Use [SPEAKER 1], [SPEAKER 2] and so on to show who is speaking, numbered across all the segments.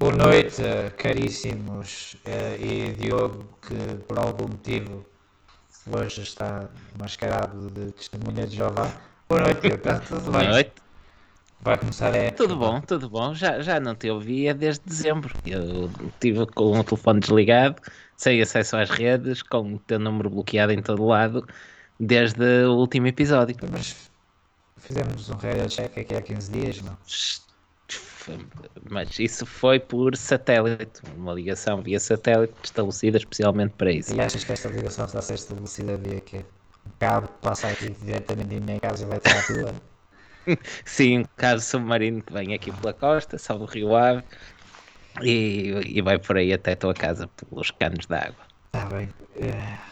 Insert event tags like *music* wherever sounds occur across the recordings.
[SPEAKER 1] Boa noite, caríssimos, eh, e Diogo, que por algum motivo hoje está mascarado de testemunha de Jeová. Boa noite, Diogo, está *laughs* tudo bem?
[SPEAKER 2] Boa noite.
[SPEAKER 1] Vai começar a
[SPEAKER 2] Tudo bom, tudo bom. Já, já não te ouvia desde dezembro. Eu estive com o telefone desligado, sem acesso às redes, com o teu número bloqueado em todo lado, desde o último episódio.
[SPEAKER 1] Mas fizemos um reality check aqui há 15 dias, não?
[SPEAKER 2] Mas isso foi por satélite, uma ligação via satélite estabelecida especialmente para isso.
[SPEAKER 1] E achas que esta ligação está a ser estabelecida via que um cabo passa aqui diretamente da minha casa e vai para a tua? *laughs*
[SPEAKER 2] Sim, um caso submarino que vem aqui pela costa, salva o Rio Ave e, e vai por aí até a tua casa pelos canos de água.
[SPEAKER 1] Está bem.
[SPEAKER 2] Pronto.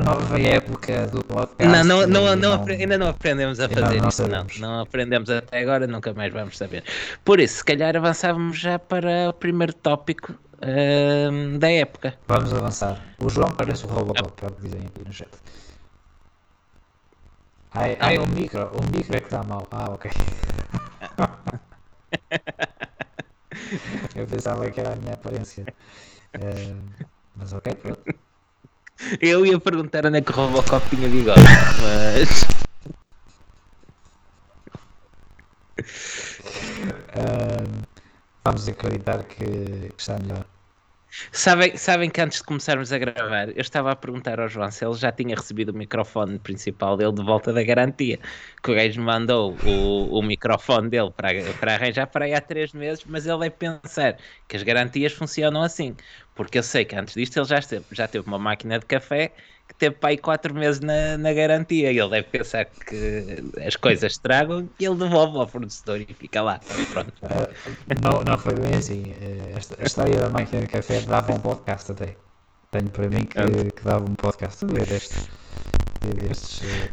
[SPEAKER 1] Nova época do podcast.
[SPEAKER 2] Não, não, não, não ainda não aprendemos a fazer
[SPEAKER 1] não
[SPEAKER 2] isso, não. Não aprendemos até agora, nunca mais vamos saber. Por isso, se calhar avançávamos já para o primeiro tópico ahm, da época.
[SPEAKER 1] Vamos avançar. O João parece o Robocop, é o que dizem aqui no chat. Ai, ai, o micro, o micro é que está mal. Ah, ok. *laughs* Eu pensava que era a minha aparência. Eh, mas ok, pronto.
[SPEAKER 2] Eu ia perguntar onde é que o Robocop tinha bigode, mas.
[SPEAKER 1] Eh, vamos acreditar que, que está melhor.
[SPEAKER 2] Sabem, sabem que antes de começarmos a gravar, eu estava a perguntar ao João se ele já tinha recebido o microfone principal dele de volta da garantia. Que o gajo mandou o, o microfone dele para, para arranjar para aí há três meses, mas ele deve pensar que as garantias funcionam assim. Porque eu sei que antes disto ele já, esteve, já teve uma máquina de café que teve para aí quatro meses na, na garantia. E ele deve pensar que as coisas estragam e ele devolve ao fornecedor e fica lá. Pronto.
[SPEAKER 1] Eh, não, não foi bem assim. Eh, esta, a história da máquina de café dava um podcast até. Tenho para mim que, que dava um podcast. Um dia destes. Um dia destes eh,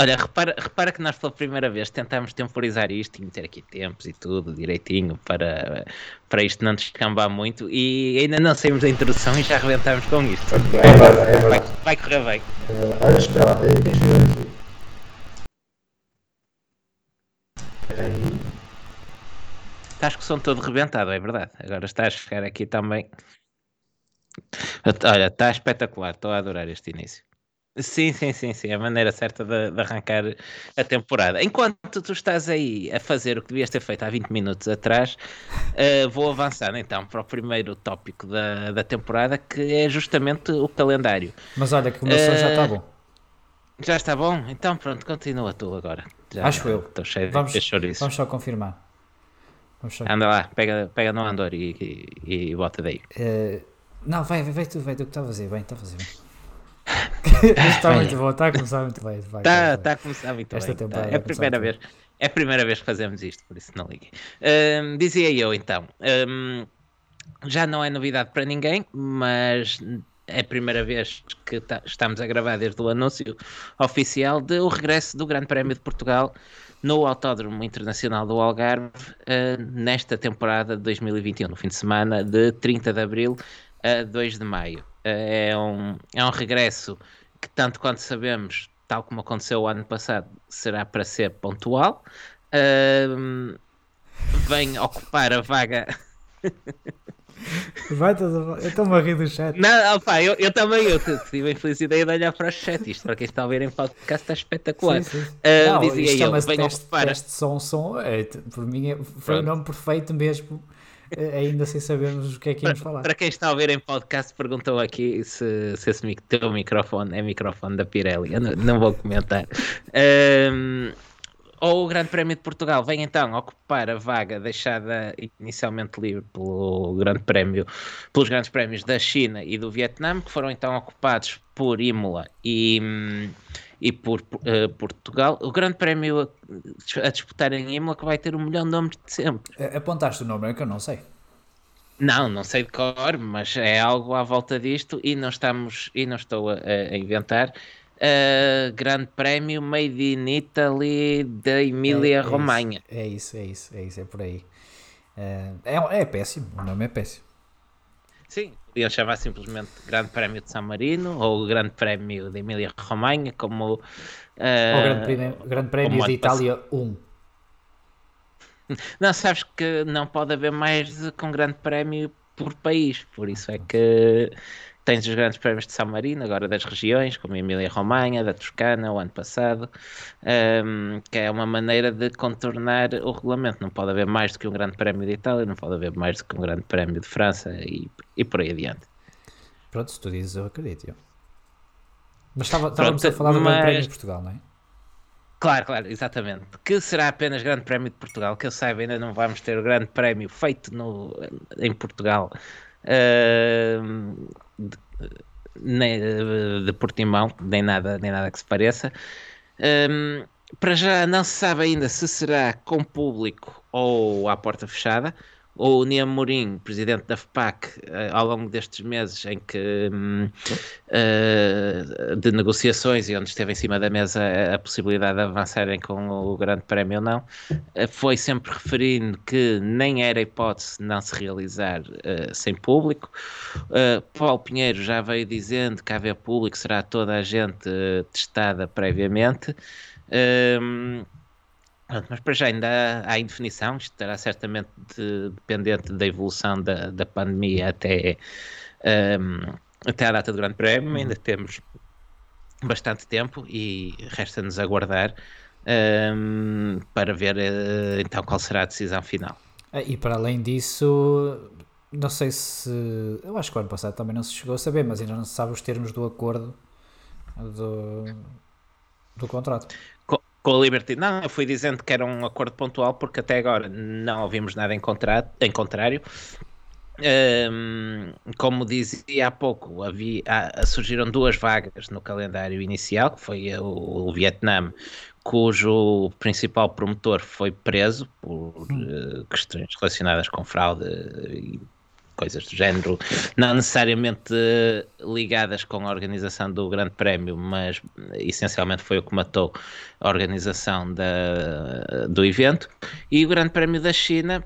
[SPEAKER 2] Olha, repara, repara que nós pela primeira vez tentámos temporizar isto e meter aqui tempos e tudo direitinho para, para isto não descambar muito e ainda não saímos da introdução e já arrebentámos com isto.
[SPEAKER 1] É verdade, é
[SPEAKER 2] Vai,
[SPEAKER 1] verdade.
[SPEAKER 2] vai correr bem.
[SPEAKER 1] Olha, espera lá, deixa eu ver aqui. Espera aí.
[SPEAKER 2] Estás com o som todo rebentado, é verdade. Agora estás a chegar aqui também. Olha, está espetacular, estou a adorar este início. Sim, sim, sim, sim, a maneira certa de, de arrancar a temporada. Enquanto tu estás aí a fazer o que devias ter feito há 20 minutos atrás, eh, vou avançar então para o primeiro tópico da, da temporada, que é justamente o calendário.
[SPEAKER 3] Mas olha que meu som já está
[SPEAKER 2] Eh,
[SPEAKER 3] bom.
[SPEAKER 2] Já está bom? Então pronto, continua tu agora. Já
[SPEAKER 3] Acho eu.
[SPEAKER 2] Estou cheio
[SPEAKER 3] Vamos,
[SPEAKER 2] de
[SPEAKER 3] vamos só confirmar. Vamos só...
[SPEAKER 2] Anda lá, pega, pega no Andor e, e, e bota daí.
[SPEAKER 3] Eh, não, vai, vai, vai tu, vai tu que está a fazer bem, está a fazer bem. *laughs* está muito bom, está a começar muito bem. Vai,
[SPEAKER 2] Está tá a começar muito
[SPEAKER 3] Esta
[SPEAKER 2] bem. tá.
[SPEAKER 3] temporada
[SPEAKER 2] É a primeira vez. É a primeira vez que fazemos isto, por isso não liguem. Hum, dizia eu então. hum, já não é novidade para ninguém, mas é a primeira vez que ta- estamos a gravar desde o anúncio oficial do regresso do Grande Prémio de Portugal no Autódromo Internacional do Algarve eh, nesta temporada de 2021, no fim de semana de 30 de Abril a 2 de Maio. É, um, é um regresso que, tanto quanto sabemos, tal como aconteceu o ano passado, será para ser pontual. Ahm, vem ocupar a vaga.
[SPEAKER 3] Vai, eu estou-me a rir do chat.
[SPEAKER 2] Não, opá, eu, eu também eu tive a infeliz ideia de olhar para o chat. Isto para quem está a ver em podcast está espetacular.
[SPEAKER 3] Sim, sim.
[SPEAKER 2] Ah,
[SPEAKER 3] Não,
[SPEAKER 2] dizia eu, vem
[SPEAKER 3] teste,
[SPEAKER 2] ocupar.
[SPEAKER 3] teste som, som. É, por mim é- foi o
[SPEAKER 2] Pronto.
[SPEAKER 3] nome perfeito mesmo, ainda sem sabermos o que é que íamos falar.
[SPEAKER 2] Para quem está a ver em podcast, perguntou aqui se, se esse teu microfone é microfone da Pirelli. Eu não, não vou comentar. Ahm, ou o Grande Prémio de Portugal vem então ocupar a vaga deixada inicialmente livre pelo Grande Prémio, pelos Grandes Prémios da China e do Vietnã, que foram então ocupados por Imola e, e por eh, Portugal. O Grande Prémio a, a disputar em Imola que vai ter um milhão de nomes de sempre.
[SPEAKER 3] Apontaste o nome, é que eu não sei.
[SPEAKER 2] Não, não sei de cor, mas é algo à volta disto e não estamos e não estou a, a inventar. Uh, grande Prémio Made in Italy da Emília
[SPEAKER 3] É- é
[SPEAKER 2] Romanha.
[SPEAKER 3] isso, É isso, é isso, é isso, é por aí. Eh, é, é péssimo, o nome é péssimo.
[SPEAKER 2] Sim, podiam chamar simplesmente Grande Prémio de San Marino ou Grande Prémio da Emília Romanha, como uh,
[SPEAKER 3] Ou Grande Prémio, Grande Prémio de. Itália 1. *laughs*
[SPEAKER 2] Não, sabes que não pode haver mais um grande prémio por país, por isso é que tens os grandes prémios de São Marino, agora das regiões, como a Emília-Romanha, da Toscana, o ano passado, um, que é uma maneira de contornar o regulamento. Não pode haver mais do que um grande prémio de Itália, não pode haver mais do que um grande prémio de França e, e por aí adiante.
[SPEAKER 3] Pronto, se tu dizes, eu acredito. Eu. Mas estava, estávamos a falar do mas... Grande Prémio de Portugal, não é?
[SPEAKER 2] Claro, claro, exatamente. Que será apenas Grande Prémio de Portugal, que eu saiba, ainda não vamos ter o Grande Prémio feito no, em Portugal uh, de, nem, de Portimão, nem nada, nem nada que se pareça. Um, para já não se sabe ainda se será com público ou à porta fechada o Nia Mourinho, presidente da FPAC, eh, ao longo destes meses em que uh, de negociações e onde esteve em cima da mesa a possibilidade de avançarem com o Grande Prémio ou não, uh, foi sempre referindo que nem era hipótese não se realizar sem público. Paulo Pinheiro já veio dizendo que haver público será toda a gente testada previamente. Ehm, Pronto, mas para já ainda há indefinição, isto estará certamente dependente da evolução da, da pandemia até, um, até a data do Grande Prémio, ainda uhum. temos bastante tempo e resta-nos aguardar um, para ver uh, então qual será a decisão final.
[SPEAKER 3] Ah, e para além disso, não sei se. Eu acho que o ano passado também não se chegou a saber, mas ainda não se sabe os termos do acordo do, do contrato
[SPEAKER 2] com a Liberty. Não, eu fui dizendo que era um acordo pontual porque até agora não ouvimos nada em, contra... em contrário. Um, como dizia há pouco, havia, surgiram duas vagas no calendário inicial, que foi o, o Vietnã, cujo principal promotor foi preso por uh, questões relacionadas com fraude e coisas do género, não necessariamente ligadas com a organização do Grande Prémio, mas essencialmente foi o que matou a organização da, do evento. E o Grande Prémio da China,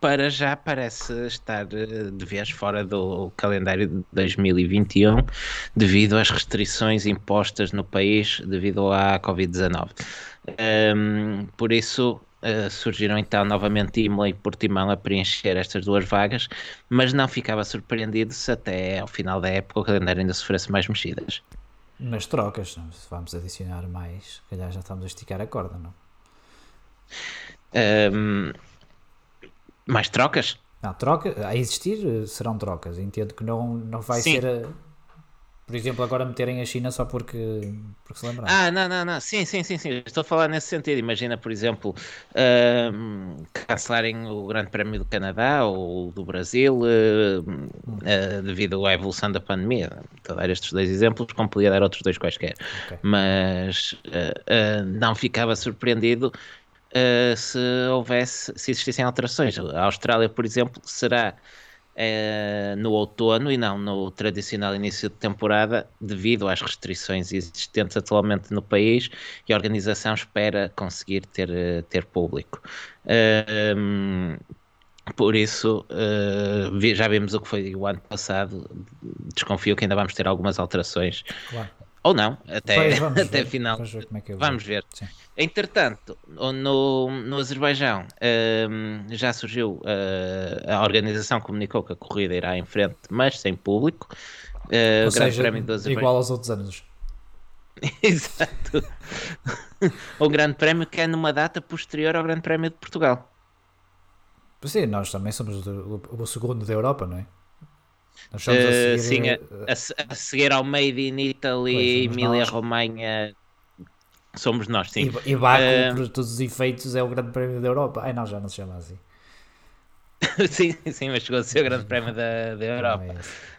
[SPEAKER 2] para já parece estar eh, de vez fora do calendário de 2021 devido às restrições impostas no país devido à Covid-19. Um, por isso, Uh, surgiram então novamente Imola e Portimão a preencher estas duas vagas, mas não ficava surpreendido se até ao final da época o calendário ainda sofresse mais mexidas.
[SPEAKER 3] Nas trocas, se vamos adicionar mais, calhar já estamos a esticar a corda, não?
[SPEAKER 2] Um, ehm, mais trocas?
[SPEAKER 3] Não, troca, a existir eh, serão trocas. Entendo que não, não vai Sim. ser. A por exemplo, agora meterem a China só porque, porque se lembraram.
[SPEAKER 2] Ah, não, não, não. Sim, sim, sim, sim. Estou a falar nesse sentido. Imagina, por exemplo, uh, cancelarem o Grande Prémio do Canadá ou do Brasil uh, uh, devido à evolução da pandemia. Estou a dar estes dois exemplos, como podia dar outros dois quaisquer. Okay. Mas não ficava surpreendido se houvesse, se existissem alterações. A Austrália, por exemplo, será é, no outono e não no tradicional início de temporada, devido às restrições existentes atualmente no país e a organização espera conseguir ter, eh, ter público. Um, por isso, uh, já vimos o que foi o ano passado. Desconfio que ainda vamos ter algumas alterações. Claro. Ou não, até, *laughs* até ver, final. Vamos ver. É vamos ver. Sim. Entretanto, no, no Azerbaijão um, já surgiu uh, a organização comunicou que a corrida irá em frente, mas sem público.
[SPEAKER 3] Uh, Ou o Grande Prémio do Azerbaijão. igual aos outros anos. *laughs*
[SPEAKER 2] Exato. *laughs* o Grande Prémio que é numa data posterior ao Grande Prémio de Portugal.
[SPEAKER 3] Sim, nós também somos o, o segundo da Europa, não é?
[SPEAKER 2] Nós a seguir, sim, a, a, a, seguir ao Made in Italy, Emília-Romanha, Somos nós, sim.
[SPEAKER 3] E, e Baku, uh... por todos os efeitos, é o Grande Prémio da Europa. Ai não, já não se chama assim. *laughs*
[SPEAKER 2] sim, sim, mas chegou a ser o Grande Prémio da, da Europa.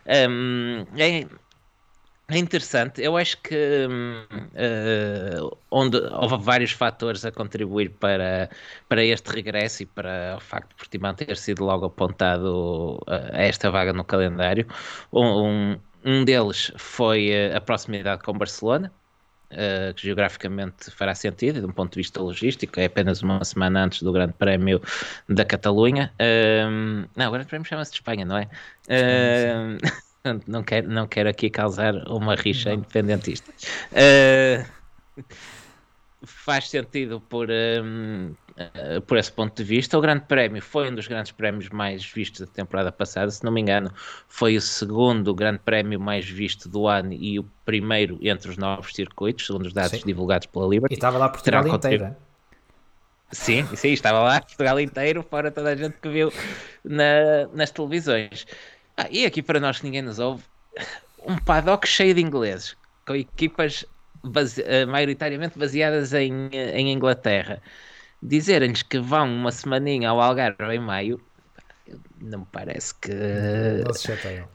[SPEAKER 2] É, um, é, é, interessante. Eu acho que uh, onde houve vários fatores a contribuir para, para este regresso e para o facto de Portimão ter sido logo apontado a esta vaga no calendário. Um, um deles foi a proximidade com Barcelona uh, que geograficamente fará sentido, de um ponto de vista logístico, é apenas uma semana antes do Grande Prémio da Catalunha. Uh, não, o Grande Prémio chama-se de Espanha, não é? Uh, *laughs* não, quero, não quero aqui causar uma rixa não. independentista. faz sentido por, um, uh, por esse ponto de vista. O Grande Prémio foi um dos grandes prémios mais vistos da temporada passada, se não me engano, foi o segundo Grande Prémio mais visto do ano e o primeiro entre os novos circuitos, segundo os dados
[SPEAKER 3] Sim.
[SPEAKER 2] divulgados pela Liberty.
[SPEAKER 3] E estava lá Portugal inteira.
[SPEAKER 2] Sim, sim, estava lá Portugal inteiro, fora toda a gente que viu na- nas televisões. Ah, e aqui para nós que ninguém nos ouve, *laughs* um paddock cheio de ingleses, com equipas base- eh, maioritariamente baseadas em, eh, em Inglaterra, dizerem-lhes que vão uma semaninha ao Algarve em maio, não me parece que,
[SPEAKER 3] Não se chateiam.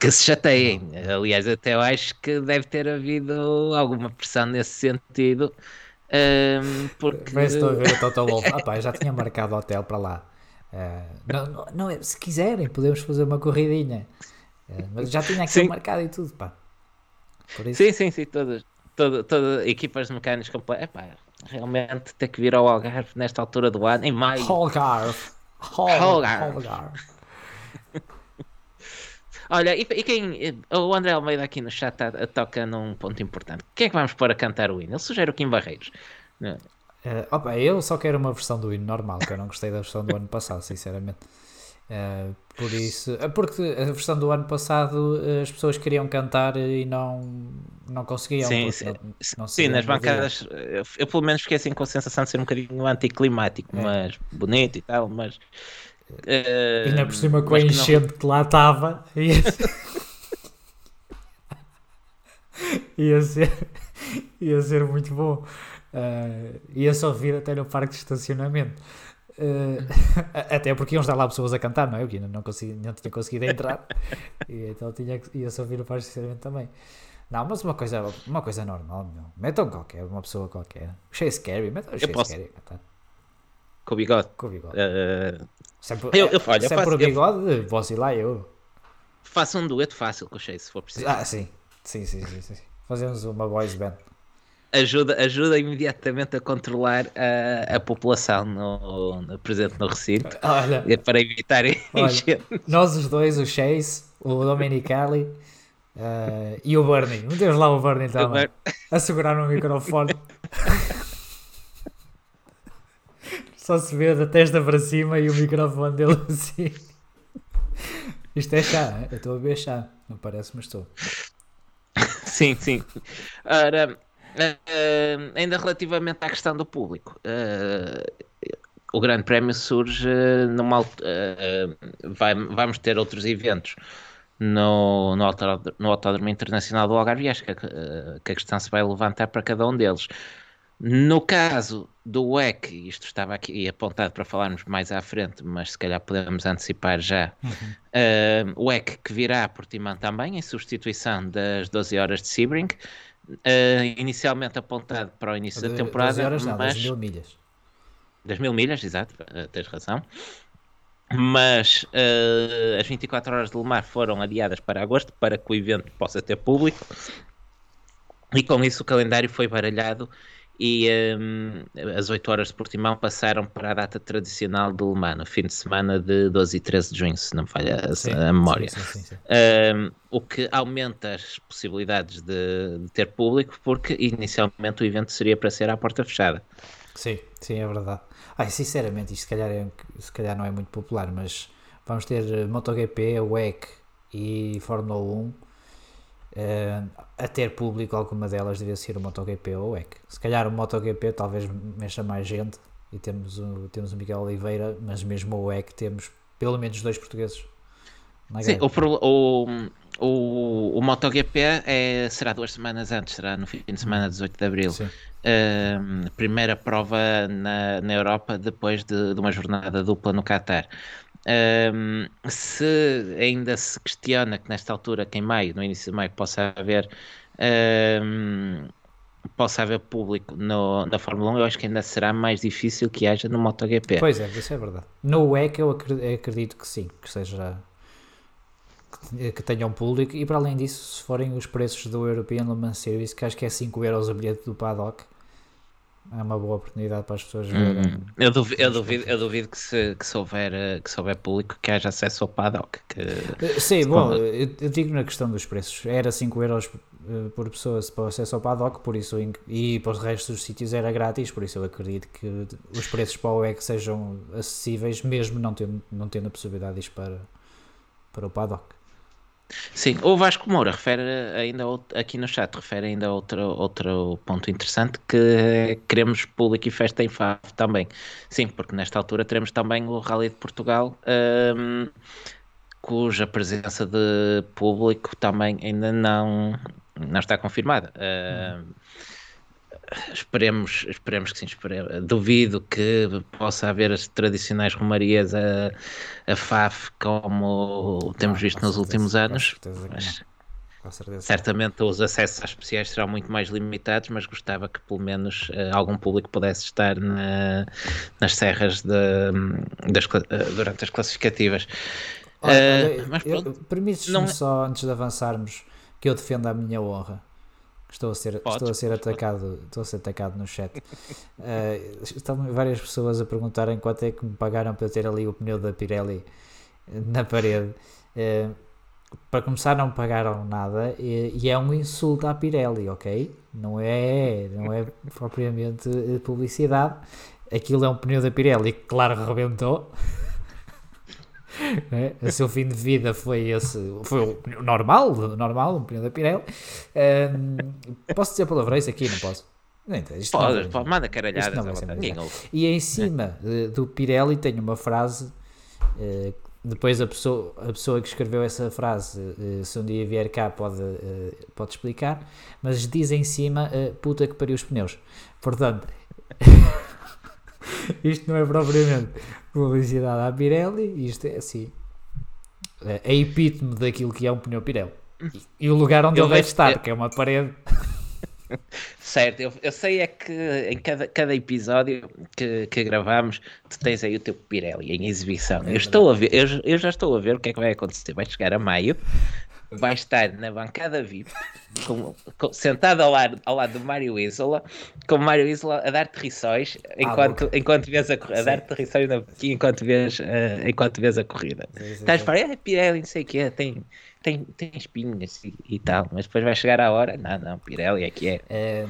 [SPEAKER 2] que se chateiem. Aliás, até eu acho que deve ter havido alguma pressão nesse sentido. ehm, porque
[SPEAKER 3] Parece que estou a ver o Toto Wolff. Ah, pá, já tinha marcado o hotel para lá. Eh, não, não, é- se quiserem, podemos fazer uma corridinha. Eh, mas já tinha aquilo
[SPEAKER 2] Sim.
[SPEAKER 3] marcado e tudo, pá.
[SPEAKER 2] Sim, sim, sim, todas, toda, toda, equipas de mecânicos completas. Realmente ter que vir ao Algarve nesta altura do ano, em maio.
[SPEAKER 3] Algarve. Hol-
[SPEAKER 2] Algarve.
[SPEAKER 3] Algarve.
[SPEAKER 2] Olha, e, e quem. O André Almeida aqui no chat tá- toca num ponto importante. Quem é que vamos pôr a cantar o hino? Ele sugere o Kim Barreiros.
[SPEAKER 3] Eh, opa, eu só quero uma versão do hino normal, que eu não gostei da versão do ano passado, sinceramente. Eh, por isso, eh, porque a versão do ano passado as pessoas queriam cantar e não, não conseguiam.
[SPEAKER 2] Sim, sim,
[SPEAKER 3] não- não
[SPEAKER 2] sim, nas bancadas eu, eu pelo menos fiquei assim com a sensação de ser um bocadinho anticlimático,
[SPEAKER 3] É.
[SPEAKER 2] mas bonito e tal, mas.
[SPEAKER 3] E ainda por cima com a
[SPEAKER 2] mas que
[SPEAKER 3] enchente que lá estava, ia *laughs* *laughs* ia ser, ia ser muito bom. Uh, ia só vir até no parque de estacionamento. Uh, *laughs* até porque iam estar lá pessoas a cantar, não é? Eu que ainda não, consegui, não tinha conseguido entrar, *laughs* e então tinha, ia só vir no parque de estacionamento também. Não, mas uma coisa, uma coisa normal, meu. Metam qualquer, uma pessoa qualquer. O Chase Carey, metam o Chase
[SPEAKER 2] posso-
[SPEAKER 3] Carey a cantar.
[SPEAKER 2] Com o bigode.
[SPEAKER 3] Com o bigode.
[SPEAKER 2] Eh,
[SPEAKER 3] Sempre,
[SPEAKER 2] eu- eu- olha, eu
[SPEAKER 3] sempre
[SPEAKER 2] faço-
[SPEAKER 3] o
[SPEAKER 2] eu-
[SPEAKER 3] bigode, posso ir lá eu.
[SPEAKER 2] faça um dueto fácil com o Chase, se for preciso.
[SPEAKER 3] Ah, sim. Sim, sim, sim, sim. Fazemos uma boys band.
[SPEAKER 2] Ajuda, ajuda imediatamente a controlar a, a população no, no- presente no recinto
[SPEAKER 3] Olha,
[SPEAKER 2] eh, para evitar
[SPEAKER 3] Olha.
[SPEAKER 2] encher.
[SPEAKER 3] nós os dois, o Chase, o Domenicali eh, e o Bernie. Metemos lá o Bernie também. A segurar no microfone. Só se vê da testa para cima e o microfone dele *laughs* assim. Isto é chá, eu estou a ver chá. Não parece, mas estou.
[SPEAKER 2] Sim, sim. Ora, eh, ainda relativamente à questão do público, eh, o Grande Prémio surge numa alt- eh, vai- vamos ter outros eventos no, no, autódromo, no Autódromo Internacional do Algarve acho que, a- que a questão se vai levantar para cada um deles. No caso do WEC, isto estava aqui apontado para falarmos mais à frente, mas se calhar podemos antecipar já. Uh, o WEC que virá a Portimão também, em substituição das 12 horas de Sebring, uh, inicialmente apontado para o início da
[SPEAKER 3] De-
[SPEAKER 2] temporada,
[SPEAKER 3] 12 horas não,
[SPEAKER 2] mas
[SPEAKER 3] 10 mil milhas.
[SPEAKER 2] das mil milhas, exato, uh, tens razão. Mas uh, as 24 horas de Le Mans foram adiadas para agosto para que o evento possa ter público e com isso o calendário foi baralhado e um, as 8 horas de Portimão passaram para a data tradicional de Le Mans, no fim de semana de 12 e 13 de junho, se não me falha a-
[SPEAKER 3] Sim,
[SPEAKER 2] a memória.
[SPEAKER 3] Sim, sim, sim, sim.
[SPEAKER 2] Um, o que aumenta as possibilidades de, de ter público, porque inicialmente o evento seria para ser à porta fechada.
[SPEAKER 3] Sim, sim, é verdade. Ai, sinceramente, isto se calhar, é, se calhar não é muito popular, mas vamos ter eh, MotoGP, WEC e Fórmula 1 eh, a ter público. Alguma delas devia ser o MotoGP ou o WEC. Se calhar o MotoGP talvez mexa mais gente e temos o, temos o Miguel Oliveira, mas mesmo o WEC temos pelo menos dois portugueses.
[SPEAKER 2] Sim, o, o, o, o MotoGP é, será duas semanas antes, será no fim de semana 18 de Abril.
[SPEAKER 3] Sim.
[SPEAKER 2] Um, primeira prova na, na Europa depois de, de uma jornada dupla no Qatar. Um, se ainda se questiona que nesta altura, que em maio, no início de maio, possa haver um, possa haver público no, na Fórmula 1, eu acho que ainda será mais difícil que haja no MotoGP.
[SPEAKER 3] Pois é, isso é verdade. No WEC eu acre- acredito que sim, que seja que tenham público e para além disso, se forem os preços do European Le Mans Series, que acho que é 5 euros o bilhete do paddock, é uma boa oportunidade para as pessoas verem.
[SPEAKER 2] Hum, eu, duvido, eu, duvido, eu duvido que se, que, se houver, eh, que se houver público que haja acesso ao paddock. Que,
[SPEAKER 3] Eh, Sim, bom, eu, eu digo na questão dos preços. Era 5 euros eh, por pessoa para o acesso ao paddock, por isso, e para os restos dos sítios era grátis, por isso eu acredito que os preços para o WEC sejam acessíveis, mesmo não tendo, não tendo a possibilidade de ir para, para o paddock.
[SPEAKER 2] Sim, o Vasco Moura refere ainda aqui no chat, refere ainda outro, outro ponto interessante que queremos público e festa em Faf também. Sim, porque nesta altura teremos também o Rally de Portugal, hum, cuja presença de público também ainda não, não está confirmada. Hum, Esperemos, esperemos que sim. espere- Duvido que possa haver as tradicionais romarias a, a FAF como temos
[SPEAKER 3] Ah,
[SPEAKER 2] visto nos
[SPEAKER 3] certeza,
[SPEAKER 2] últimos anos. Mas certamente os acessos às especiais serão muito mais limitados, mas gostava que pelo menos eh, algum público pudesse estar na- nas serras de- das eh, durante as classificativas.
[SPEAKER 3] Olha, olha,
[SPEAKER 2] mas
[SPEAKER 3] eu-
[SPEAKER 2] pronto,
[SPEAKER 3] Permites-me
[SPEAKER 2] não
[SPEAKER 3] só, antes de avançarmos, que eu defenda a minha honra. Estou a ser,
[SPEAKER 2] Podes,
[SPEAKER 3] estou a ser
[SPEAKER 2] podes,
[SPEAKER 3] atacado, estou a ser atacado no chat. *laughs* Eh, estão várias pessoas a perguntarem quanto é que me pagaram para ter ali o pneu da Pirelli na parede. Eh, para começar, não pagaram nada e, e é um insulto à Pirelli, ok? Não é, não é *laughs* propriamente publicidade. Aquilo é um pneu da Pirelli que, claro, rebentou. É, o seu fim de vida foi esse, foi o normal, normal, um pneu da Pirelli. Ahm, posso dizer palavrões aqui? Não posso. Não, então, isto
[SPEAKER 2] pode, manda
[SPEAKER 3] isto
[SPEAKER 2] caralhadas
[SPEAKER 3] não
[SPEAKER 2] à
[SPEAKER 3] vai ser
[SPEAKER 2] vontade.
[SPEAKER 3] nada.
[SPEAKER 2] Ninguém ouve.
[SPEAKER 3] E em cima eh, do Pirelli tem uma frase. eh, depois a pessoa, a pessoa que escreveu essa frase, eh, se um dia vier cá, pode, eh, pode explicar. Mas diz em cima: puta que pariu os pneus. Portanto, *laughs* *laughs* isto não é propriamente publicidade à Pirelli, isto é assim. É a epítome daquilo que é um pneu Pirelli. E, o lugar onde ele deve
[SPEAKER 2] vejo-
[SPEAKER 3] estar,
[SPEAKER 2] eu-
[SPEAKER 3] que é uma parede. *laughs*
[SPEAKER 2] Certo, eu, eu sei é que em cada, cada episódio que, que gravamos, tu tens aí o teu Pirelli em exibição.
[SPEAKER 3] É
[SPEAKER 2] eu, estou a ver, eu, eu já estou a ver o que é que vai acontecer. Vai chegar a maio, vai estar na bancada VIP, com- com- sentado ao lado, ao lado do Mário Isola, com o Mário Isola a dar-te riçóis enquanto, enquanto vês a corrida, a dar-te riçóis na boquinha enquanto vês, eh, enquanto vês a corrida. Estás para, é Pirelli, não sei o quê, tem, tem, tem espinhas e, e tal, mas depois vai chegar a hora, não, não, Pirelli é que é.
[SPEAKER 3] Ehm,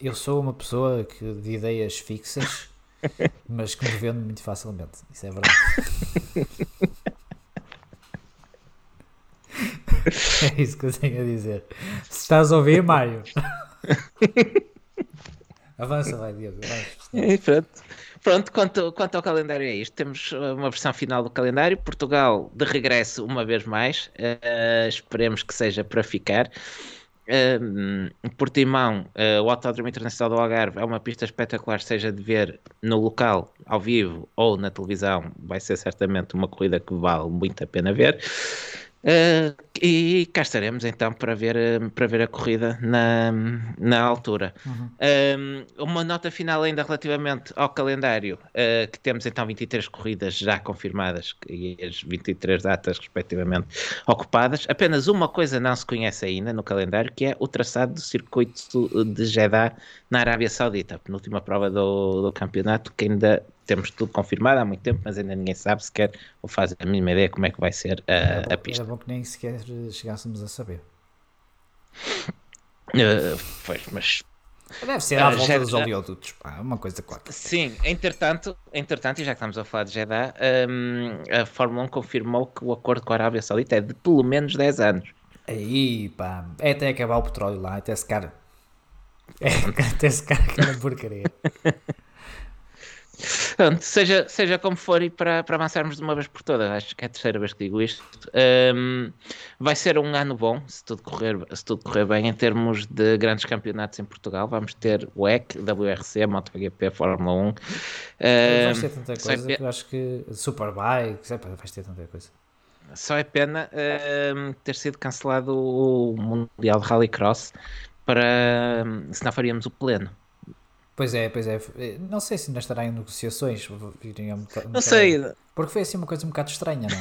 [SPEAKER 3] eu sou uma pessoa que de ideias fixas, *laughs* mas que me vendo muito facilmente. Isso é verdade. *laughs* *laughs* é isso que eu tenho a dizer. Se estás a ouvir, Mário. *laughs* Avança, vai, Diogo.
[SPEAKER 2] E pronto. Pronto, quanto, quanto ao calendário é isto. Temos uh, uma versão final do calendário. Portugal de regresso uma vez mais. Uh, esperemos que seja para ficar. Um, Portimão, uh, o Autódromo Internacional do Algarve é uma pista espetacular, seja de ver no local, ao vivo ou na televisão. Vai ser certamente uma corrida que vale muito a pena ver. Uh, e cá estaremos então para ver, uh, para ver a corrida na, na altura. Um, uma nota final ainda relativamente ao calendário, uh, que temos então 23 corridas já confirmadas e as 23 datas respectivamente ocupadas. Apenas uma coisa não se conhece ainda no calendário, que é o traçado do circuito de Jeddah na Arábia Saudita, penúltima prova do, do campeonato, que ainda temos tudo confirmado há muito tempo, mas ainda ninguém sabe sequer ou faz a mínima ideia como é que vai ser
[SPEAKER 3] Era
[SPEAKER 2] a, a pista.
[SPEAKER 3] era bom que nem sequer chegássemos a saber.
[SPEAKER 2] Uh, pois, mas
[SPEAKER 3] Deve ser à
[SPEAKER 2] Ah,
[SPEAKER 3] volta dos oleodutos. Pá, uma coisa qualquer.
[SPEAKER 2] Sim, entretanto, entretanto, e já que estamos a falar de Jeddah, hum, a Fórmula 1 confirmou que o acordo com a Arábia Saudita é de pelo menos 10 anos.
[SPEAKER 3] Aí, pá. É até acabar o petróleo lá, até secar. *laughs* É, até secar aquela *laughs* porcaria.
[SPEAKER 2] Pronto, seja, seja como for e para, para avançarmos de uma vez por todas, acho que é a terceira vez que digo isto, hum, vai ser um ano bom, se tudo, correr, se tudo correr bem, em termos de grandes campeonatos em Portugal. Vamos ter o EC, WRC, MotoGP, Fórmula 1.
[SPEAKER 3] Vais
[SPEAKER 2] Hum,
[SPEAKER 3] ter tanta
[SPEAKER 2] é
[SPEAKER 3] coisa que acho que. Superbike, vais ter tanta coisa.
[SPEAKER 2] Só é pena hum, ter sido cancelado o Mundial de Rallycross para hum, senão faríamos o pleno.
[SPEAKER 3] Pois é, pois é. Não sei se ainda estará em negociações. um um
[SPEAKER 2] Não sei,
[SPEAKER 3] Porque foi assim uma coisa um bocado estranha, não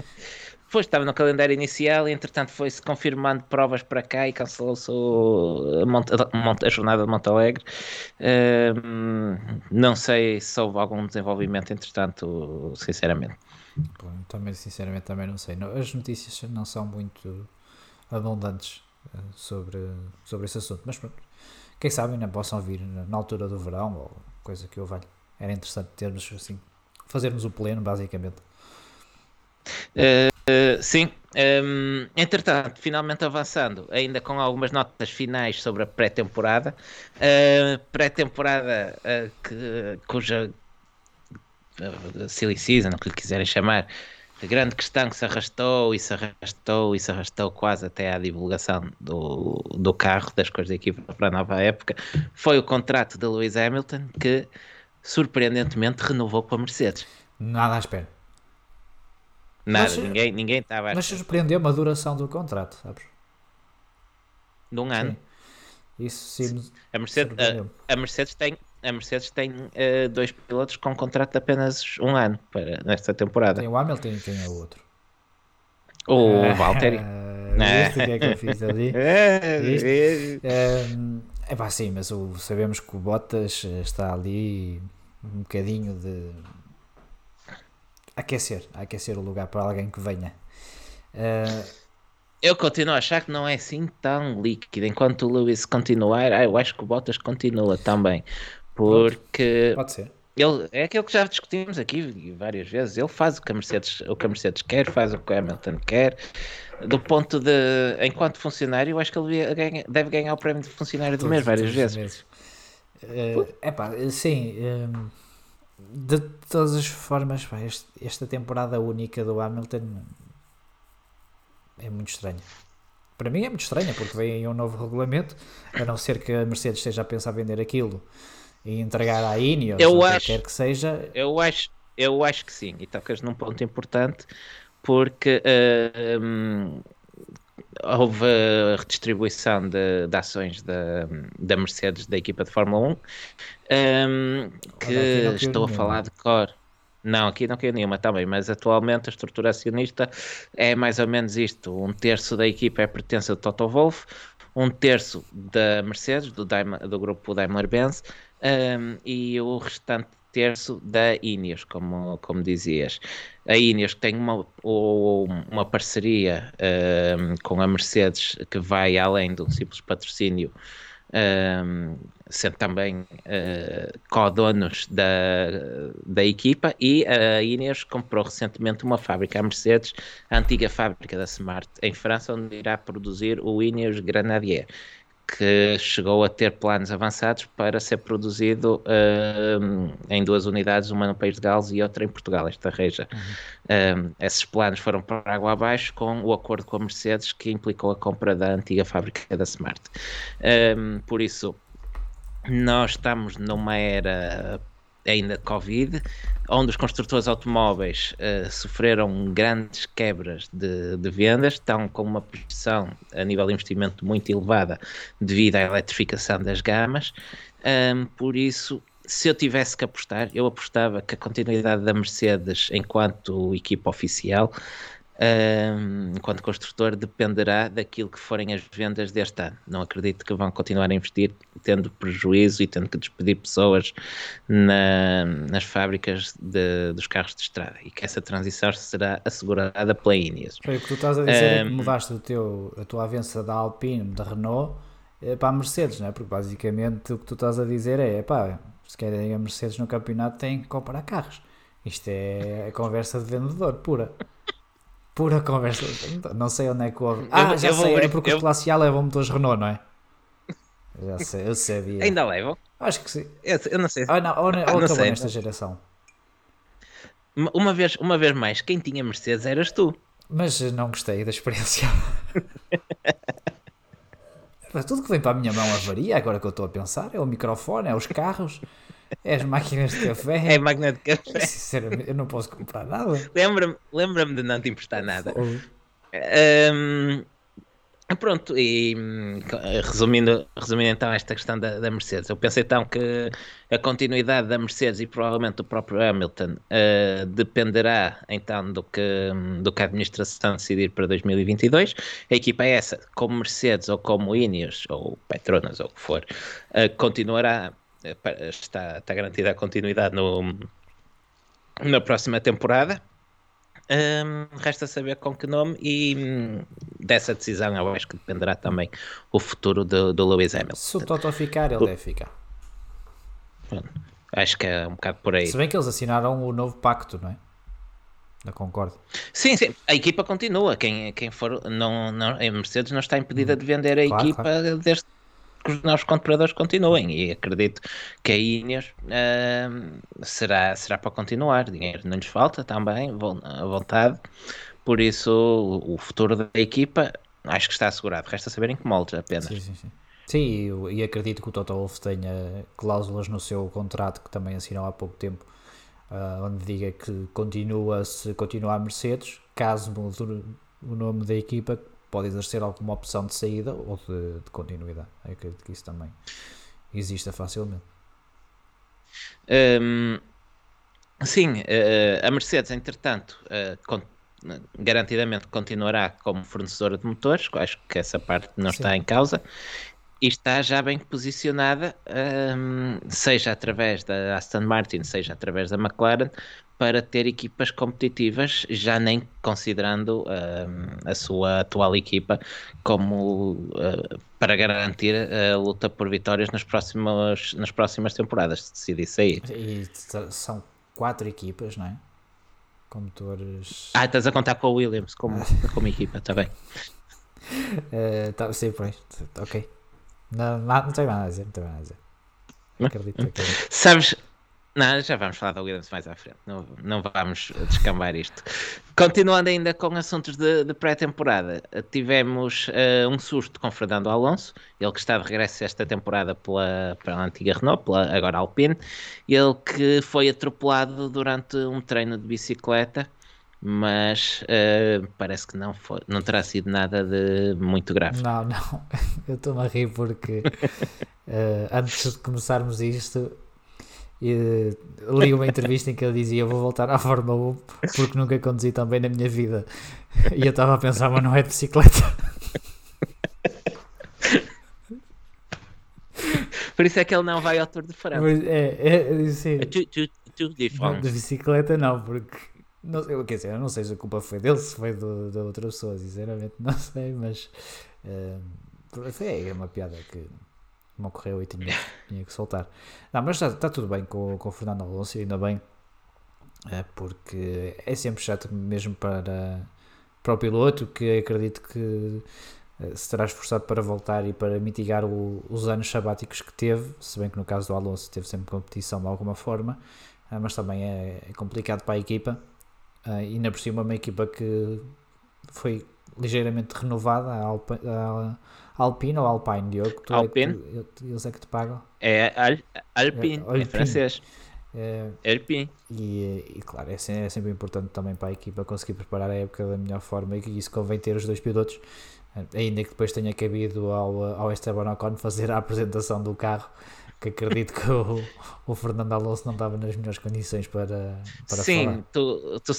[SPEAKER 3] é? *laughs*
[SPEAKER 2] Pois estava no calendário inicial e entretanto foi-se confirmando provas para cá e cancelou-se a, a, jornada de Montalegre. Uh, não sei se houve algum desenvolvimento entretanto, sinceramente.
[SPEAKER 3] Bom, também sinceramente também não sei. As notícias não são muito abundantes uh, sobre, sobre esse assunto, mas pronto. Quem sabe ainda possam vir na altura do verão ou coisa que eu valho. Era interessante termos assim, fazermos o pleno basicamente.
[SPEAKER 2] Uh, sim, um, entretanto, finalmente avançando, ainda com algumas notas finais sobre a pré-temporada. Uh, pré-temporada uh, que, cuja uh, silly season, o que lhe quiserem chamar, a grande questão que se arrastou e se arrastou e se arrastou quase até à divulgação do, do carro, das coisas da equipa para a nova época, foi o contrato de Lewis Hamilton que surpreendentemente renovou com a Mercedes.
[SPEAKER 3] Nada à espera.
[SPEAKER 2] Nada, mas, ninguém, ninguém estava
[SPEAKER 3] Mas surpreendeu-me a duração do contrato, sabes?
[SPEAKER 2] De um ano. Sim.
[SPEAKER 3] Isso sim.
[SPEAKER 2] A Mercedes, a, a, Mercedes tem, a Mercedes tem uh, dois pilotos com contrato de apenas um ano para, nesta temporada.
[SPEAKER 3] Tem o Hamilton e é o outro?
[SPEAKER 2] O uh, Valtteri. *laughs*
[SPEAKER 3] Viste o que é que eu fiz ali? *laughs* É pá, sim, mas o, sabemos que o Bottas está ali um bocadinho de aquecer, aquecer o lugar para alguém que venha. Uh...
[SPEAKER 2] Eu continuo a achar que não é assim tão líquido. Enquanto o Lewis continuar, ah, eu acho que o Bottas continua também. Porque.
[SPEAKER 3] Pode ser.
[SPEAKER 2] Ele, é aquilo que já discutimos aqui várias vezes. Ele faz o que a Mercedes, o que a Mercedes quer, faz o que o Hamilton quer. Do ponto de. Enquanto funcionário, eu acho que ele deve ganhar o prémio de funcionário do mês várias vezes.
[SPEAKER 3] É uh, pá, sim. Um de todas as formas, pá, este, esta temporada única do Hamilton é muito estranha. Para mim é muito estranha, porque vem aí um novo regulamento, a não ser que a Mercedes esteja a pensar vender aquilo e entregar à Ineos,
[SPEAKER 2] eu
[SPEAKER 3] ou
[SPEAKER 2] acho,
[SPEAKER 3] quer que seja.
[SPEAKER 2] Eu acho, eu acho que sim, e tocas num ponto importante, porque uh, um, houve a redistribuição de, de ações da, da Mercedes da equipa de Fórmula 1 um, que não, estou a falar de cor. Não, aqui não caiu nenhuma também, mas atualmente a estrutura acionista é mais ou menos isto: um terço da equipa é pertença do Toto Wolff, um terço da Mercedes, do, Daimler, do grupo Daimler-Benz, um, e o restante terço da Ineos, como, como dizias. A Ineos tem uma, uma parceria um, com a Mercedes que vai além de um simples patrocínio, um, sendo também uh, co-donos da, da equipa, e a Ineos comprou recentemente uma fábrica, a Mercedes, a antiga fábrica da Smart, em França, onde irá produzir o Ineos Grenadier que chegou a ter planos avançados para ser produzido uh, em duas unidades, uma no país de Gales e outra em Portugal, esta reja. Uhum. Uh, esses planos foram para água abaixo com o acordo com a Mercedes que implicou a compra da antiga fábrica da Smart. Uh, por isso, nós estamos numa era ainda Covid, onde os construtores automóveis uh, sofreram grandes quebras de, de, vendas, estão com uma pressão a nível de investimento muito elevada devido à eletrificação das gamas. Um, por isso, se eu tivesse que apostar, eu apostava que a continuidade da Mercedes enquanto equipa oficial enquanto construtor, dependerá daquilo que forem as vendas deste ano. Não acredito que vão continuar a investir tendo prejuízo e tendo que despedir pessoas na, nas fábricas de, dos carros de estrada e que essa transição será assegurada pela Ineos.
[SPEAKER 3] O que tu estás a dizer um, é que mudaste o teu, a tua avença da Alpine, da Renault, eh, para a Mercedes, não é? Porque basicamente o que tu estás a dizer é, pá, se querem a Mercedes no campeonato tem que comprar carros. Isto é a conversa de vendedor pura. Pura conversa. Não sei onde é que houve. Ah, eu, já eu sei, é porque eu... os Classe A levam motores Renault, não é? Já sei, eu sabia.
[SPEAKER 2] Ainda levam?
[SPEAKER 3] Acho que sim.
[SPEAKER 2] Eu, eu não sei.
[SPEAKER 3] Ah, não, ou, ou não sei, nesta geração.
[SPEAKER 2] Uma vez, uma vez mais, quem tinha Mercedes eras tu.
[SPEAKER 3] Mas não gostei da experiência. *laughs* Tudo que vem para a minha mão avaria, agora que eu estou a pensar, é o microfone, é os carros. É as máquinas de café.
[SPEAKER 2] É a máquina de café. *laughs*
[SPEAKER 3] Sinceramente, eu não posso comprar nada.
[SPEAKER 2] Lembra-me lembra de não te emprestar nada. Um, Pronto, e hum, resumindo, resumindo então esta questão da, da, Mercedes, eu penso então que a continuidade da Mercedes e provavelmente do próprio Hamilton uh, dependerá então do que, do que a administração decidir para 2022. A equipa é essa, como Mercedes ou como Ineos ou Petronas ou o que for, uh, continuará, está, está garantida a continuidade no, na próxima temporada resta saber com que nome e hum, dessa decisão eu acho que dependerá também o futuro do, do Lewis Hamilton.
[SPEAKER 3] Se o Toto ficar, ele o... deve ficar.
[SPEAKER 2] Bom, acho que é um bocado por aí.
[SPEAKER 3] Se bem que eles assinaram o novo pacto, não é? Da concordo.
[SPEAKER 2] Sim, sim, a equipa continua. Quem, quem for, não, não, a Mercedes não está impedida de vender a claro, equipa claro. desde que os novos compradores continuem e acredito que a Ineos uh, será, será para continuar. Dinheiro não lhes falta também, à vontade. Por isso, o, futuro da equipa acho que está assegurado. Resta saber em que moldes apenas.
[SPEAKER 3] Sim, sim, sim. Sim, e acredito que o Toto Wolff tenha cláusulas no seu contrato que também assinou há pouco tempo, uh, onde diga que continua se continuar a Mercedes, caso mude o nome da equipa, pode exercer alguma opção de saída ou de, de continuidade. Eu acredito que isso também exista facilmente.
[SPEAKER 2] Um, sim, uh, a Mercedes, entretanto, uh, garantidamente continuará como fornecedora de motores, acho que essa parte não sim. está em causa, e está já bem posicionada, um, seja através da Aston Martin, seja através da McLaren, para ter equipas competitivas, já nem considerando uh, a sua atual equipa como uh, para garantir a luta por vitórias nas próximas, nas próximas temporadas, se decidir sair.
[SPEAKER 3] E são quatro equipas, não é? Com motores.
[SPEAKER 2] Ah, estás a contar com o Williams como, *laughs* como equipa, está bem.
[SPEAKER 3] Uh, *laughs* tá, sim, pois, ok. Não, não, não tenho nada a dizer, não tenho nada a dizer. Acredito,
[SPEAKER 2] acredito. Sabes, não, já vamos falar da Williams mais à frente, não, não vamos descambar isto. Continuando ainda com assuntos de, de pré-temporada, tivemos uh, um susto com Fernando Alonso, ele que está de regresso esta temporada pela, pela antiga Renault, pela agora Alpine, ele que foi atropelado durante um treino de bicicleta, mas uh, parece que não, foi, não terá sido nada de muito grave.
[SPEAKER 3] Não, não, *laughs* eu estou-me a rir porque uh, antes de começarmos isto e li uma entrevista em que ele dizia: Vou voltar à Fórmula 1 porque nunca conduzi tão bem na minha vida. E eu estava a pensar, mas não é de bicicleta.
[SPEAKER 2] Por isso é que ele não vai ao Tour de França.
[SPEAKER 3] É, é, sim. É
[SPEAKER 2] tu, tu de,
[SPEAKER 3] de bicicleta, não, porque. Não, quer dizer, eu não sei se a culpa foi dele, se foi do, da outra pessoa, sinceramente, não sei, mas. Uh, é uma piada que me ocorreu e tinha, tinha que soltar. Não, mas está, está tudo bem com, com o Fernando Alonso, ainda bem, é, porque é sempre chato mesmo para, para o piloto, que acredito que eh, se terá esforçado para voltar e para mitigar o, os anos sabáticos que teve, se bem que no caso do Alonso teve sempre competição de alguma forma, eh, mas também é, é complicado para a equipa, eh, e ainda por cima uma equipa que foi ligeiramente renovada, a, a Alpine ou Alpine, Diogo? Tu
[SPEAKER 2] Alpine.
[SPEAKER 3] É que, eles é que te pagam?
[SPEAKER 2] É Al, Alpine, é, em francês.
[SPEAKER 3] É,
[SPEAKER 2] Alpine.
[SPEAKER 3] E, e claro, é, é, sempre importante também para a equipa conseguir preparar a época da melhor forma e isso convém ter os dois pilotos, ainda que depois tenha cabido ao, ao Esteban Ocon fazer a apresentação do carro que acredito que o, o Fernando Alonso não estava nas melhores condições para, para
[SPEAKER 2] Sim,
[SPEAKER 3] falar.
[SPEAKER 2] tu, tu,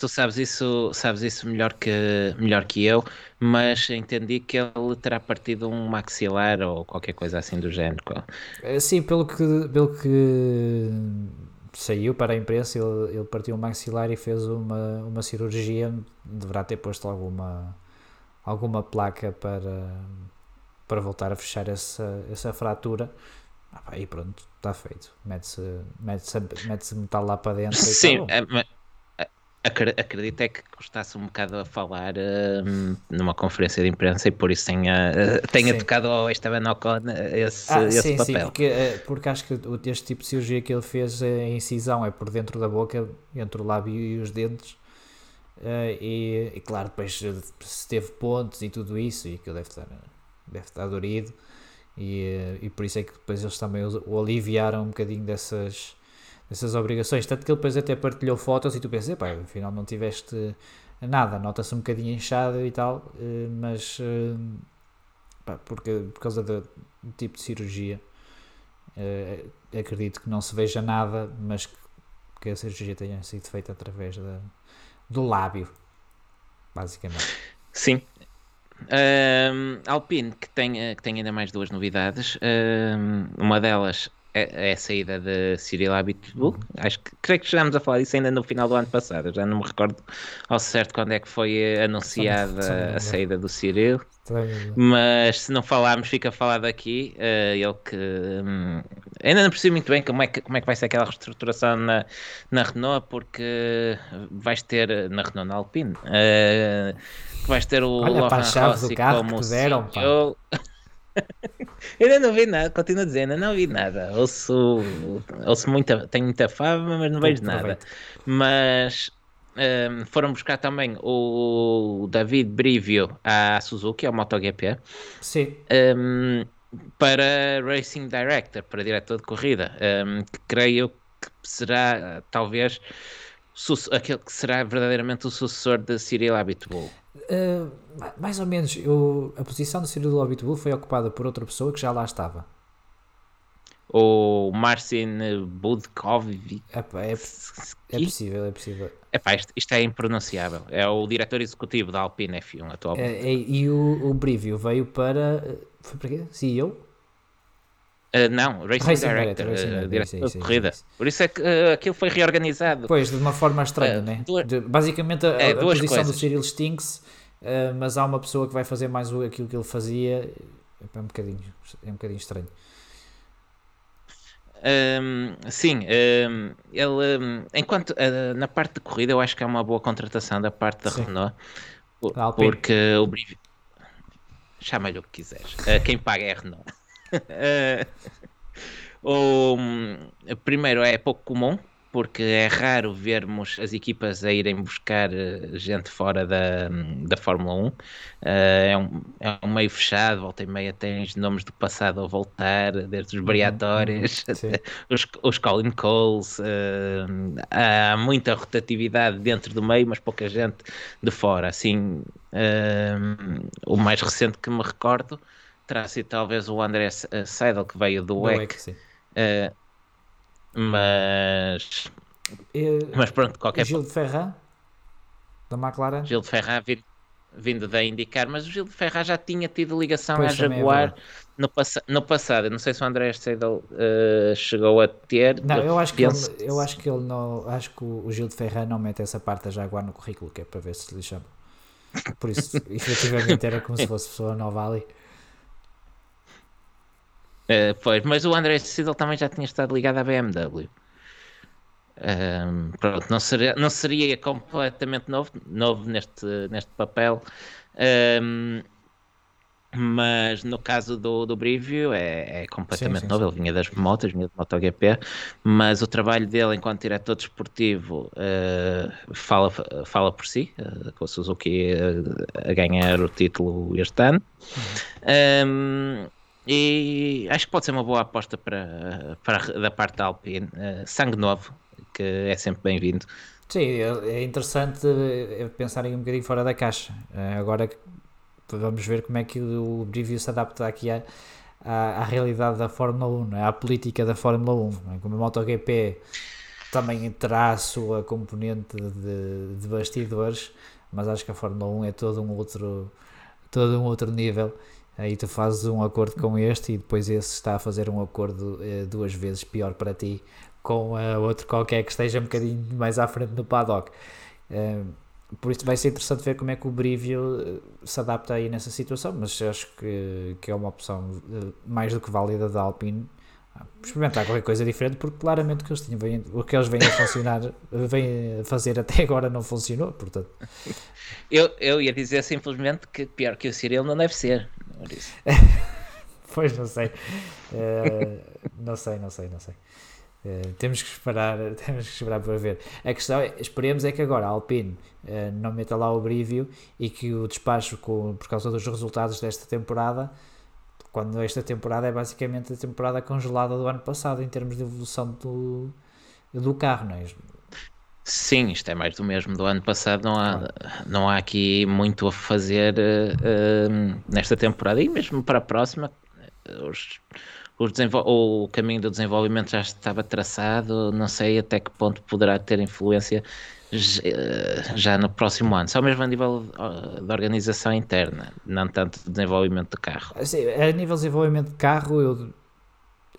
[SPEAKER 2] tu sabes isso, sabes isso melhor que, melhor que eu, mas entendi que ele terá partido um maxilar ou qualquer coisa assim do género.
[SPEAKER 3] Eh, sim, pelo que, pelo que saiu para a imprensa, ele, ele partiu um maxilar e fez uma, uma cirurgia, deverá ter posto alguma, alguma placa para, para voltar a fechar essa, essa fratura. Ah, e pronto, está feito. Mete-se mete -se, mete -se metal lá para dentro.
[SPEAKER 2] Sim, tá acredito é que gostasse um bocado a falar uh, numa conferência de imprensa e por isso tenha, uh, tenha tocado ao Esteban Ocon esse, ah, esse
[SPEAKER 3] sim,
[SPEAKER 2] papel.
[SPEAKER 3] Sim, porque, uh, porque acho que este tipo de cirurgia que ele fez, a incisão é por dentro da boca, entre o lábio e os dentes. Uh, e, e, claro, depois se teve pontos e tudo isso, e que deve estar, deve estar dorido, e, e por isso é que depois eles também o, o aliviaram um bocadinho dessas, essas obrigações. Tanto que ele depois até partilhou fotos e tu pensas, pá, afinal não tiveste nada, nota-se um bocadinho inchado e tal, eh, mas, eh, pá, porque, por causa do, tipo de cirurgia, eh, acredito que não se veja nada, mas que, que a cirurgia tenha sido feita através da, do lábio, basicamente.
[SPEAKER 2] Sim. Ahm, Alpine, que tem, que tem ainda mais duas novidades. Ahm, uma delas é, é a saída de Cyril Abitbull. Acho que creio que chegámos a falar disso ainda no final do ano passado. Eu já não me recordo ao certo quando é que foi eh, anunciada
[SPEAKER 3] só
[SPEAKER 2] a saída do Cyril. Mas se não falarmos, fica falado aqui. eh, ele que hum, ainda não percebi muito bem como é que, como é que vai ser aquela reestruturação na, na Renault, porque vais ter na Renault, na Alpine, que vais ter o
[SPEAKER 3] Olha, chave do
[SPEAKER 2] Rossi
[SPEAKER 3] carro
[SPEAKER 2] como
[SPEAKER 3] que deram, pá. *laughs*
[SPEAKER 2] Ainda não vi nada, continuo ainda não vi nada. Ouço, ouço muita, tenho muita fama, mas não vejo nada. Mas hum, foram buscar também o David Brivio à Suzuki, ao MotoGP
[SPEAKER 3] Sim,
[SPEAKER 2] um, para Racing Director, para diretor de corrida, um, que creio que será talvez aquele que será verdadeiramente o sucessor de Cyril Abitbull.
[SPEAKER 3] Uh, ma- mais ou menos, eu, a posição do Cyril Abitbull foi ocupada por outra pessoa que já lá estava.
[SPEAKER 2] O Marcin Budkovic.
[SPEAKER 3] Epá, É, é possível, é possível.
[SPEAKER 2] Epá, isto, isto é impronunciável. É o diretor executivo da Alpine F1 atualmente.
[SPEAKER 3] É, é- e o, o Brivio veio para. uh, Foi para quê? CEO?
[SPEAKER 2] Uh, não, Racing,
[SPEAKER 3] Racing
[SPEAKER 2] Director,
[SPEAKER 3] Director, Racing
[SPEAKER 2] uh,
[SPEAKER 3] Director, isso,
[SPEAKER 2] corrida.
[SPEAKER 3] isso.
[SPEAKER 2] Por isso é que uh, aquilo foi reorganizado.
[SPEAKER 3] Pois, de uma forma estranha,
[SPEAKER 2] Uh,
[SPEAKER 3] né?
[SPEAKER 2] duas-
[SPEAKER 3] De- basicamente, a,
[SPEAKER 2] É,
[SPEAKER 3] a posição do
[SPEAKER 2] coisas.
[SPEAKER 3] Cyril extingue-se, uh, mas há uma pessoa que vai fazer mais aquilo que ele fazia. É um bocadinho, é um bocadinho estranho.
[SPEAKER 2] Hum, sim, hum, ele hum, enquanto na parte de corrida eu acho que é uma boa contratação da parte da
[SPEAKER 3] Sim.
[SPEAKER 2] Renault po-
[SPEAKER 3] Da Alpine.
[SPEAKER 2] porque o chama-lhe o que quiseres, quem paga é a Renault. *laughs* O, primeiro é pouco comum porque é raro vermos as equipas a irem buscar uh, gente fora da, da Fórmula 1. Uh, é, um, é um meio fechado, volta e meia tens nomes do passado a voltar, desde os Briatores
[SPEAKER 3] Uhum, sim.
[SPEAKER 2] até os, os Colin Coles. uh, há muita rotatividade dentro do meio, mas pouca gente de fora. Assim, uh, o mais recente que me recordo terá sido talvez o André uh, Seidel, que veio do
[SPEAKER 3] Do
[SPEAKER 2] WEC. Uh, mas,
[SPEAKER 3] E,
[SPEAKER 2] mas pronto, qualquer
[SPEAKER 3] Gil de Ferran, da McLaren.
[SPEAKER 2] Gil de Ferran vindo, vindo da indicar, mas o Gil de Ferran já tinha tido ligação
[SPEAKER 3] Pois,
[SPEAKER 2] à
[SPEAKER 3] é
[SPEAKER 2] Jaguar
[SPEAKER 3] verdade.
[SPEAKER 2] no, passa no passado. Eu não sei se o André Seidel uh, chegou a ter.
[SPEAKER 3] Não, eu acho que ele, eu acho que ele não, acho que o o Gil de Ferran não mete essa parte da Jaguar no currículo, que é para ver se lhe chama. Por isso, *laughs* efetivamente era como se fosse pessoa nova ali.
[SPEAKER 2] Uh, pois, mas o André Seidel também já tinha estado ligado à BMW. Um, pronto, não seria, não seria completamente novo, novo neste, neste papel, um, mas no caso do, do Brivio é, é completamente
[SPEAKER 3] Sim, sim,
[SPEAKER 2] novo.
[SPEAKER 3] sim.
[SPEAKER 2] Ele vinha das motas, vinha do MotoGP, mas o trabalho dele enquanto diretor desportivo uh, fala, fala por si, uh, com a Suzuki uh, a ganhar o título este ano. Um, e acho que pode ser uma boa aposta para, para da parte da Alpine. Uh, sangue novo, que é sempre bem-vindo.
[SPEAKER 3] Sim, é é interessante eh, pensarem um bocadinho fora da caixa. Eh, Agora vamos ver como é que o Brivio se adapta aqui à, à, à realidade da Fórmula 1, não é? à política da Fórmula 1. não é? Como a MotoGP também terá a sua componente de, de bastidores, mas acho que a Fórmula 1 é todo um outro, todo um outro nível. Aí tu fazes um acordo com este e depois esse está a fazer um acordo eh, duas vezes pior para ti com eh, outro qualquer que esteja um bocadinho mais à frente no paddock. Eh, por isso vai ser interessante ver como é que o Brivio eh, se adapta aí nessa situação, mas acho que, que é uma opção mais do que válida da Alpine ah, experimentar qualquer coisa diferente, porque claramente o que eles, tinham, o que eles vêm a funcionar, vêm a fazer até agora não funcionou, portanto.
[SPEAKER 2] Eu, eu ia dizer simplesmente que pior que o Cyril não deve ser. *laughs*
[SPEAKER 3] Pois não sei. Eh, não sei, não sei, não sei. Eh, temos que esperar, *laughs* temos que esperar para ver. A questão é, esperemos é que agora a Alpine eh, não meta lá o Brivio e que o despacho com, por causa dos resultados desta temporada, quando esta temporada é basicamente a temporada congelada do ano passado em termos de evolução do, do carro, não é?
[SPEAKER 2] Sim, isto é mais do mesmo do ano passado. Não há, não há aqui muito a fazer uh, uh, nesta temporada e mesmo para a próxima. Os, os o caminho do desenvolvimento já estava traçado. Não sei até que ponto poderá ter influência já no próximo ano, só mesmo a nível de organização interna, não tanto de desenvolvimento de carro.
[SPEAKER 3] Sim, a nível de desenvolvimento de carro, eu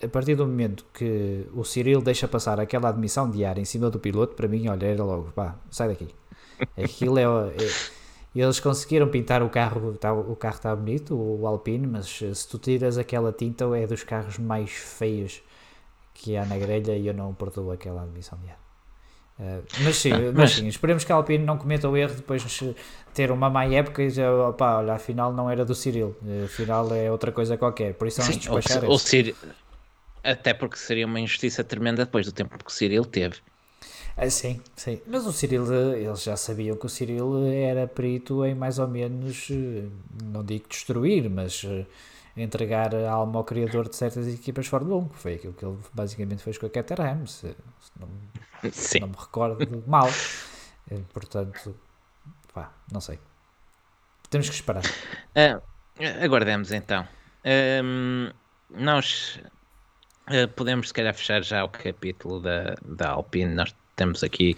[SPEAKER 3] a partir do momento que o Cyril deixa passar aquela admissão diária em cima do piloto, para mim, olha, era logo, pá, sai daqui. *laughs* Aquilo é, é eles conseguiram pintar o carro, tá, o carro está bonito, o Alpine, mas se tu tiras aquela tinta, é dos carros mais feios que há na grelha e eu não perdoo aquela admissão diária. Uh, mas sim, *laughs* ah, mas sim, esperemos que a Alpine não cometa o erro depois de ter uma má época e já, opa, olha, afinal não era do Cyril, afinal é outra coisa qualquer, por isso vamos despachar
[SPEAKER 2] o, o Cyril, até porque seria uma injustiça tremenda depois do tempo que o Cyril teve.
[SPEAKER 3] Ah, sim, sim. Mas o Cyril, eles já sabiam que o Cyril era perito em mais ou menos, eh, não digo destruir, mas eh, entregar a alma ao criador de certas equipas Fórmula 1, que foi aquilo que ele basicamente fez com a Caterham, se, não, se não me recordo mal. Eh, portanto, pá, não sei. Temos que esperar.
[SPEAKER 2] Uh, aguardemos então. Um, nós uh, podemos, se calhar, fechar já o capítulo da, da Alpine. Nós temos aqui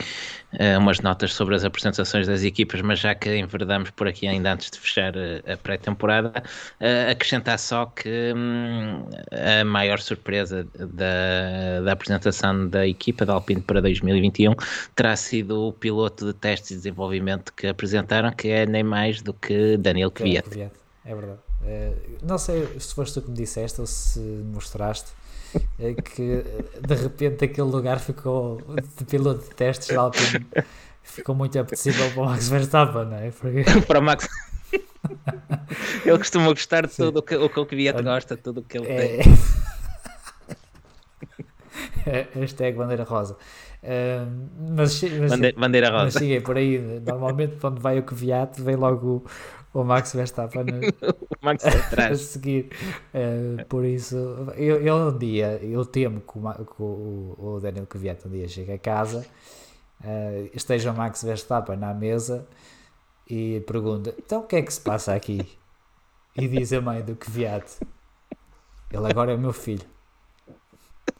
[SPEAKER 2] uh, umas notas sobre as apresentações das equipas, mas já que enverdamos por aqui ainda antes de fechar uh, a pré-temporada, uh, acrescentar só que um, a maior surpresa da, da apresentação da equipa da Alpine para 2021 terá sido o piloto de testes e desenvolvimento que apresentaram, que é nem mais do que Daniel Kvyat.
[SPEAKER 3] É verdade. não sei se foste tu que me disseste ou se mostraste é que de repente aquele lugar ficou de piloto de testes de Alpine ficou muito apetecível para o Max Verstappen, não é? Porque... *laughs*
[SPEAKER 2] para Max ele costuma gostar de tudo o que o que o Kvyat gosta, tudo o que ele é... tem. *laughs*
[SPEAKER 3] É, hashtag bandeira rosa. Uh, mas, mas,
[SPEAKER 2] bandeira, bandeira rosa.
[SPEAKER 3] Mas cheguei por aí. Normalmente, quando vai o Kvyat, vem logo o Max Verstappen *laughs*
[SPEAKER 2] o Max atrás.
[SPEAKER 3] a seguir. Uh, por isso, eu, eu um dia, eu temo que o, que o, o Daniel Kvyat um dia chegue a casa, uh, esteja o Max Verstappen na mesa e pergunta: então o que é que se passa aqui? E diz a mãe do Kvyat: ele agora é o meu filho.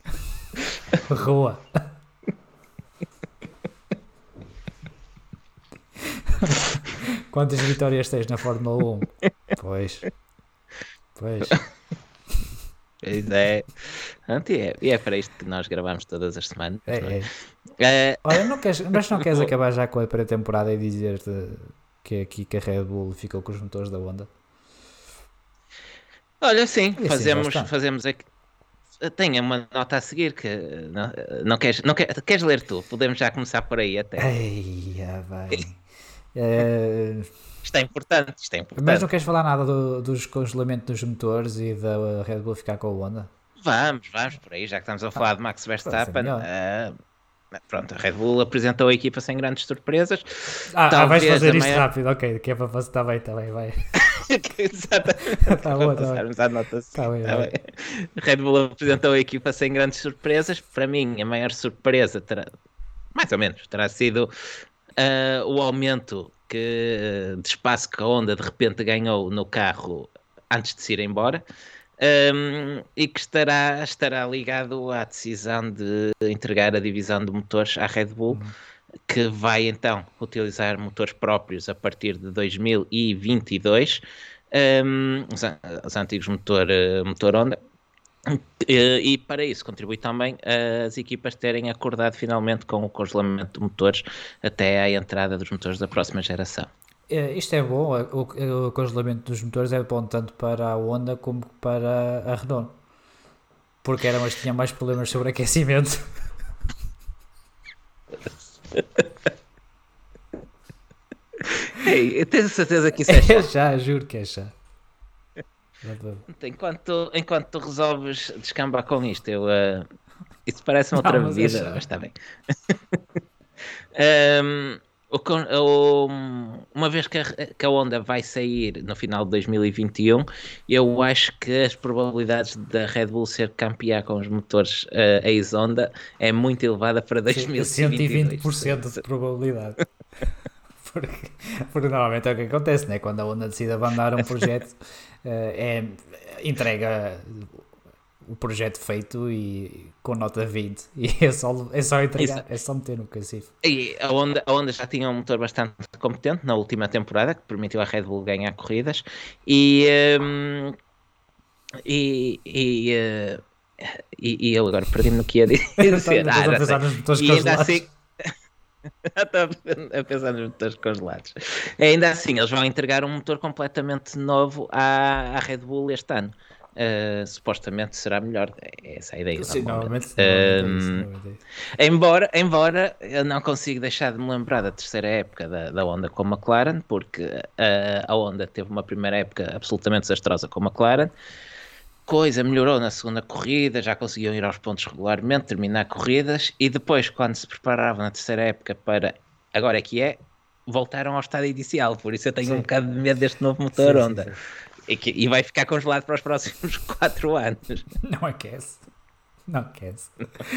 [SPEAKER 3] *laughs* Rua. *laughs* Quantas vitórias tens na Fórmula 1? Pois. Pois.
[SPEAKER 2] Pois é. é. E é para isto que nós gravamos todas as semanas. É, é?
[SPEAKER 3] é. Olha, não queres, mas não queres *laughs* acabar já com a pré-temporada e dizer-te que aqui que a Red Bull ficou com os motores da Honda?
[SPEAKER 2] Olha, sim, assim fazemos, fazemos aqui. Tenho uma nota a seguir que não, não, queres, não queres, queres ler tu? Podemos já começar por aí até.
[SPEAKER 3] Ei, vai. É...
[SPEAKER 2] Isto é importante, isto é importante.
[SPEAKER 3] Mas não queres falar nada do, dos congelamentos dos motores e da Red Bull ficar com a Honda?
[SPEAKER 2] Vamos, vamos por aí, já que estamos a falar ah, de Max Verstappen. Uh, pronto, a Red Bull apresentou a equipa sem grandes surpresas.
[SPEAKER 3] Ah, ah vais fazer isto maior... rápido, ok, que é para fazer, está bem, está bem, vai. *laughs*
[SPEAKER 2] Exatamente. Tá bom, tá bem. Tá bem, tá bem. Red Bull apresentou a equipa sem grandes surpresas. Para mim, a maior surpresa terá, mais ou menos, terá sido uh, o aumento que, de espaço que a Honda de repente ganhou no carro antes de se ir embora. Um, e que estará, estará ligado à decisão de entregar a divisão de motores à Red Bull, uhum. que vai então utilizar motores próprios a partir de 2022, um, os, os, antigos motor, motor Honda, e para isso contribui também as equipas terem acordado finalmente com o congelamento de motores até à entrada dos motores da próxima geração.
[SPEAKER 3] É, isto é bom, o, o, congelamento dos motores é bom tanto para a Honda como para a Renault, porque era, mas tinha mais problemas sobre aquecimento. *laughs*
[SPEAKER 2] Ei, tens certeza que isso é, *laughs*
[SPEAKER 3] é já, juro que é já.
[SPEAKER 2] Enquanto, enquanto tu resolves descambar com isto, eu, uh, isso parece uma outra não, vida, mas está bem. *laughs* um, o uma vez que a, que a Honda vai sair no final de 2021, eu acho que as probabilidades da Red Bull ser campeã com os motores uh, ex-Honda é muito elevada para 2022.
[SPEAKER 3] 120% de probabilidade. *laughs* Porque, porque normalmente é o que acontece, né? quando a Honda decide abandonar um *laughs* projeto, eh, é, entrega o projeto feito e com nota 20 *laughs* e é só, é só entregar,
[SPEAKER 2] Isso.
[SPEAKER 3] é só meter no cacifo.
[SPEAKER 2] E a Honda, a Honda já tinha um motor bastante competente na última temporada, que permitiu à Red Bull ganhar corridas. E. hum, e, e, eh, e, e eu agora perdi-me no que ia *laughs* dizer. Ah, E ainda assim. *laughs* Estou a pensar nos motores congelados. Ainda assim, eles vão entregar um motor completamente novo à, à Red Bull este ano. Uh, supostamente será melhor. É essa a ideia.
[SPEAKER 3] Sim,
[SPEAKER 2] normalmente.
[SPEAKER 3] é é isso.
[SPEAKER 2] Embora, embora eu não consigo deixar de me lembrar da terceira época da, da Honda com a McLaren, porque uh, a Honda teve uma primeira época absolutamente desastrosa com a McLaren. Coisa melhorou na segunda corrida, já conseguiam ir aos pontos regularmente, terminar corridas e depois, quando se preparavam na terceira época para agora é que é, voltaram ao estado inicial. Por isso eu tenho
[SPEAKER 3] Sim.
[SPEAKER 2] um bocado de medo deste novo motor
[SPEAKER 3] Sim,
[SPEAKER 2] Honda
[SPEAKER 3] sim.
[SPEAKER 2] E, que- e vai ficar congelado para os próximos *laughs* 4 anos.
[SPEAKER 3] Não aquece. Não aquece.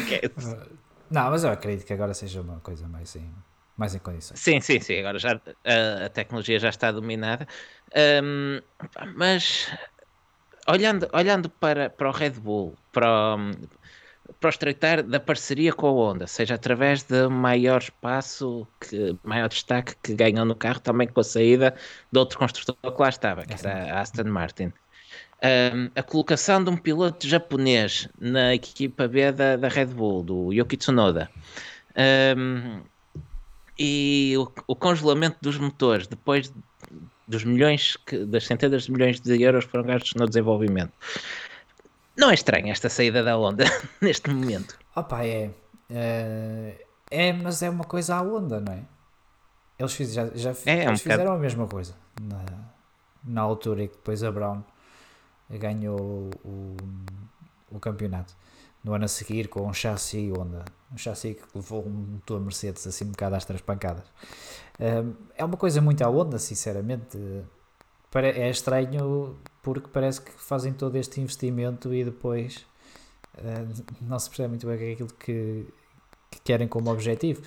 [SPEAKER 2] Que é-
[SPEAKER 3] Não, mas eu acredito que agora seja uma coisa mais em, mais em condições.
[SPEAKER 2] Sim, sim, sim. Agora já a, a tecnologia já está dominada. Hum, mas olhando, olhando para, para o Red Bull, para, o- para o estreitar da parceria com a Honda, seja através de maior espaço, que, maior destaque que ganham no carro, também com a saída de outro construtor que lá estava, que era a Aston Martin. Hum, a colocação de um piloto japonês na equipa B da, da Red Bull, do Yuki Tsunoda. Hum, e o, o congelamento dos motores depois dos milhões, que- das centenas de milhões de euros que foram gastos no desenvolvimento. Não é estranho esta saída da Honda *laughs* neste momento.
[SPEAKER 3] Opa, é. eh, é, mas é uma coisa à onda, não é? Eles, fiz, já, já
[SPEAKER 2] É, é um
[SPEAKER 3] eles
[SPEAKER 2] bocado-
[SPEAKER 3] fizeram a mesma coisa na, na altura em que depois a Brown ganhou o, o campeonato. No ano a seguir, com um chassi Honda, um chassi que levou um motor Mercedes assim um bocado às três pancadas. É uma coisa muito à onda, sinceramente. É estranho porque parece que fazem todo este investimento e depois não se percebe muito bem o que é aquilo que, que querem como objetivo.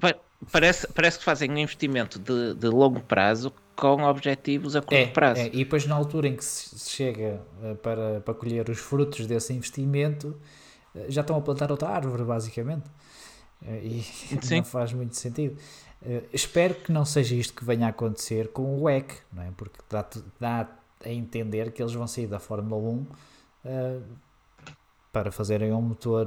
[SPEAKER 2] Pa- Parece, parece que fazem um investimento de, de longo prazo com objetivos a curto
[SPEAKER 3] é,
[SPEAKER 2] prazo.
[SPEAKER 3] é, e depois na altura em que se se chega eh, para, para colher os frutos desse investimento, eh, já estão a plantar outra árvore, basicamente. Eh, E
[SPEAKER 2] Sim. *laughs*
[SPEAKER 3] não faz muito sentido. Eh, espero que não seja isto que venha a acontecer com o WEC, não é? Porque dá, dá a entender que eles vão sair da Fórmula 1 eh, para fazerem um motor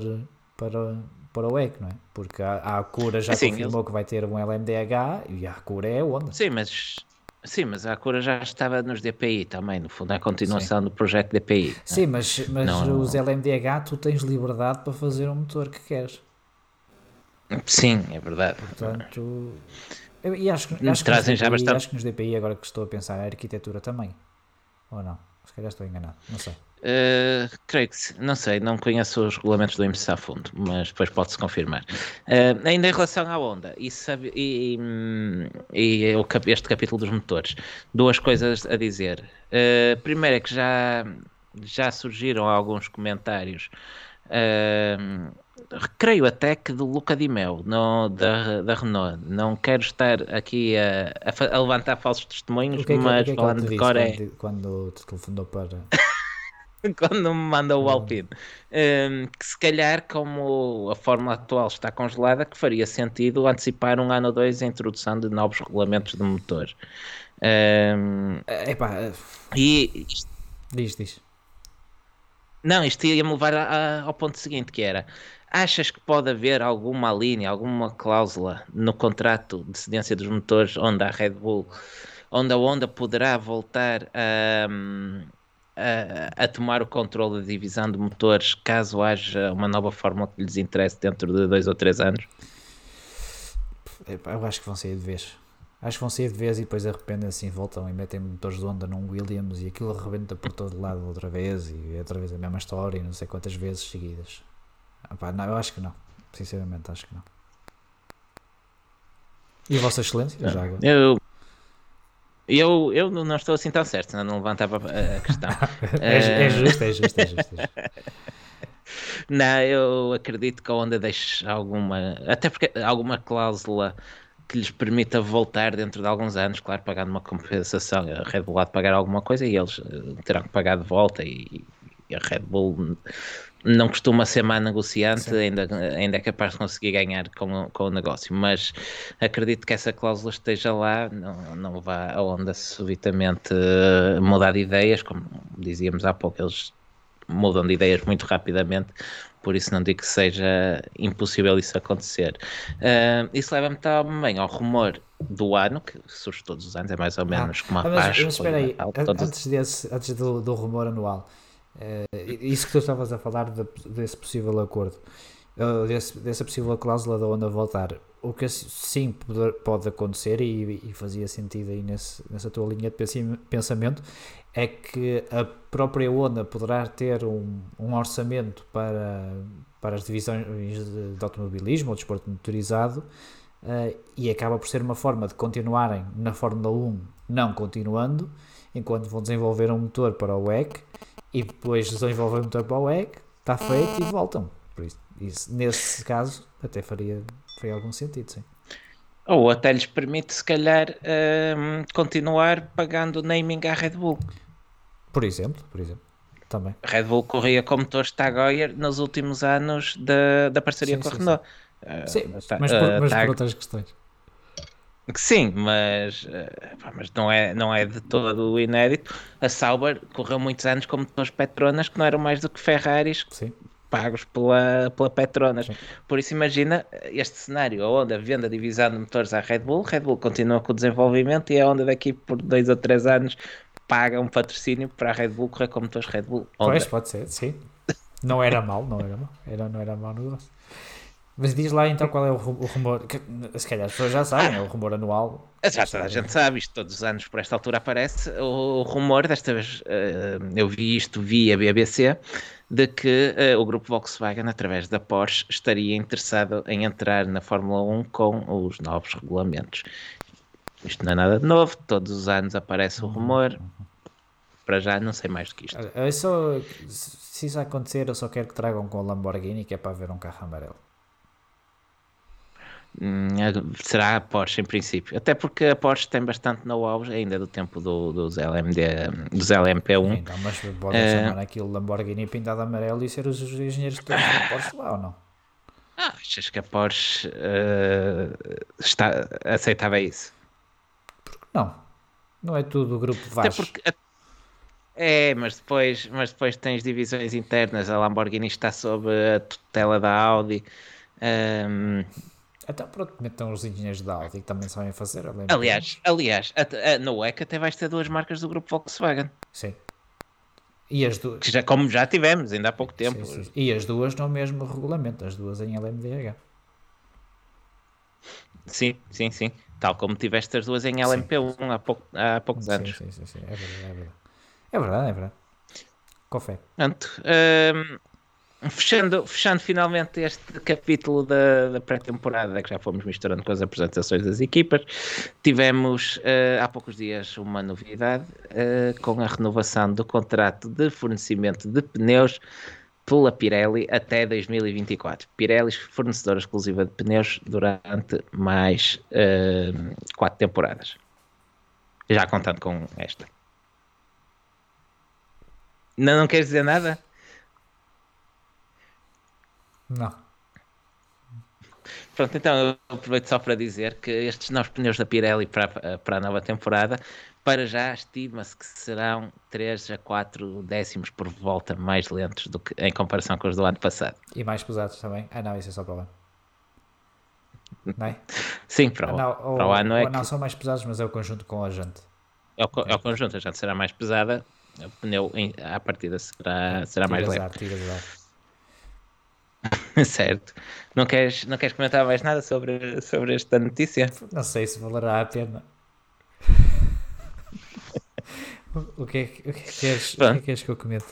[SPEAKER 3] para, para o WEC, não é? Porque a, a Acura já
[SPEAKER 2] Assim,
[SPEAKER 3] confirmou que vai ter um LMDH e a Acura é a Honda.
[SPEAKER 2] Sim, mas, sim, mas a Acura já estava nos DPI também, no fundo, é a continuação do projeto DPI.
[SPEAKER 3] Sim, mas, mas
[SPEAKER 2] Não-
[SPEAKER 3] os LMDH tu tens liberdade para fazer o motor que queres.
[SPEAKER 2] Sim, é verdade.
[SPEAKER 3] Portanto, eu, e acho, que-
[SPEAKER 2] Nos
[SPEAKER 3] acho, que
[SPEAKER 2] trazem já
[SPEAKER 3] DPI,
[SPEAKER 2] bastante-
[SPEAKER 3] acho que nos DPI, agora que estou a pensar, a arquitetura também. Ou não? Se calhar estou enganado, não sei.
[SPEAKER 2] Uh, creio que não sei, não conheço os regulamentos do IMSA a fundo, mas depois pode-se confirmar. Uh, ainda em relação à Honda e, sabe- e, hum, e cap- este capítulo dos motores, duas coisas a dizer. Uh, primeiro é que já, já surgiram alguns comentários. uh, creio até que do Luca Di Mel, no, da, da Renault. Não quero estar aqui a, a a levantar falsos testemunhos,
[SPEAKER 3] que é que,
[SPEAKER 2] mas
[SPEAKER 3] que, é
[SPEAKER 2] falando de cor é.
[SPEAKER 3] quando, quando te telefonou para. *laughs*
[SPEAKER 2] quando me manda o Alpine. Um, que se calhar, como a fórmula atual está congelada, que faria sentido antecipar um ano ou dois a introdução de novos regulamentos de motor. Um,
[SPEAKER 3] Eh, Epá, eh,
[SPEAKER 2] e isto-
[SPEAKER 3] diz, diz.
[SPEAKER 2] não, isto ia-me levar a- a- ao ponto seguinte, que era achas que pode haver alguma linha, alguma cláusula no contrato de cedência dos motores onde a Red Bull, onde a Honda poderá voltar a, a, a tomar o controle da divisão de motores caso haja uma nova fórmula que lhes interesse dentro de dois ou três anos?
[SPEAKER 3] Eu acho que vão sair de vez. Acho que vão sair de vez e depois arrependem-se e voltam e metem motores de onda num Williams e aquilo arrebenta por todo lado outra vez e é outra vez a mesma história e não sei quantas vezes seguidas. Epá, não, eu acho que não. Sinceramente, acho que não. E Vossa Excelência, já agora?
[SPEAKER 2] Eu, eu, eu não estou assim tão certo, não levantava a questão. *laughs*
[SPEAKER 3] é, é justo, é justo, é justo. É justo. *laughs*
[SPEAKER 2] Não, eu acredito que a Honda deixe alguma, até porque alguma cláusula que lhes permita voltar dentro de alguns anos, claro, pagando uma compensação, a Red Bull há de pagar alguma coisa e eles eh, terão que pagar de volta e, e a Red Bull não costuma ser má negociante, ainda, ainda é capaz de conseguir ganhar com, com o negócio, mas acredito que essa cláusula esteja lá, não, não vá a Honda subitamente eh, mudar de ideias, como dizíamos há pouco, eles mudam de ideias muito rapidamente, por isso não digo que seja impossível isso acontecer. Uh, isso leva-me também ao rumor do ano, que surge todos os anos, é mais ou menos ah, como a
[SPEAKER 3] mas, Páscoa. Mas espera aí, antes, desse, antes do, do rumor anual, isso que tu estavas a falar de, desse possível acordo, uh, desse, dessa possível cláusula da onda voltar, o que sim pode acontecer e, e fazia sentido aí nesse, nessa tua linha de pensamento é que a própria ONA poderá ter um, um orçamento para, para as divisões de, de automobilismo ou desporto motorizado uh, e acaba por ser uma forma de continuarem na Fórmula 1 não continuando, enquanto vão desenvolver um motor para o WEC e depois desenvolver um motor para o está feito e voltam. Por isso, isso, nesse caso até faria, faria algum sentido, sim.
[SPEAKER 2] Ou até lhes permite, se calhar, uh, continuar pagando naming à Red Bull.
[SPEAKER 3] Por exemplo, por exemplo. Também.
[SPEAKER 2] Red Bull corria com motores Tag Heuer nos últimos anos da, da parceria sim, com a Renault.
[SPEAKER 3] Sim, sim. Uh, sim mas, por, mas por outras questões.
[SPEAKER 2] Sim, mas, uh, mas não, é, não é de todo inédito. A Sauber correu muitos anos com motores Petronas que não eram mais do que Ferraris Sim. pagos pela, pela Petronas. Sim. Por isso, imagina este cenário: a venda divisão de motores à Red Bull, Red Bull continua com o desenvolvimento e é onde daqui por dois ou três anos paga um patrocínio para a Red Bull correr como motores Red Bull.
[SPEAKER 3] Honda. Pois, pode ser, sim. Não era mal, não era mal. Era, não era mal negócio. Mas diz lá então qual é o rumor, que, se calhar as pessoas já sabem, ah, é o rumor anual.
[SPEAKER 2] Já toda a gente sabe, isto todos os anos por esta altura aparece. O, rumor, desta vez uh, eu vi isto via BBC, de que o grupo Volkswagen, através da Porsche, estaria interessado em entrar na Fórmula 1 com os novos regulamentos. Isto não é nada de novo, todos os anos aparece o rumor. Para já não sei mais do que isto.
[SPEAKER 3] Eu só, se isso acontecer, eu só quero que tragam com o Lamborghini, que é para ver um carro amarelo.
[SPEAKER 2] Hum, é, será a Porsche em princípio, até porque a Porsche tem bastante know-how ainda do tempo do, dos, LMD, dos LMP1.
[SPEAKER 3] Então, mas podem uh, chamar aquilo Lamborghini pintado amarelo e ser os, engenheiros todos da Porsche lá ou não?
[SPEAKER 2] Ah, achas que a Porsche uh, está, aceitava isso?
[SPEAKER 3] Não, não é tudo o grupo Vasco.
[SPEAKER 2] É, mas depois, mas depois tens divisões internas. A Lamborghini está sob a tutela da Audi. Um...
[SPEAKER 3] Então pronto, metam os engenheiros da Audi que também sabem fazer.
[SPEAKER 2] Aliás, aliás, a, a, até vais ter duas marcas do grupo Volkswagen.
[SPEAKER 3] Sim. E as duas.
[SPEAKER 2] Já, como já tivemos, ainda há pouco tempo.
[SPEAKER 3] Sim, sim. E as duas no mesmo regulamento, as duas em LMDH.
[SPEAKER 2] Sim, sim, sim. Tal como tiveste as duas em LMP1 há, pouco, há poucos
[SPEAKER 3] sim,
[SPEAKER 2] anos.
[SPEAKER 3] Sim, sim, sim. É verdade, é verdade. É verdade, é verdade. Confere.
[SPEAKER 2] Portanto, um, fechando, fechando finalmente este capítulo da, da pré-temporada, que já fomos misturando com as apresentações das equipas, tivemos uh, há poucos dias uma novidade uh, com a renovação do contrato de fornecimento de pneus pela Pirelli até 2024. Pirelli fornecedora exclusiva de pneus durante mais uh, quatro temporadas. Já contando com esta. Não, não queres dizer nada?
[SPEAKER 3] Não.
[SPEAKER 2] Pronto, então eu aproveito só para dizer que estes novos pneus da Pirelli para, para a nova temporada para já estima-se que serão 3 a 4 décimos por volta mais lentos do que em comparação com os do ano passado.
[SPEAKER 3] E mais pesados também? Ah não, isso é só para o ano. Não é?
[SPEAKER 2] Sim, para o, ah, não, para o ano é
[SPEAKER 3] Não, que... são mais pesados, mas é o conjunto com a jante.
[SPEAKER 2] É o, é o conjunto, a jante será mais pesada, o pneu em, à partida será, será mais leve. *laughs* certo. Não queres, não queres comentar mais nada sobre, sobre esta notícia?
[SPEAKER 3] Não sei se valerá a pena. *laughs* O que é que, o que, é que, queres, o que, é que queres que eu comente?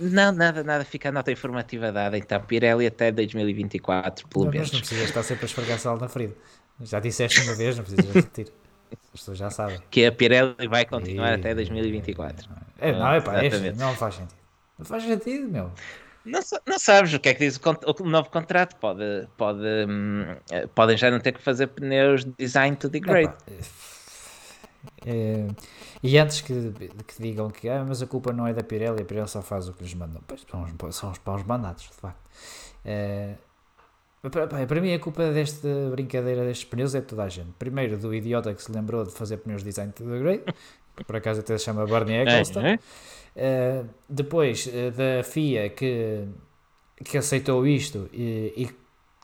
[SPEAKER 2] Não, nada, nada, fica a nota informativa dada. Então, Pirelli até 2024, pelo
[SPEAKER 3] não,
[SPEAKER 2] menos.
[SPEAKER 3] Mas não precisa estar sempre a esfregar sal na ferida. Já disseste uma vez, não precisas *laughs* repetir. As pessoas já sabem.
[SPEAKER 2] Que a Pirelli vai continuar até 2024.
[SPEAKER 3] É, não, é pá, é,
[SPEAKER 2] Exatamente.
[SPEAKER 3] não faz sentido. Não faz sentido, meu.
[SPEAKER 2] Não, não sabes o que é que diz o, o novo contrato. Pode, pode, hum, eh, podem já não ter que fazer pneus design to degrade.
[SPEAKER 3] Epá, é, e antes que, que digam que ah, mas a culpa não é da Pirelli, a Pirelli só faz o que lhes mandam. Pois são os, são os paus mandados, de facto. É, para, para- para mim, a culpa desta brincadeira destes pneus é de toda a gente. Primeiro, do idiota que se lembrou de fazer pneus design to degrade, que por acaso até se chama Barney Eccleston.
[SPEAKER 2] É, é?
[SPEAKER 3] Uh, depois uh, da FIA que, que aceitou isto e, e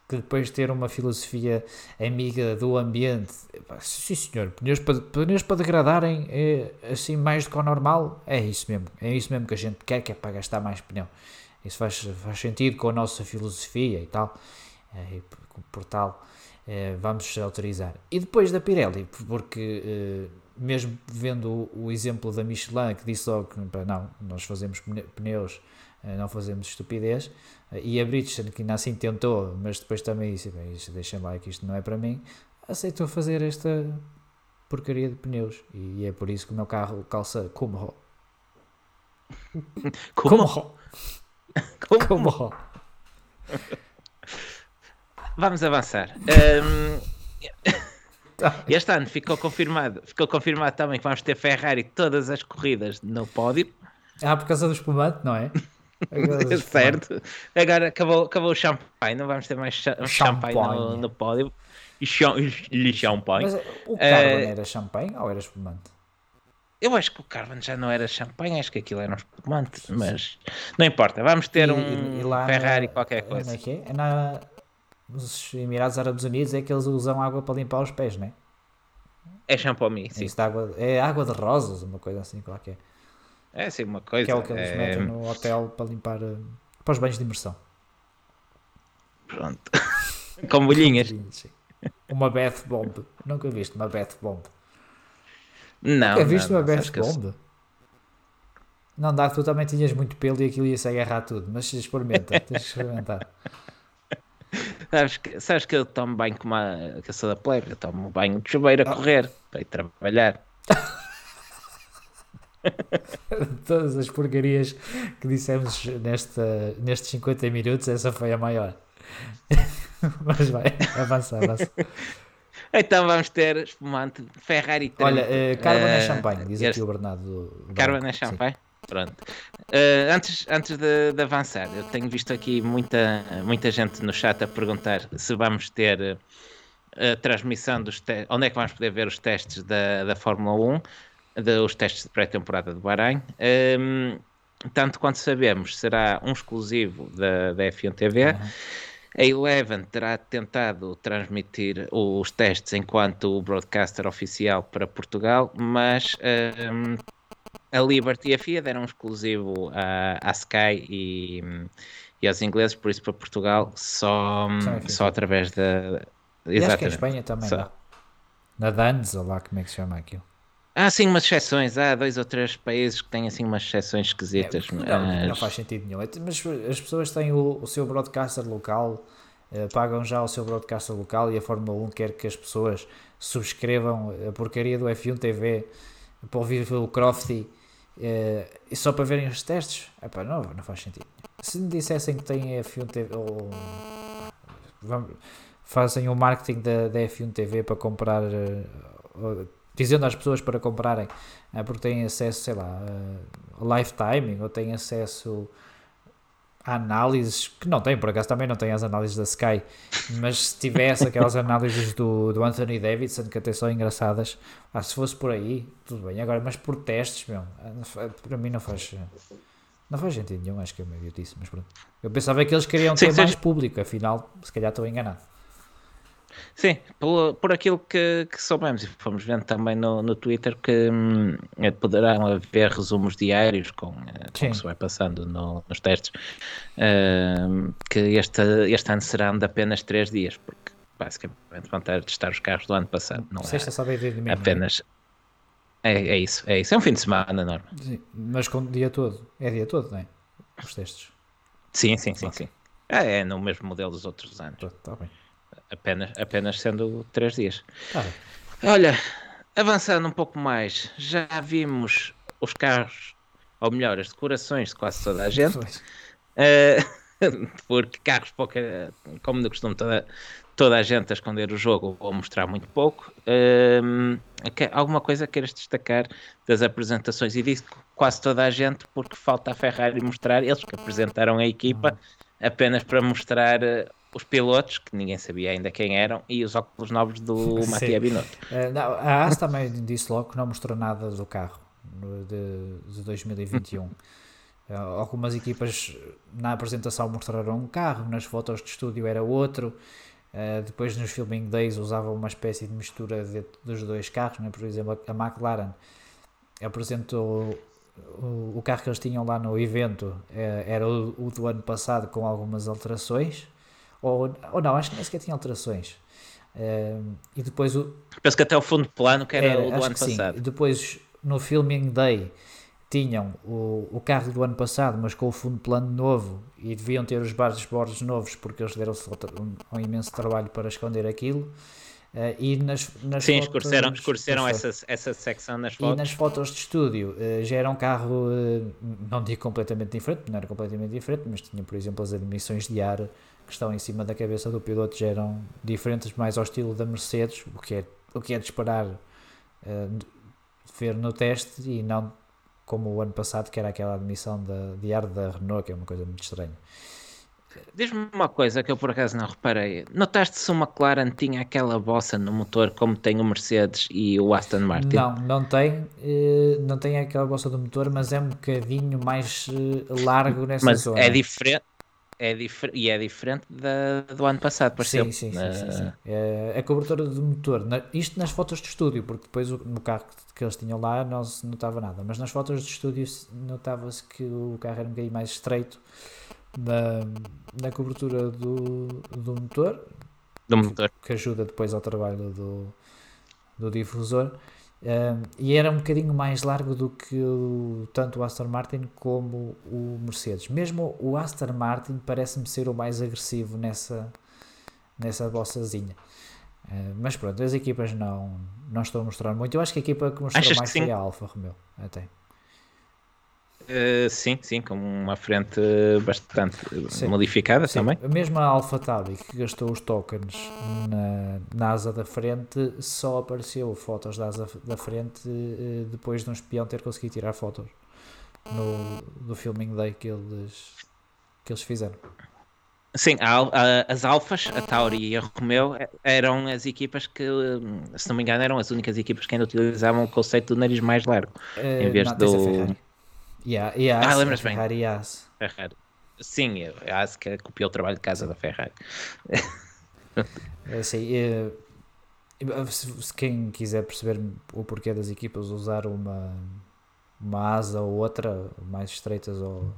[SPEAKER 3] que depois de ter uma filosofia amiga do ambiente, sim senhor, pneus para, pneus para degradarem é, assim mais do que o normal, é isso mesmo, é isso mesmo que a gente quer, que é para gastar mais pneu. Isso faz, faz sentido com a nossa filosofia e tal, é, e por, por tal é, vamos autorizar. E depois da Pirelli, porque eh, mesmo vendo o, o exemplo da Michelin que disse logo que não, nós fazemos pne- pneus, eh, não fazemos estupidez, eh, e a Bridgestone que ainda assim tentou, mas depois também disse, bem, deixem lá que isto não é para mim, aceitou fazer esta porcaria de pneus, e é por isso que o meu carro calça como *laughs*
[SPEAKER 2] Como?
[SPEAKER 3] como *laughs*
[SPEAKER 2] Como?
[SPEAKER 3] como
[SPEAKER 2] Vamos avançar. Hum, este ano ficou confirmado, ficou confirmado também que vamos ter Ferrari todas as corridas no pódio.
[SPEAKER 3] Ah, por causa do espumante, não é? *laughs* Espumante.
[SPEAKER 2] certo. Agora acabou, acabou o champanhe, não vamos ter mais cha- champanhe no,
[SPEAKER 3] Champanhe.
[SPEAKER 2] no pódio. E cham- e champanhe.
[SPEAKER 3] Mas o
[SPEAKER 2] Eh,
[SPEAKER 3] Carbon era champanhe ou era espumante?
[SPEAKER 2] Eu acho que o Carvan já não era champanhe, acho que aquilo era um espumante, mas não importa. Vamos ter
[SPEAKER 3] E-
[SPEAKER 2] um
[SPEAKER 3] e lá
[SPEAKER 2] Ferrari
[SPEAKER 3] na-
[SPEAKER 2] qualquer coisa.
[SPEAKER 3] é que é? É na, nos Emirados Árabes Unidos é que eles usam água para limpar os pés, não é?
[SPEAKER 2] É
[SPEAKER 3] É,
[SPEAKER 2] sim.
[SPEAKER 3] isso de água, é água de rosas, uma coisa assim qualquer.
[SPEAKER 2] É assim uma coisa.
[SPEAKER 3] Que é o que eles
[SPEAKER 2] é,
[SPEAKER 3] metem no hotel para limpar eh, para os banhos de imersão.
[SPEAKER 2] Pronto. *laughs* Com molhinhas.
[SPEAKER 3] Sim. Uma bath bomb. Nunca viste uma bath bomb.
[SPEAKER 2] Não.
[SPEAKER 3] Nunca viste
[SPEAKER 2] não,
[SPEAKER 3] uma
[SPEAKER 2] não,
[SPEAKER 3] bath
[SPEAKER 2] eu-
[SPEAKER 3] bomb? Não dá, tu também tinhas muito pelo e aquilo ia-se agarrar tudo, mas experimenta, tens que experimentar.
[SPEAKER 2] Sabes que, sabes que eu tomo banho com uma. que eu sou da plebe, eu tomo banho de chuveiro a correr para ir trabalhar. *laughs*
[SPEAKER 3] Todas as porcarias que dissemos nesta, nestes 50 minutos, essa foi a maior. *laughs* Mas vai, avança, avança.
[SPEAKER 2] Então vamos ter espumante Ferrari 30.
[SPEAKER 3] Olha, uh, Carbon é
[SPEAKER 2] Eh,
[SPEAKER 3] champanhe, diz
[SPEAKER 2] este-
[SPEAKER 3] aqui o Bernardo.
[SPEAKER 2] Carbon é champanhe? Pronto. Eh, antes antes de, de avançar, eu tenho visto aqui muita, muita gente no chat a perguntar se vamos ter eh, a transmissão dos testes, onde é que vamos poder ver os testes da, da Fórmula 1, de, os testes de pré-temporada de Bahrein. Ehm, tanto quanto sabemos, será um exclusivo da, da F1 TV.
[SPEAKER 3] Uhum.
[SPEAKER 2] A Eleven terá tentado transmitir os testes enquanto o broadcaster oficial para Portugal, mas ehm, a Liberty e a FIA deram um exclusivo à, à Sky e, e aos ingleses, por isso para Portugal só,
[SPEAKER 3] Só a
[SPEAKER 2] através da.
[SPEAKER 3] E acho que a
[SPEAKER 2] Exatamente.
[SPEAKER 3] Espanha também
[SPEAKER 2] Só.
[SPEAKER 3] dá. Na Danz, ou lá como é que se chama aquilo.
[SPEAKER 2] Há sim umas exceções, há dois ou três países que têm assim umas exceções esquisitas.
[SPEAKER 3] É, não, não
[SPEAKER 2] mas-
[SPEAKER 3] faz sentido nenhum. É, Mas as pessoas têm o, o seu broadcaster local, eh, pagam já o seu broadcaster local e a Fórmula 1 quer que as pessoas subscrevam a porcaria do F1 TV para ouvir o Crofty eh, e só para verem os testes. Epá, não, não faz sentido. Se me dissessem que têm F1 TV ou vamos- fazem o marketing da, da F1 TV para comprar, ou- dizendo às pessoas para comprarem, eh, porque têm acesso, sei lá, live timing ou têm acesso análises que não tem, por acaso também não tem as análises da Sky, mas se tivesse aquelas análises do, do Anthony Davidson que até são engraçadas, ah, se fosse por aí, tudo bem. Agora, mas por testes, meu, para mim não faz. Não faz sentido nenhum, acho que é uma idiotice, mas pronto. Eu pensava que eles queriam ter
[SPEAKER 2] sim.
[SPEAKER 3] mais público, afinal, se calhar estou enganado.
[SPEAKER 2] Sim, por, por aquilo que, que soubemos e fomos vendo também no, no Twitter que hum, poderão haver resumos diários com, eh, com o que se vai passando no- nos testes, hum, que este, este ano serão de apenas três dias, porque basicamente vão ter a testar os carros do ano passado, não
[SPEAKER 3] Sexta,
[SPEAKER 2] é
[SPEAKER 3] sábado e domingo. é?
[SPEAKER 2] apenas. É, é isso, é isso. É um fim de semana, norma.
[SPEAKER 3] Sim, mas com o dia todo. É dia todo, não é? Os testes.
[SPEAKER 2] Sim, sim, sim, sim. É, é no mesmo modelo dos outros anos.
[SPEAKER 3] Está bem.
[SPEAKER 2] Apenas, apenas sendo três dias.
[SPEAKER 3] Tá.
[SPEAKER 2] Olha, avançando um pouco mais, já vimos os carros, ou melhor, as decorações de quase toda a gente. Uh, *laughs* porque carros pouca, como de costume, toda, toda a gente a esconder o jogo ou mostrar muito pouco. Um, alguma coisa queiras destacar das apresentações? E disse quase toda a gente, porque falta a Ferrari mostrar, eles que apresentaram a equipa apenas para mostrar uh, os pilotos, que ninguém sabia ainda quem eram, e os óculos novos do *laughs* Mattia Binotto.
[SPEAKER 3] Uh, não, a AS também disse logo que não mostrou nada do carro de, de 2021. Eh, algumas equipas na apresentação mostraram um carro, nas fotos de estúdio era outro. Uh, depois nos filming days usavam uma espécie de mistura de, dos dois carros, né? por exemplo a McLaren apresentou o, o, carro que eles tinham lá no evento uh, era o, o, do ano passado com algumas alterações ou, ou não, acho que nem sequer tinha alterações uh, e depois o
[SPEAKER 2] penso que até o fundo plano que era, era o do ano passado
[SPEAKER 3] sim. depois no filming day tinham o, o carro do ano passado, mas com o fundo plano novo e deviam ter os bordos novos porque eles deram um, um, imenso trabalho para esconder aquilo. Uh, e nas, nas
[SPEAKER 2] Sim, fotos, escureceram, escureceram essa, essa secção nas fotos.
[SPEAKER 3] E nas fotos de estúdio uh, já era um carro, uh, não digo completamente diferente, não era completamente diferente, mas tinha, por exemplo, as admissões de ar que estão em cima da cabeça do piloto já eram diferentes, mais ao estilo da Mercedes, o que é, o que é de esperar ver no teste e não como o ano passado, que era aquela admissão de, de ar da Renault, que é uma coisa muito estranha.
[SPEAKER 2] Diz-me uma coisa que eu por acaso não reparei. Notaste se o McLaren tinha aquela bossa no motor como tem o Mercedes e o Aston Martin?
[SPEAKER 3] Não, não tem. Eh, não tem aquela bossa do motor, mas é um bocadinho mais eh, largo nessa
[SPEAKER 2] mas
[SPEAKER 3] zona.
[SPEAKER 2] É diferente. É e é diferente da, do ano passado, pareceu.
[SPEAKER 3] Sim, sim, sim, sim, sim. É, a cobertura do motor, na, isto nas fotos de estúdio, porque depois no carro que eles tinham lá não se notava nada, mas nas fotos de estúdio notava-se que o carro era um bocadinho mais estreito na, na cobertura do, do motor,
[SPEAKER 2] do motor,
[SPEAKER 3] que ajuda depois ao trabalho do, do difusor. Um, e era um bocadinho mais largo do que o, tanto o Aston Martin como o Mercedes. Mesmo o Aston Martin parece-me ser o mais agressivo nessa, nessa bossazinha. Uh, mas pronto, as equipas não, não estão a mostrar muito. Eu acho que a equipa que mostrou Achas mais foi a Alfa Romeo. Até.
[SPEAKER 2] Uh, sim, sim, com uma frente bastante sim. modificada sim. também.
[SPEAKER 3] Mesmo a AlphaTauri que gastou os tokens na, na asa da frente, só apareceu fotos da asa da frente uh, depois de um espião ter conseguido tirar fotos no, no filming day que eles, que eles fizeram.
[SPEAKER 2] Sim, a, a, as Alfas, a Tauri e a Romeo, eram as equipas que, se não me engano, eram as únicas equipas que ainda utilizavam o conceito do nariz mais largo.
[SPEAKER 3] Uh, em vez não, do. Yeah, yeah,
[SPEAKER 2] ah, lembras bem?
[SPEAKER 3] Ferrari As.
[SPEAKER 2] Ferrari. Sim, a As que copiou o trabalho de casa da Ferrari.
[SPEAKER 3] é assim, é, se quem quiser perceber o porquê das equipas usar uma, uma asa ou outra, mais estreitas ou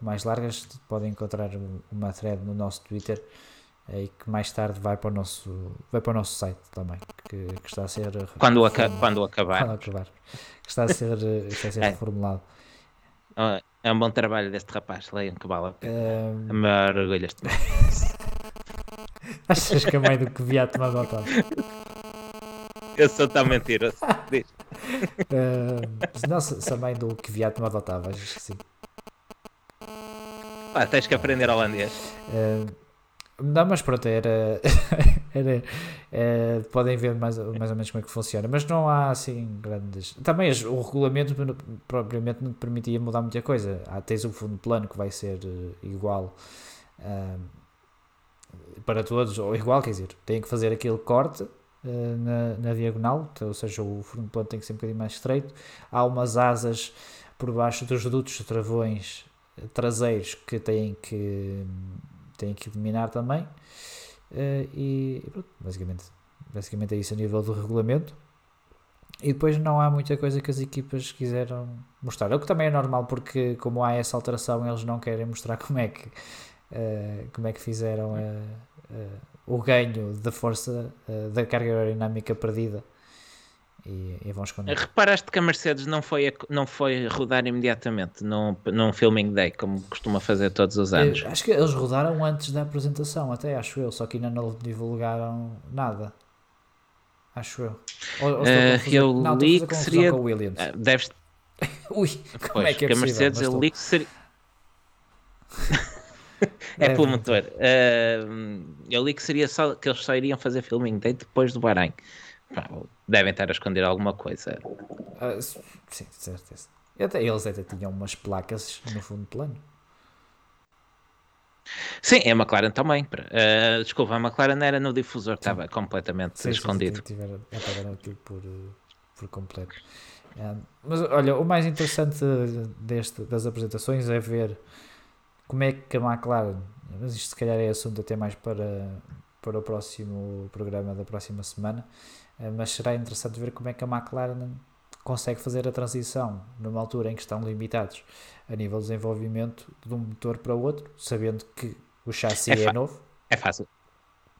[SPEAKER 3] mais largas, podem encontrar uma thread no nosso Twitter e que mais tarde vai para o nosso, vai para o nosso site também, que, que está a ser
[SPEAKER 2] quando, aca quando acabar.
[SPEAKER 3] Quando acabar. Que está a ser, está a ser é. reformulado.
[SPEAKER 2] É um bom trabalho deste rapaz, leiam que vale a pena.
[SPEAKER 3] Um...
[SPEAKER 2] A maior orgulho este *laughs*
[SPEAKER 3] Achas que a mãe do que via tomar nota?
[SPEAKER 2] Eu sou tão mentiroso.
[SPEAKER 3] Uh, não, se, a mãe do que via tomar adotava, acho que sim.
[SPEAKER 2] Ah, tens que aprender holandês.
[SPEAKER 3] Uh, não, mas pronto, era. era é, podem ver mais, mais ou menos como é que funciona, mas não há assim grandes. Também o regulamento propriamente não permitia mudar muita coisa. Há, tens o fundo plano que vai ser uh, igual uh, para todos, ou igual, quer dizer, tem que fazer aquele corte uh, na, na diagonal, então, ou seja, o fundo plano tem que ser um bocadinho mais estreito. Há umas asas por baixo dos dutos travões traseiros que têm que, têm que eliminar também. Uh, e pronto, basicamente, basicamente é isso a nível do regulamento. E depois não há muita coisa que as equipas quiseram mostrar. O que também é normal, porque como há essa alteração, eles não querem mostrar *laughs* como é que, uh, como é que fizeram uh, o ganho da força da carga aerodinâmica perdida e, e vão esconder.
[SPEAKER 2] Reparaste que a Mercedes não foi, a- não foi rodar imediatamente num, num filming day, como costuma fazer todos os anos.
[SPEAKER 3] Eu acho que eles rodaram antes da apresentação, até acho eu, só que ainda não divulgaram nada. Acho eu. Ou, ou
[SPEAKER 2] Eh,
[SPEAKER 3] confundir-
[SPEAKER 2] eu
[SPEAKER 3] não,
[SPEAKER 2] li que seria-
[SPEAKER 3] com o Williams.
[SPEAKER 2] Ah, Deves, *laughs*
[SPEAKER 3] Ui, como
[SPEAKER 2] pois,
[SPEAKER 3] é que é
[SPEAKER 2] que a? Mercedes eu li que seria. *laughs* é
[SPEAKER 3] Deve-
[SPEAKER 2] pelo motor. Ah, eu li que seria só que eles só iriam fazer filming day depois do Bahrein. Devem estar a esconder alguma coisa.
[SPEAKER 3] Ah, sim, certeza. Até, eles até tinham umas placas no fundo plano.
[SPEAKER 2] Sim, é a McLaren também. Ah, desculpa, a McLaren era no difusor, estava completamente
[SPEAKER 3] Sim,
[SPEAKER 2] escondido.
[SPEAKER 3] sim, tiveram- apagaram aquilo por, eh, por completo. Ah, mas olha, o mais interessante deste, das apresentações é ver como é que a McLaren, mas isto se calhar é assunto até mais para, para o próximo programa da próxima semana, ah, mas será interessante ver como é que a McLaren consegue fazer a transição numa altura em que estão limitados a nível de desenvolvimento de um motor para o outro, sabendo que o chassi
[SPEAKER 2] É
[SPEAKER 3] é, novo.
[SPEAKER 2] É fácil.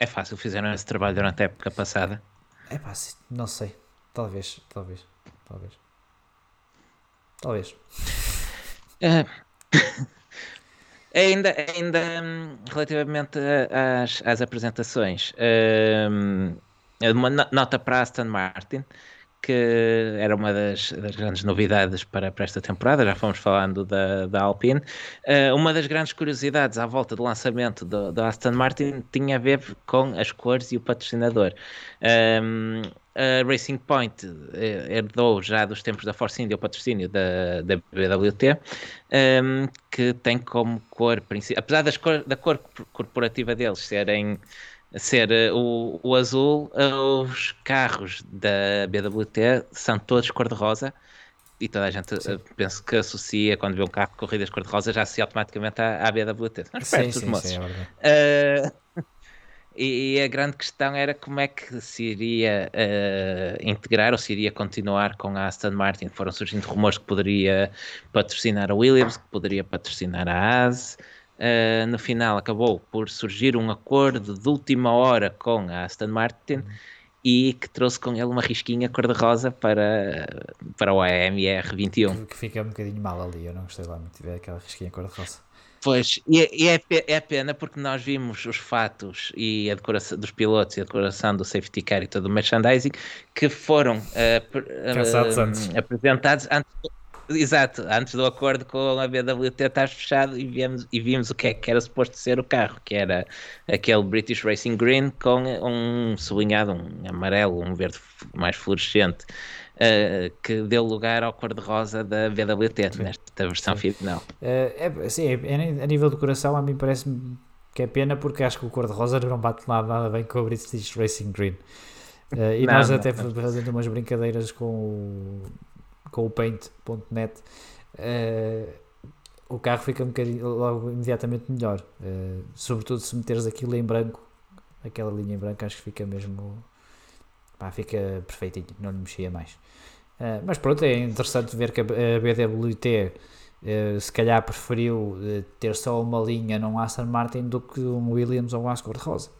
[SPEAKER 2] É fácil, fizeram esse trabalho durante a época passada.
[SPEAKER 3] É se- não sei. Talvez, talvez, talvez. Talvez.
[SPEAKER 2] Eh, *laughs* ainda ainda hum, relativamente às, às apresentações, hum, uma no- nota para Aston Martin, que era uma das, das grandes novidades para, para esta temporada, já fomos falando da, da Alpine. Eh, uma das grandes curiosidades à volta do lançamento do, do Aston Martin tinha a ver com as cores e o patrocinador. Um, a Racing Point eh, herdou já dos tempos da Force India o patrocínio da, da BWT, um, que tem como cor principal, apesar das cor, da cor corporativa deles serem ser eh, o, o azul, eh, os carros da BWT são todos cor-de-rosa e toda a gente eh, penso que associa quando vê um carro de corridas cor-de-rosa já associa automaticamente à, à BWT. São
[SPEAKER 3] Sim, sim,
[SPEAKER 2] moços.
[SPEAKER 3] sim, é.
[SPEAKER 2] Uh, *laughs* e, e a grande questão era como é que se iria uh, integrar ou se iria continuar com a Aston Martin. Foram surgindo rumores que poderia patrocinar a Williams, que poderia patrocinar a Haas. Uh, no final acabou por surgir um acordo de última hora com a Aston Martin e que trouxe com ele uma risquinha cor-de-rosa para, para o AMR 21.
[SPEAKER 3] Que, que fica um bocadinho mal ali. Eu não gostei lá muito de ver aquela risquinha cor-de-rosa.
[SPEAKER 2] Pois, e, é- é, pe- pena porque nós vimos os fatos e a decoração dos pilotos e a decoração do safety car e todo o merchandising que foram eh,
[SPEAKER 3] Pensados antes.
[SPEAKER 2] apresentados antes, exato, antes do acordo com a BWT estar fechado e vimos, e vimos o que é que era suposto ser o carro, que era aquele British Racing Green com um sublinhado, um amarelo, um verde mais fluorescente. eh, que deu lugar ao cor-de-rosa da BWT nesta versão final.
[SPEAKER 3] Eh, é, sim, é- a nível de coração, a mim parece-me que é pena porque acho que o cor-de-rosa não bate lá nada bem com o British Racing Green. Eh, e
[SPEAKER 2] Não,
[SPEAKER 3] nós até
[SPEAKER 2] não.
[SPEAKER 3] fazendo umas brincadeiras com o, com o Paint.net, eh, o carro fica um bocadinho logo imediatamente melhor. Eh, sobretudo se meteres aquilo em branco, aquela linha em branco, acho que fica mesmo. Pá, fica perfeitinho, não lhe mexia mais. Eh, mas pronto, é interessante ver que a BWT eh, se calhar preferiu eh, ter só uma linha num Aston Martin do que um Williams ou um Ascor de Rosa.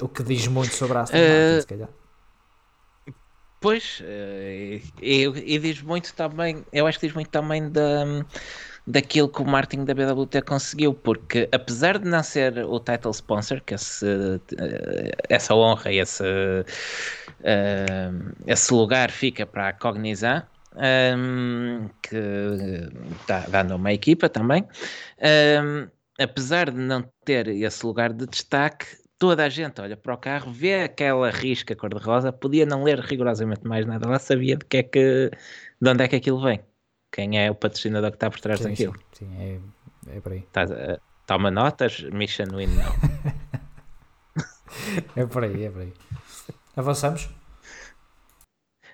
[SPEAKER 3] O que diz muito sobre a Aston Martin, se calhar.
[SPEAKER 2] Pois, eh, e, diz muito também, eu acho que diz muito também da, daquilo que o marketing da BWT conseguiu, porque apesar de não ser o title sponsor, que esse, eh, essa honra e esse, eh, esse lugar fica para a Cognizant, que está dando uma equipa também, apesar de não ter esse lugar de destaque, toda a gente olha para o carro, vê aquela risca cor-de-rosa, podia não ler rigorosamente mais nada, lá sabia de que é que, de onde é que aquilo vem, quem é o patrocinador que está por trás
[SPEAKER 3] Sim,
[SPEAKER 2] daquilo.
[SPEAKER 3] sim, sim, é, é por aí.
[SPEAKER 2] Toma notas, Mission Win não. *laughs*
[SPEAKER 3] É por aí, é por aí. Avançamos?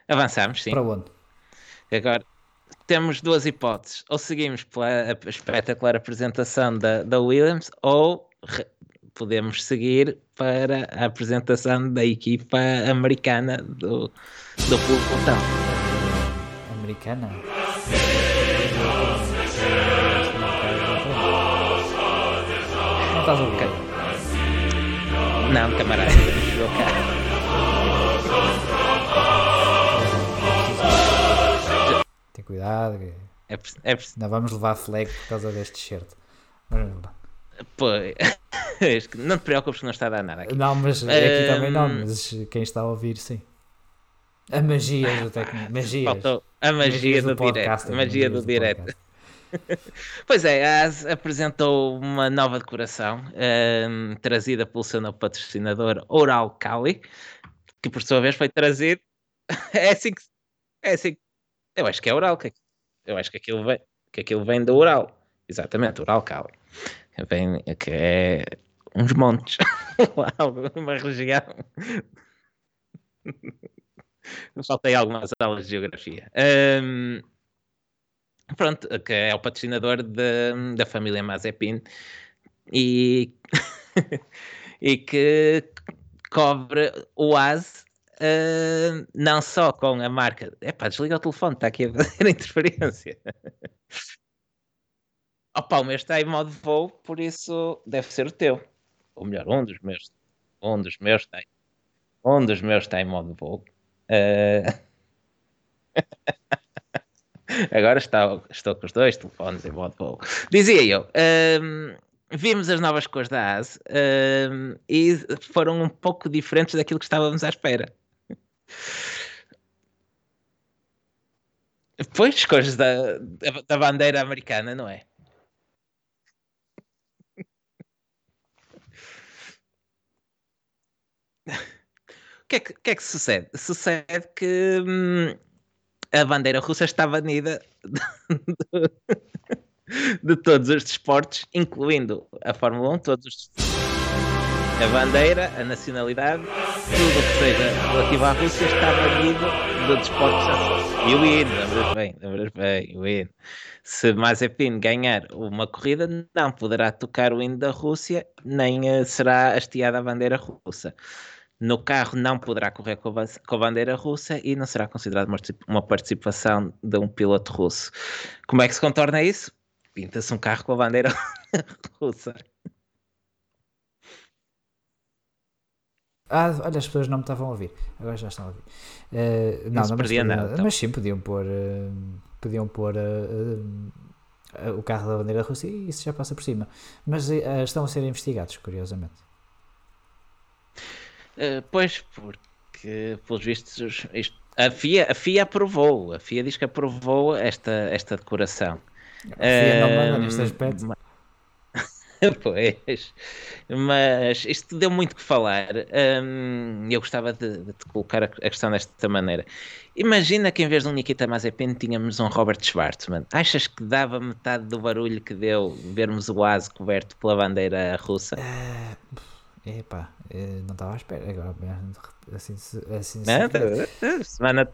[SPEAKER 2] Avançamos, sim.
[SPEAKER 3] Para onde?
[SPEAKER 2] Agora temos duas hipóteses. Ou seguimos pela espetacular apresentação da, da Williams, ou podemos seguir para a apresentação da equipa americana do, do pelotão.
[SPEAKER 3] Americana? Não estás a ouvir?
[SPEAKER 2] Não, camarada, cá.
[SPEAKER 3] cuidado. Que...
[SPEAKER 2] É, é,
[SPEAKER 3] Não vamos levar flag por causa deste shirt.
[SPEAKER 2] Pois, *laughs* não te preocupes que não está a dar nada aqui.
[SPEAKER 3] não, mas aqui também não, mas quem está a ouvir, sim. A magia do *laughs* tecno. Magias.
[SPEAKER 2] Faltou a magia
[SPEAKER 3] Magias
[SPEAKER 2] do, direto. A magia
[SPEAKER 3] magias
[SPEAKER 2] do direto. *laughs* Pois é, a AS apresentou uma nova decoração ehm, trazida pelo seu novo patrocinador Oral Cali, que por sua vez foi trazido. é assim que. É assim que- Eu acho que é Oral. que- Eu acho que aquilo vem, que aquilo vem do Oral. Exatamente, Oral Cali. Vem, que é uns montes. *laughs* Uma região. Faltei algumas aulas de geografia. Ehm, pronto, que é o patrocinador de- da família Mazepin e, *laughs* e que cobre o AS eh, não só com a marca. Epá, desliga o telefone, está aqui a fazer *laughs* interferência. Opa, o meu está em modo voo, por isso deve ser o teu. Ou melhor, um dos meus. Um dos meus está em, um dos meus está em modo voo. Eh, *laughs* Agora está, estou com os dois telefones em modo voo. Dizia eu, hum, vimos as novas cores da AS hum, e foram um pouco diferentes daquilo que estávamos à espera. Pois, as cores da, da, da bandeira americana, não é? Que é que, que, é que sucede? Sucede que hum, a bandeira russa está banida de, de todos os desportos, incluindo a Fórmula 1, todos os a bandeira, a nacionalidade, tudo o que seja relativo à Rússia está banido do desporto já E o hino, lembras bem, lembras bem, o hino. Se Mazepin ganhar uma corrida, não poderá tocar o hino da Rússia, nem eh, será hasteada a bandeira russa. No carro não poderá correr com a, bandeira russa e não será considerado uma particip- uma participação de um piloto russo. Como é que se contorna isso? Pinta-se um carro com a bandeira *laughs* russa.
[SPEAKER 3] Ah, olha, as pessoas não me estavam a ouvir. Agora já estão a ouvir. Eh, não, não, mas,
[SPEAKER 2] perdia nada, então.
[SPEAKER 3] mas sim, podiam pôr, eh, podiam pôr eh, o carro da bandeira russa e isso já passa por cima. Mas estão a ser investigados, curiosamente.
[SPEAKER 2] Uh, pois, porque, pelos vistos, isto- a, FIA, a FIA aprovou. A FIA diz que aprovou esta, esta decoração.
[SPEAKER 3] A FIA não manda
[SPEAKER 2] Ahm,
[SPEAKER 3] neste aspecto. *laughs*
[SPEAKER 2] pois, mas isto deu muito que falar. Ahm, eu gostava de, de te colocar a, a questão desta maneira. Imagina que em vez de um Nikita Mazepin tínhamos um Robert Schwartzman. Achas que dava metade do barulho que deu vermos o AS coberto pela bandeira russa?
[SPEAKER 3] Eh, epá, eh, não estava à espera. Agora, assim, se- assim,
[SPEAKER 2] Não, tá- semana,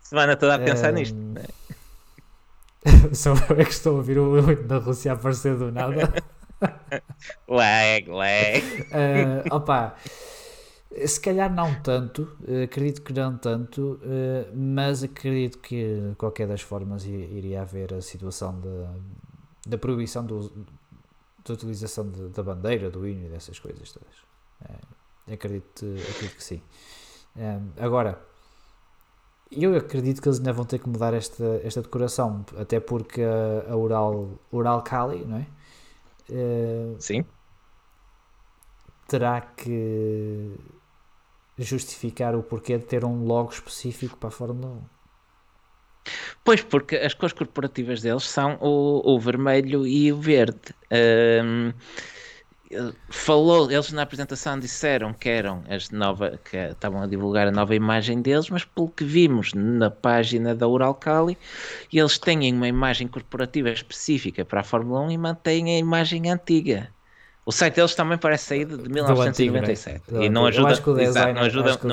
[SPEAKER 2] semana toda a pensar
[SPEAKER 3] Ahm,
[SPEAKER 2] nisto. *laughs*
[SPEAKER 3] Só eu é que estou a ouvir o hino da Rússia aparecer do nada. *laughs*
[SPEAKER 2] Lag, lag.
[SPEAKER 3] Uh, opa, se calhar não tanto, eh, acredito que não tanto, eh, mas acredito que de qualquer das formas iria haver a situação da, da proibição do, da utilização de- da bandeira, do hino e dessas coisas todas. Eh, acredito, acredito que sim. Eh, agora, eu acredito que eles ainda vão ter que mudar esta, esta decoração, até porque a, a Ural, Ural Kali, não é? Eh,
[SPEAKER 2] Sim.
[SPEAKER 3] terá que justificar o porquê de ter um logo específico para a Fórmula 1.
[SPEAKER 2] Pois, porque as cores corporativas deles são o, o vermelho e o verde. Ahm, falou, eles na apresentação disseram que eram as novas, que estavam a divulgar a nova imagem deles, mas pelo que vimos na página da Uralcali, eles têm uma imagem corporativa específica para a Fórmula 1 e mantêm a imagem antiga. O site deles também parece sair de
[SPEAKER 3] Do antigo,
[SPEAKER 2] 1997
[SPEAKER 3] né?
[SPEAKER 2] E não ajuda,
[SPEAKER 3] acho que o
[SPEAKER 2] não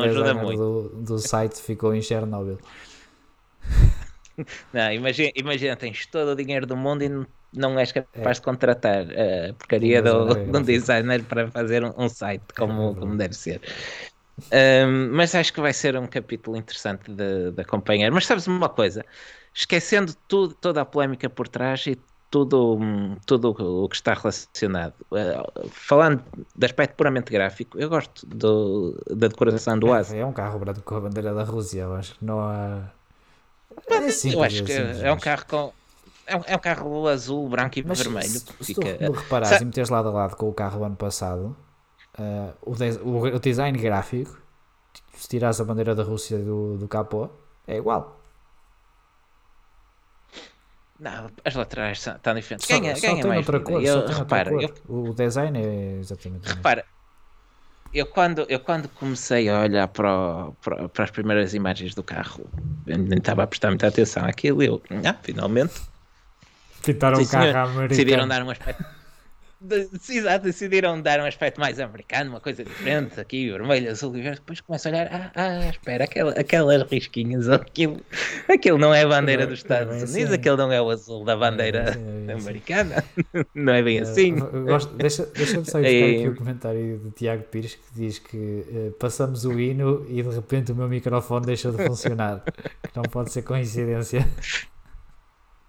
[SPEAKER 2] ajuda, não muito.
[SPEAKER 3] Do, do site ficou em Chernobyl. *laughs*
[SPEAKER 2] Não, imagina, imagina, tens todo o dinheiro do mundo e não, não és capaz
[SPEAKER 3] É.
[SPEAKER 2] de contratar a porcaria
[SPEAKER 3] Um
[SPEAKER 2] do, de um *laughs* designer para fazer um, um site como,
[SPEAKER 3] É
[SPEAKER 2] como deve ser. Ahm, mas acho que vai ser um capítulo interessante de, de acompanhar. Mas sabes uma coisa? Esquecendo tudo, toda a polémica por trás e tudo, tudo o que está relacionado, eh, falando de aspecto puramente gráfico, eu gosto do- da decoração do ASI.
[SPEAKER 3] É um carro branco com a bandeira da Rússia, eu acho que não há. É simples,
[SPEAKER 2] eu acho que
[SPEAKER 3] simples,
[SPEAKER 2] é um carro com. É um, é um carro azul, branco e
[SPEAKER 3] Mas
[SPEAKER 2] vermelho.
[SPEAKER 3] se, se tu
[SPEAKER 2] fica,
[SPEAKER 3] reparares
[SPEAKER 2] Sa-
[SPEAKER 3] e meteres lado a lado com o carro do ano passado, ah, o, des- o, o design gráfico, se tirares a bandeira da Rússia do, do capô, é igual.
[SPEAKER 2] Não, as laterais são tão diferentes.
[SPEAKER 3] Só,
[SPEAKER 2] Ganha,
[SPEAKER 3] só
[SPEAKER 2] ganha mais
[SPEAKER 3] outra cor.
[SPEAKER 2] Eu, repara,
[SPEAKER 3] cor.
[SPEAKER 2] eu,
[SPEAKER 3] O design é exatamente
[SPEAKER 2] repara, eu quando, eu quando comecei a olhar para, o- para, para as primeiras imagens do carro, eu nem estava a prestar muita atenção àquilo e eu, ah, finalmente,
[SPEAKER 3] Pintaram o carro americano.
[SPEAKER 2] decidiram dar um aspecto. de- Exato, decidiram dar um aspecto mais americano, uma coisa diferente, aqui vermelho, azul e verde. Depois começo a olhar, ah, ah espera, aquela, aquelas risquinhas, aquilo, aquilo não é a bandeira
[SPEAKER 3] Não,
[SPEAKER 2] dos
[SPEAKER 3] não é
[SPEAKER 2] Estados
[SPEAKER 3] assim.
[SPEAKER 2] Unidos, aquele não é o azul da bandeira
[SPEAKER 3] assim, é assim.
[SPEAKER 2] americana, *laughs* não é bem assim.
[SPEAKER 3] Gosto- deixa- Deixa-me só buscar
[SPEAKER 2] É.
[SPEAKER 3] aqui o comentário de Tiago Pires que diz que eh, passamos o hino e de repente o meu microfone deixou de funcionar. não pode ser coincidência.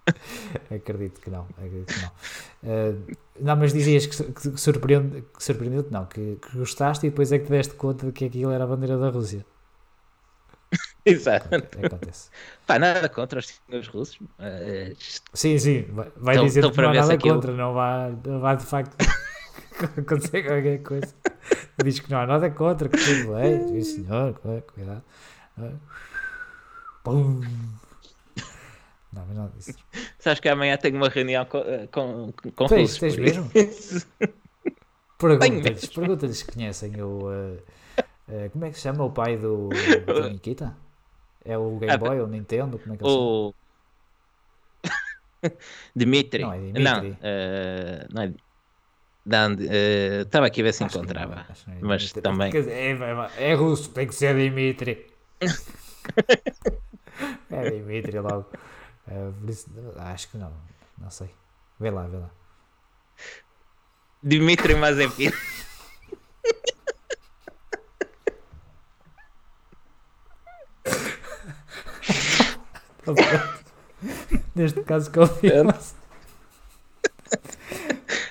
[SPEAKER 3] *laughs* acredito que não. Acredito que não. Eh, não, mas dizias que, que, que surpreende, que surpreendeu-te, não, que, que gostaste e depois é que te deste conta de que aquilo era a bandeira da Rússia. *laughs*
[SPEAKER 2] Exato.
[SPEAKER 3] Acontece.
[SPEAKER 2] Pá, nada contra os senhores russos. mas
[SPEAKER 3] Sim, sim, vai, vai
[SPEAKER 2] Então-
[SPEAKER 3] dizer
[SPEAKER 2] então
[SPEAKER 3] que não há nada
[SPEAKER 2] aquilo-
[SPEAKER 3] contra, não vai, não vai de facto *laughs* acontecer qualquer coisa. Diz que não há nada contra, que tudo bem, sim senhor, cu- cuidado. Pum. Não, mas nada disso. *laughs*
[SPEAKER 2] sabes que amanhã tenho uma reunião com, eh, com, com
[SPEAKER 3] Tens-
[SPEAKER 2] russos.
[SPEAKER 3] tens mesmo? *laughs* Pergunta-lhes, pergunta-lhes se conhecem o. eh, eh, como é que se chama o pai do, do *laughs* Nikita? É o Game
[SPEAKER 2] Ah,
[SPEAKER 3] Boy, o Nintendo? Como é que?
[SPEAKER 2] O Dimitri.
[SPEAKER 3] Não, é Dimitri.
[SPEAKER 2] Não, eh, não é. Estava aqui a ver se
[SPEAKER 3] Acho
[SPEAKER 2] encontrava.
[SPEAKER 3] que é
[SPEAKER 2] mas também-
[SPEAKER 3] é, é russo, tem que ser Dimitri. é Dimitri logo. Eh, acho que não, não sei. Vê lá, vê lá.
[SPEAKER 2] Dimitri Mazepin. *laughs*
[SPEAKER 3] Neste caso, confirma-se.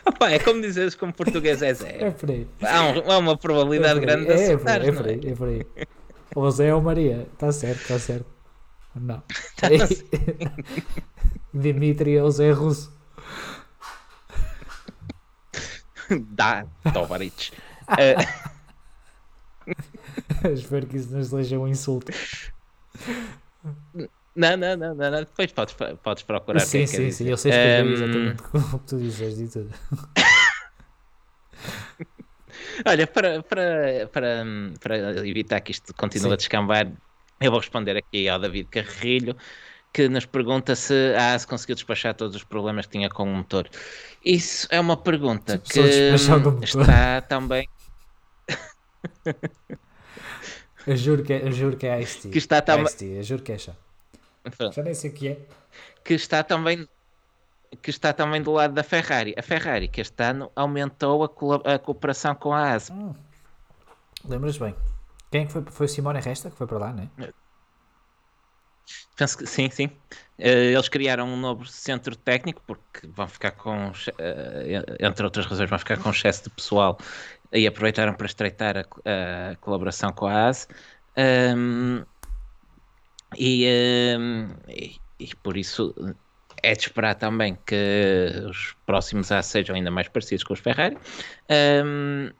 [SPEAKER 2] Opa, é como dizes como português é
[SPEAKER 3] É
[SPEAKER 2] zero.
[SPEAKER 3] por aí.
[SPEAKER 2] Há, um- há uma probabilidade
[SPEAKER 3] é
[SPEAKER 2] grande de
[SPEAKER 3] é, é por é
[SPEAKER 2] é?
[SPEAKER 3] aí, é por aí. Ou Zé ou Maria, está certo, está certo. Não. *laughs*
[SPEAKER 2] Tá *laughs*
[SPEAKER 3] Dimitri ou Zé Russo.
[SPEAKER 2] Dá, Tovarich. *laughs* Eh,
[SPEAKER 3] Espero que isso não seja um insulto.
[SPEAKER 2] não, não, não, não, não, depois podes, podes procurar. o
[SPEAKER 3] sim,
[SPEAKER 2] é
[SPEAKER 3] sim, sim, eu sei escrever
[SPEAKER 2] Ehm,
[SPEAKER 3] exatamente como tu dizes e tudo.
[SPEAKER 2] Olha, para, para, para, para evitar que isto continue
[SPEAKER 3] Sim.
[SPEAKER 2] a descambar, eu vou responder aqui ao David Carrilho, que nos pergunta se a AS conseguiu despachar todos os problemas que tinha com o motor. Isso é uma pergunta que está também, *laughs*
[SPEAKER 3] Eu juro que é, eu juro que é Ice-T.
[SPEAKER 2] que está também,
[SPEAKER 3] Ice-T, eu juro que é chá. Já nem sei o que é.
[SPEAKER 2] que está também que está também do lado da Ferrari. A Ferrari que este ano aumentou a, colo- a cooperação com a AS.
[SPEAKER 3] Lembras bem? Quem é que foi? Foi o Simone Resta que foi para lá, não é?
[SPEAKER 2] Penso que sim, sim. Eh, Eles criaram um novo centro técnico porque vão ficar com, eh, entre outras razões, vão ficar com excesso de pessoal e aproveitaram para estreitar a, a colaboração com a ASE. Ahm, e, ahm, e- e por isso é de esperar também que os próximos AS sejam ainda mais parecidos com os Ferrari. Ahm,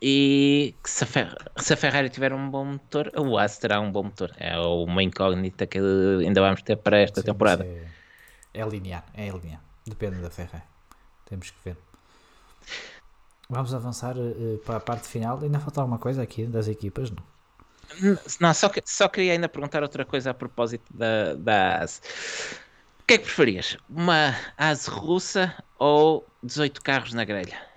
[SPEAKER 2] e se a, Fer- se a Ferrari tiver um bom motor, o AS terá um bom motor. É uma incógnita que ainda vamos ter para esta
[SPEAKER 3] Sim,
[SPEAKER 2] temporada.
[SPEAKER 3] É, é linear, é linear. Depende da Ferrari. Temos que ver. Vamos avançar eh, para a parte final. Ainda falta alguma coisa aqui das equipas? Não?
[SPEAKER 2] Não, só, que- só queria ainda perguntar outra coisa a propósito da, da AS. O que é que preferias? Uma AS russa ou 18 carros na grelha?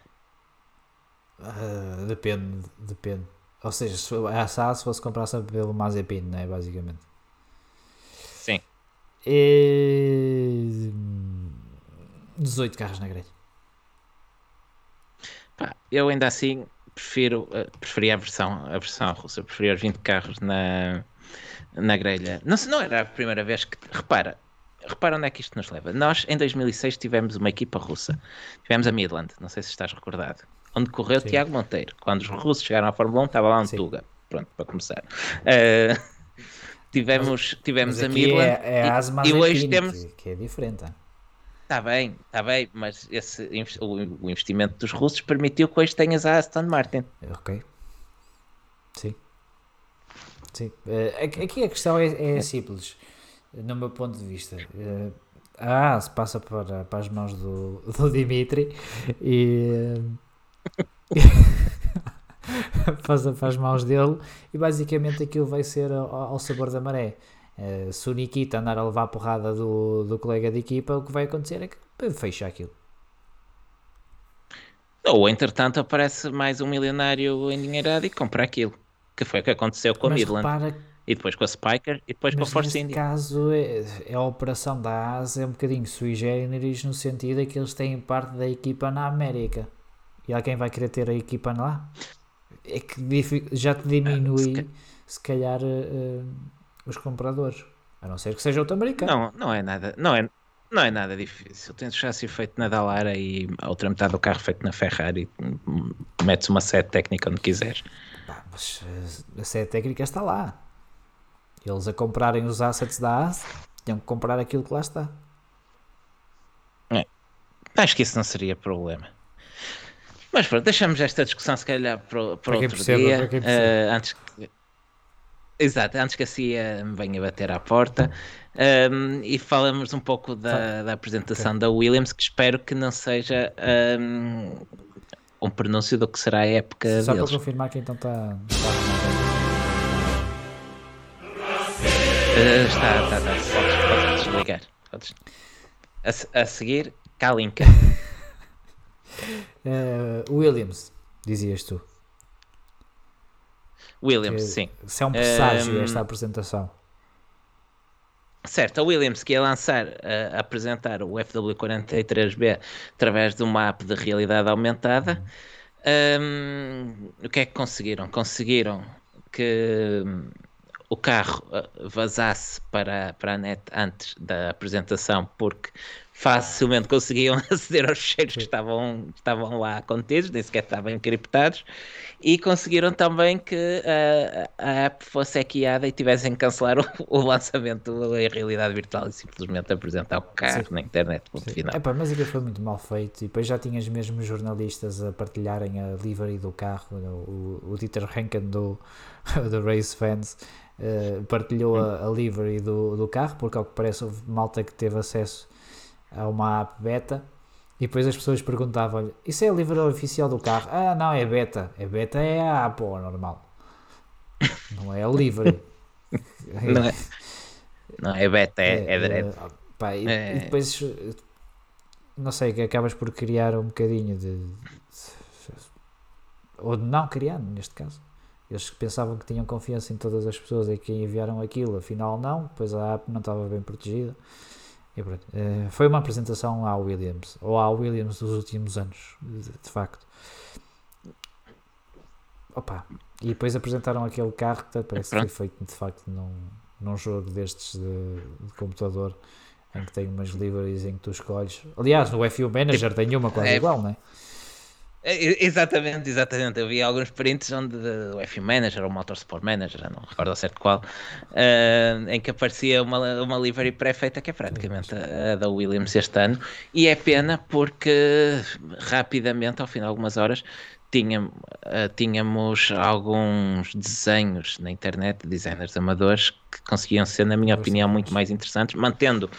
[SPEAKER 3] Ah, depende, depende. Ou seja, se a SAS se fosse comprar sempre pelo Mazepin, não é? Basicamente.
[SPEAKER 2] Sim.
[SPEAKER 3] E... 18 carros na grelha.
[SPEAKER 2] Eu ainda assim prefiro eh, preferia a versão, a versão russa, preferia os 20 carros na, na grelha. Não, se não era a primeira vez que. Repara, repara onde é que isto nos leva. Nós, em 2006, tivemos uma equipa russa. Tivemos a Midland, não sei se estás recordado. Onde correu
[SPEAKER 3] Sim.
[SPEAKER 2] Tiago Monteiro. Quando os russos chegaram à Fórmula 1, estava lá um
[SPEAKER 3] Sim.
[SPEAKER 2] Tuga. Pronto, para começar. Eh, *laughs* tivemos, tivemos
[SPEAKER 3] Mas
[SPEAKER 2] a Midland
[SPEAKER 3] é, é a
[SPEAKER 2] e, e hoje temos.
[SPEAKER 3] que, é diferente.
[SPEAKER 2] Está bem, está bem, mas esse, o, o investimento dos russos permitiu que hoje tenhas a Aston Martin.
[SPEAKER 3] Ok. Sim. Sim. Eh, aqui aqui a questão é, é simples, no meu ponto de vista. Eh, a AS passa para, para as mãos do, *laughs* do Dimitri e para as mãos dele e basicamente aquilo vai ser ao, ao sabor da maré. Eh, se o Nikita andar a levar a porrada do, do colega de equipa, o que vai acontecer é que fecha aquilo.
[SPEAKER 2] Ou, entretanto, aparece mais um milionário endinheirado e compra aquilo. Que foi o que aconteceu com a
[SPEAKER 3] Mas
[SPEAKER 2] Midland.
[SPEAKER 3] repara
[SPEAKER 2] E depois com a Spiker e depois com a
[SPEAKER 3] Mas
[SPEAKER 2] Force
[SPEAKER 3] neste
[SPEAKER 2] India.
[SPEAKER 3] caso, é, é a operação da ASA é um bocadinho sui generis no sentido em que eles têm parte da equipa na América. E alguém vai querer ter a equipa lá? É que já te diminui,
[SPEAKER 2] se
[SPEAKER 3] se calhar, eh, eh, os compradores. A não ser que seja outro americano.
[SPEAKER 2] Não, não é nada, não é, não é nada difícil. Tens o chassi feito na Dallara e a outra metade do carro feito na Ferrari. Metes uma sede técnica onde quiseres.
[SPEAKER 3] Pá, mas eh, a sede técnica está lá. Eles a comprarem os assets da ASA, tinham que comprar aquilo que lá está.
[SPEAKER 2] Acho que isso não seria problema. Mas pronto, deixamos esta discussão se calhar para, para
[SPEAKER 3] quem
[SPEAKER 2] outro dia.
[SPEAKER 3] para
[SPEAKER 2] eh, antes que... Exato, antes que a CIA me venha bater à porta. Um, e falamos um pouco da, da apresentação da Williams, que espero que não seja um, um pronúncio do que será a época
[SPEAKER 3] Só para
[SPEAKER 2] deles.
[SPEAKER 3] confirmar que então está.
[SPEAKER 2] Eh, está, está, está. Podes, podes desligar. Podes. A, a seguir, Kalinka. *laughs*
[SPEAKER 3] Eh, Williams, dizias tu.
[SPEAKER 2] Williams,
[SPEAKER 3] que-
[SPEAKER 2] sim.
[SPEAKER 3] Se é um presságio
[SPEAKER 2] Ehm,
[SPEAKER 3] esta apresentação.
[SPEAKER 2] Certo, a Williams que ia lançar, eh, apresentar o FW43B através de uma app de realidade aumentada. Hum, o que é que conseguiram? Conseguiram que hum, o carro eh, vazasse para, para a net antes da apresentação, porque facilmente conseguiam *laughs* aceder aos fecheiros que estavam, estavam lá contidos, nem sequer estavam encriptados, e conseguiram também que eh, a app fosse hackeada e tivessem que cancelar o, *laughs* o lançamento em realidade virtual e simplesmente apresentar o carro
[SPEAKER 3] Sim.
[SPEAKER 2] na internet. Ponto final.
[SPEAKER 3] Epá, mas aquilo foi muito mal feito e depois já tinhas mesmo jornalistas a partilharem a livery do carro. O, o Dieter Henken do, *laughs* do Race Fans eh, partilhou a, a livery do, do carro porque, ao que parece, houve malta que teve acesso a uma app beta. E depois as pessoas perguntavam-lhe: Isso é a livery oficial do carro? Ah, não, é beta. É beta, é a app, ó, normal. *laughs* Não é a livery. *laughs*
[SPEAKER 2] Não é, não é beta, é, é direto.
[SPEAKER 3] eh, pá, e,
[SPEAKER 2] É.
[SPEAKER 3] e depois não sei, que acabas por criar um bocadinho de ou de não criar, neste caso. Eles pensavam que tinham confiança em todas as pessoas e que enviaram aquilo, afinal não, pois a app não estava bem protegida. E pronto, eh, foi uma apresentação à Williams, ou à Williams dos últimos anos, de, facto. Opa, e depois apresentaram aquele carro que parece que foi feito de facto num, num jogo destes de, de computador em que tem umas liveries em que tu escolhes. Aliás, no F1 Manager tem uma quase
[SPEAKER 2] é-
[SPEAKER 3] igual, não é?
[SPEAKER 2] É, Exatamente, exatamente. Eu vi alguns prints onde o F Manager ou o Motorsport Manager, não recordo ao certo qual, eh, em que aparecia uma, uma livery pré-feita que é praticamente a, a da Williams este ano. E é pena porque rapidamente, ao fim de algumas horas, tinha, eh, tínhamos alguns desenhos na internet, designers amadores, que conseguiam ser, na minha opinião, muito mais interessantes, mantendo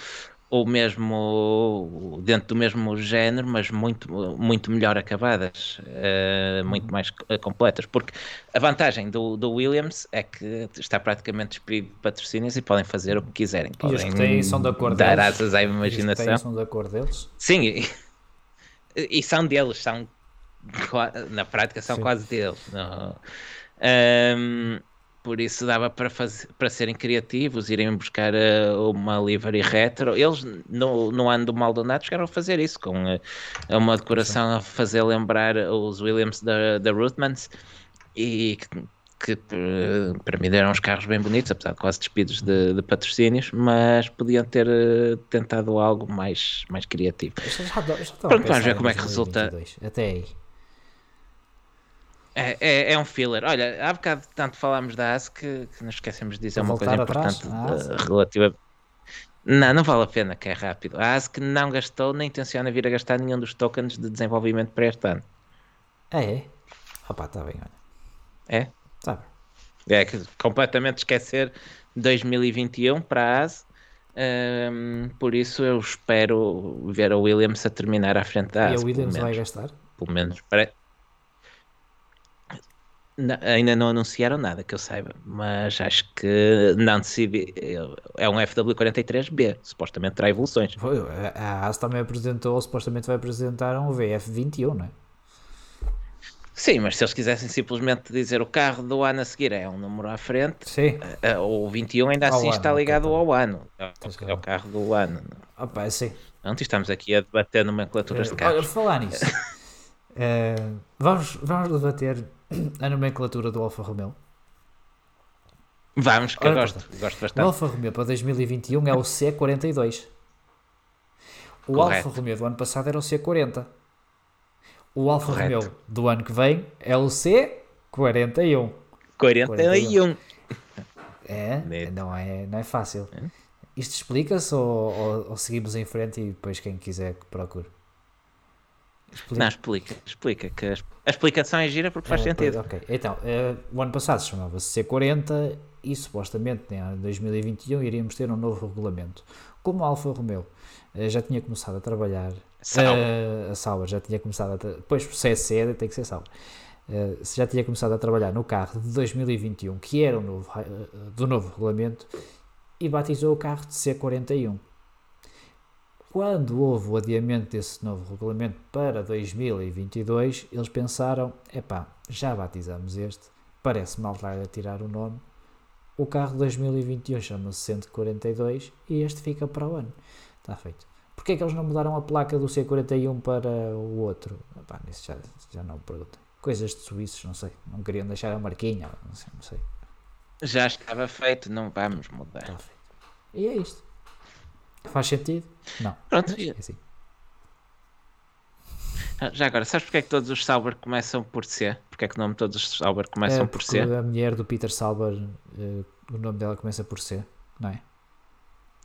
[SPEAKER 2] o mesmo dentro do mesmo género, mas muito, muito melhor acabadas, eh, muito mais eh, completas, porque a vantagem do, do Williams é que está praticamente despedido de patrocínios e podem fazer o que quiserem,
[SPEAKER 3] E os
[SPEAKER 2] podem
[SPEAKER 3] que têm são de acordo
[SPEAKER 2] dar
[SPEAKER 3] deles?
[SPEAKER 2] asas à
[SPEAKER 3] E os que
[SPEAKER 2] imaginação.
[SPEAKER 3] têm são de acordo deles?
[SPEAKER 2] Sim, e, *laughs* e são deles, são na prática são
[SPEAKER 3] Sim.
[SPEAKER 2] quase deles. não- Ahm, por isso dava para, fazer, para serem criativos, irem buscar eh, uma livery retro. Eles no, no ano do Maldonado chegaram a fazer isso, com eh, uma decoração a fazer lembrar os Williams da, da Rootmans e que, que, eh, para mim deram uns carros bem bonitos, apesar de quase despidos de, de patrocínios, mas podiam ter tentado algo mais, mais criativo.
[SPEAKER 3] Já, já,
[SPEAKER 2] Pronto, vamos ver como é que resulta.
[SPEAKER 3] 2022, Até aí.
[SPEAKER 2] É, é, é um filler. Olha, há bocado tanto falámos da AS que, que nos esquecemos de dizer
[SPEAKER 3] Vou
[SPEAKER 2] uma coisa importante uh, relativa. Não, não vale a pena, que é rápido. A AS que não gastou nem tenciona vir a gastar nenhum dos tokens de desenvolvimento para este ano.
[SPEAKER 3] É, é. Opa, está bem, olha.
[SPEAKER 2] É?
[SPEAKER 3] Está bem.
[SPEAKER 2] É que completamente esquecer 2021 para a AS. Hum, por isso eu espero ver a Williams a terminar à frente da
[SPEAKER 3] E
[SPEAKER 2] AS.
[SPEAKER 3] a Williams vai gastar?
[SPEAKER 2] Pelo menos para... Ainda não anunciaram nada que eu saiba, mas acho que não decidi. É um FW43B, supostamente terá evoluções.
[SPEAKER 3] Foi, a- AS também apresentou, supostamente vai apresentar um VF21, não é?
[SPEAKER 2] Sim, mas se eles quisessem simplesmente dizer o carro do ano a seguir é um número à frente,
[SPEAKER 3] Sim.
[SPEAKER 2] eh, o 21 ainda
[SPEAKER 3] Ao
[SPEAKER 2] assim
[SPEAKER 3] ano,
[SPEAKER 2] está
[SPEAKER 3] ok,
[SPEAKER 2] ligado ao ano. É, o- é
[SPEAKER 3] razão.
[SPEAKER 2] o carro do ano.
[SPEAKER 3] Opa, sim.
[SPEAKER 2] Antes estamos aqui a debater nomenclaturas de
[SPEAKER 3] Eh, Olha,
[SPEAKER 2] carros.
[SPEAKER 3] por falar nisso, *laughs* eh, vamos, vamos debater a nomenclatura do Alfa Romeo.
[SPEAKER 2] Vamos, que eu
[SPEAKER 3] Ora,
[SPEAKER 2] gosto, gosto
[SPEAKER 3] O
[SPEAKER 2] bastante.
[SPEAKER 3] Alfa Romeo para 2021 é o C42. O
[SPEAKER 2] Correto.
[SPEAKER 3] Alfa Romeo do ano passado era o C40. O Alfa
[SPEAKER 2] Correto.
[SPEAKER 3] Romeo do ano que vem é o C41.
[SPEAKER 2] 41.
[SPEAKER 3] É,
[SPEAKER 2] Neto.
[SPEAKER 3] não é, não é fácil. Isto explica-se ou, ou- ou seguimos em frente e depois quem quiser que procure? Explica.
[SPEAKER 2] Não, explica, explica. Que a, a explicação é gira porque faz
[SPEAKER 3] Eh,
[SPEAKER 2] sentido.
[SPEAKER 3] pois, ok. Então, eh, o ano passado se chamava-se C40 e supostamente em 2021 iríamos ter um novo regulamento. Como a Alfa Romeo eh, já tinha começado a trabalhar,
[SPEAKER 2] Sauber.
[SPEAKER 3] eh, a Sauber já tinha começado a. Depois, se é C, tem que ser Sauber. Se já tinha começado a trabalhar no carro de 2021, que era o novo, do novo regulamento, e batizou o carro de C41. Quando houve o adiamento desse novo regulamento para 2022, eles pensaram: epá, já batizamos este, parece mal estar a tirar o nome. O carro de 2021 chama-se 142 e este fica para o ano. Está feito. Porquê é que eles não mudaram a placa do C41 para o outro? Epá, nisso já, já não perguntem. Coisas de suíços, não sei. Não queriam deixar a marquinha, não sei. Não sei.
[SPEAKER 2] Já estava feito, não vamos mudar.
[SPEAKER 3] Está feito. E é isto. Faz sentido? Não.
[SPEAKER 2] Pronto,
[SPEAKER 3] é assim.
[SPEAKER 2] Ah, Já agora, sabes porque é que todos os Sauber começam por C? Porque é que o nome de todos os Sauber começam
[SPEAKER 3] É
[SPEAKER 2] por C?
[SPEAKER 3] a mulher do Peter Sauber, eh, o nome dela começa por C, não é?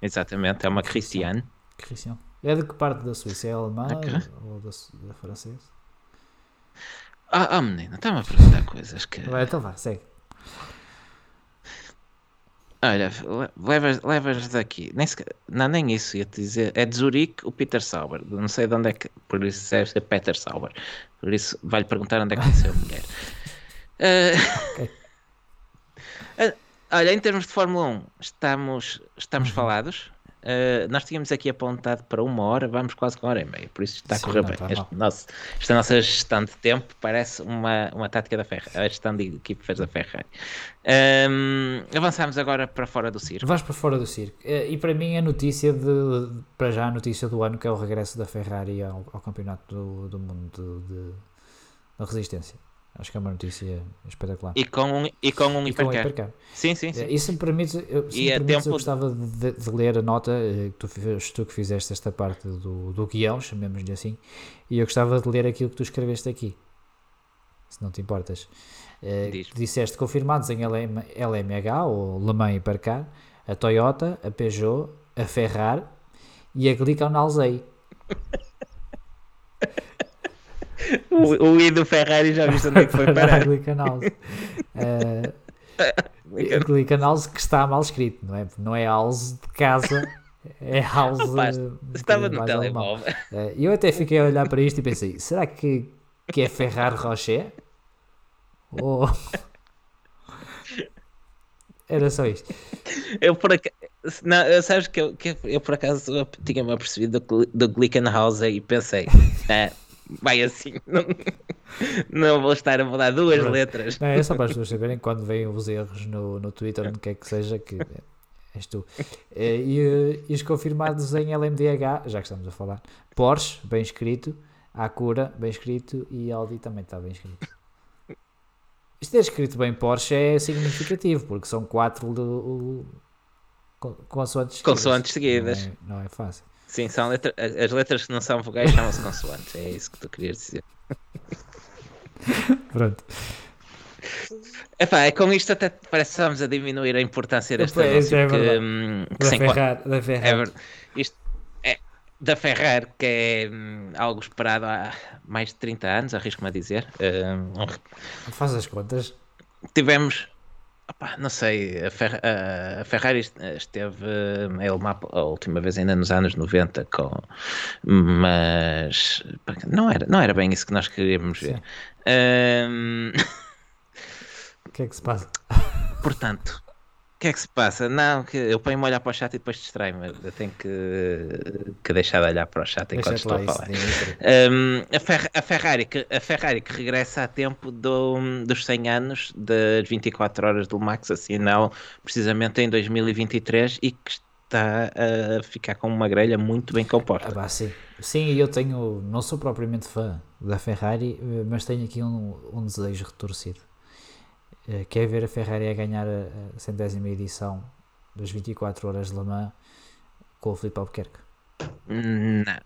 [SPEAKER 2] Exatamente, é uma Christiane.
[SPEAKER 3] Christian. É de que parte da Suíça? É alemã
[SPEAKER 2] Ok.
[SPEAKER 3] ou da, da francesa?
[SPEAKER 2] Ah, oh, menina, está-me a perguntar coisas que.
[SPEAKER 3] Vai, então vá, segue.
[SPEAKER 2] Olha, le- levas, levas daqui. Nem não, nem isso ia-te dizer. É de Zurique o Peter Sauber. Não sei de onde é que. Por isso deve ser Peter Sauber. Por isso vai-lhe perguntar onde é que nasceu a mulher. Ah, *laughs*
[SPEAKER 3] Ok.
[SPEAKER 2] ah, *laughs* olha, em termos de Fórmula 1, estamos,
[SPEAKER 3] Uhum.
[SPEAKER 2] estamos falados. Ah, nós tínhamos aqui apontado para uma hora, vamos quase com uma hora e meia, por isso está a correr bem.
[SPEAKER 3] está
[SPEAKER 2] Este nosso- esta nossa gestão de tempo parece uma, uma tática da Ferrari, a gestão de equipas da Ferrari. Ahm, avançamos agora para fora do circo.
[SPEAKER 3] Vais para fora do circo. Eh, E para mim a notícia de, para já a notícia do ano que é o regresso da Ferrari ao, ao campeonato do, do mundo de, de- da resistência. Acho que é uma notícia espetacular.
[SPEAKER 2] E com um, e com um
[SPEAKER 3] E com o
[SPEAKER 2] hipercar.
[SPEAKER 3] hipercar.
[SPEAKER 2] Sim, sim, sim.
[SPEAKER 3] E se me permites, eu, se
[SPEAKER 2] E
[SPEAKER 3] me
[SPEAKER 2] é
[SPEAKER 3] permites,
[SPEAKER 2] tempo
[SPEAKER 3] eu gostava de, de ler a nota eh, que tu, tu que fizeste esta parte do, do guião, chamemos-lhe assim, e eu gostava de ler aquilo que tu escreveste aqui, se não te importas. Eh,
[SPEAKER 2] Diz.
[SPEAKER 3] disseste confirmados em LM, LMH, ou Le Mans Hipercar, a Toyota, a Peugeot, a Ferrari e a Glicon Alzey. *laughs*
[SPEAKER 2] O, o I do Ferrari já viste onde é que foi parar. *laughs*
[SPEAKER 3] Eh, Glicon Alzey que está mal escrito, não é? Não é Alze de casa, é um
[SPEAKER 2] Estava no telemóvel.
[SPEAKER 3] Eh, eu até fiquei a olhar para isto e pensei: será que, que é Ferrari Rocher? Ou. *laughs* Era só isto.
[SPEAKER 2] Eu por acaso. Não, sabes que eu, que eu por acaso tinha-me apercebido do, do Glickenhausen e pensei, ah, *laughs* vai assim, *laughs* não, não vou estar a mudar duas
[SPEAKER 3] Pronto.
[SPEAKER 2] letras.
[SPEAKER 3] Não, é só para as pessoas saberem quando vêm os erros no, no Twitter, onde quer que seja, que és tu. Eh, E, eh, e os confirmados em LMDH, já que estamos a falar, Porsche, bem escrito, Acura, bem escrito, e Audi também está bem escrito. Isto ter escrito bem Porsche é significativo, porque são quatro do, con- consoantes seguidas.
[SPEAKER 2] Consoantes seguidas.
[SPEAKER 3] Não é, não é fácil.
[SPEAKER 2] Sim, são letra- as letras que não são vogais chamam-se consoantes, é isso que tu querias dizer. *laughs*
[SPEAKER 3] Pronto.
[SPEAKER 2] Epá, é com isto até parece que estamos a diminuir a importância
[SPEAKER 3] Pois,
[SPEAKER 2] anúncio.
[SPEAKER 3] é
[SPEAKER 2] que, hum, que
[SPEAKER 3] Da Ferrari. Da
[SPEAKER 2] é ver- isto é da Ferrari, que é hum, algo esperado há mais de 30 anos, arrisco-me a dizer. Hum,
[SPEAKER 3] Faz as contas.
[SPEAKER 2] tivemos, opá, não sei, a, Fer- a- a Ferrari est- esteve hum, em Le Mans a última vez ainda nos anos 90, com, mas não era, não era bem isso que nós queríamos ver. Hum, *laughs*
[SPEAKER 3] O que é que se passa?
[SPEAKER 2] portanto, o que é que se passa? Não, que eu ponho-me a olhar para o chat e depois distrai-me. Eu tenho que, que deixar de olhar para o chat enquanto estou a falar. Um, a, Fer- a Ferrari que, a Ferrari que regressa a tempo do- dos 100 anos das 24 horas do Max assinalam precisamente em 2023 e que está a ficar com uma grelha muito bem
[SPEAKER 3] Ah,
[SPEAKER 2] composta.
[SPEAKER 3] pá, sim. Sim, eu tenho, não sou propriamente fã da Ferrari, mas tenho aqui um, um desejo retorcido. Eh, Que é ver a Ferrari a ganhar a, centésima edição das 24 horas de Le Mans com o Filipe Albuquerque.
[SPEAKER 2] Não.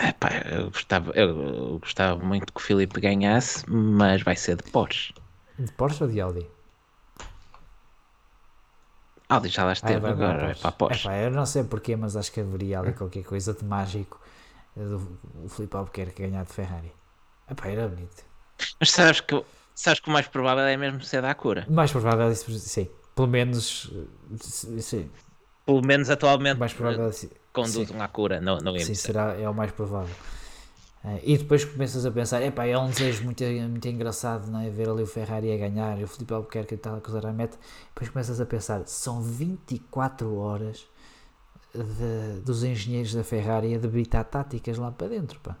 [SPEAKER 2] Epá, eu, gostava, eu gostava muito que o Filipe ganhasse, mas vai ser de Porsche.
[SPEAKER 3] De Porsche ou de Audi?
[SPEAKER 2] Audi já lá esteve,
[SPEAKER 3] Ah,
[SPEAKER 2] agora vai para a Porsche.
[SPEAKER 3] Epá, eu não sei porquê, mas acho que haveria ali qualquer coisa de mágico do o Filipe Albuquerque ganhar de Ferrari. Epá, era bonito.
[SPEAKER 2] Mas sabes que, sabes que o mais provável é mesmo ser da Acura.
[SPEAKER 3] Mais provável, é isso, sim. Pelo menos, sim.
[SPEAKER 2] Pelo menos atualmente
[SPEAKER 3] Mais provável, é sim.
[SPEAKER 2] conduz
[SPEAKER 3] sim.
[SPEAKER 2] um Acura no, no
[SPEAKER 3] Sim, será, é o mais provável. Eh, e depois começas a pensar, epá, é um desejo muito, muito engraçado não é? ver ali o Ferrari a ganhar e o Felipe Albuquerque e tal a cruzar a meta. Depois começas a pensar, são 24 horas de- dos engenheiros da Ferrari a debitar táticas lá para dentro, pá.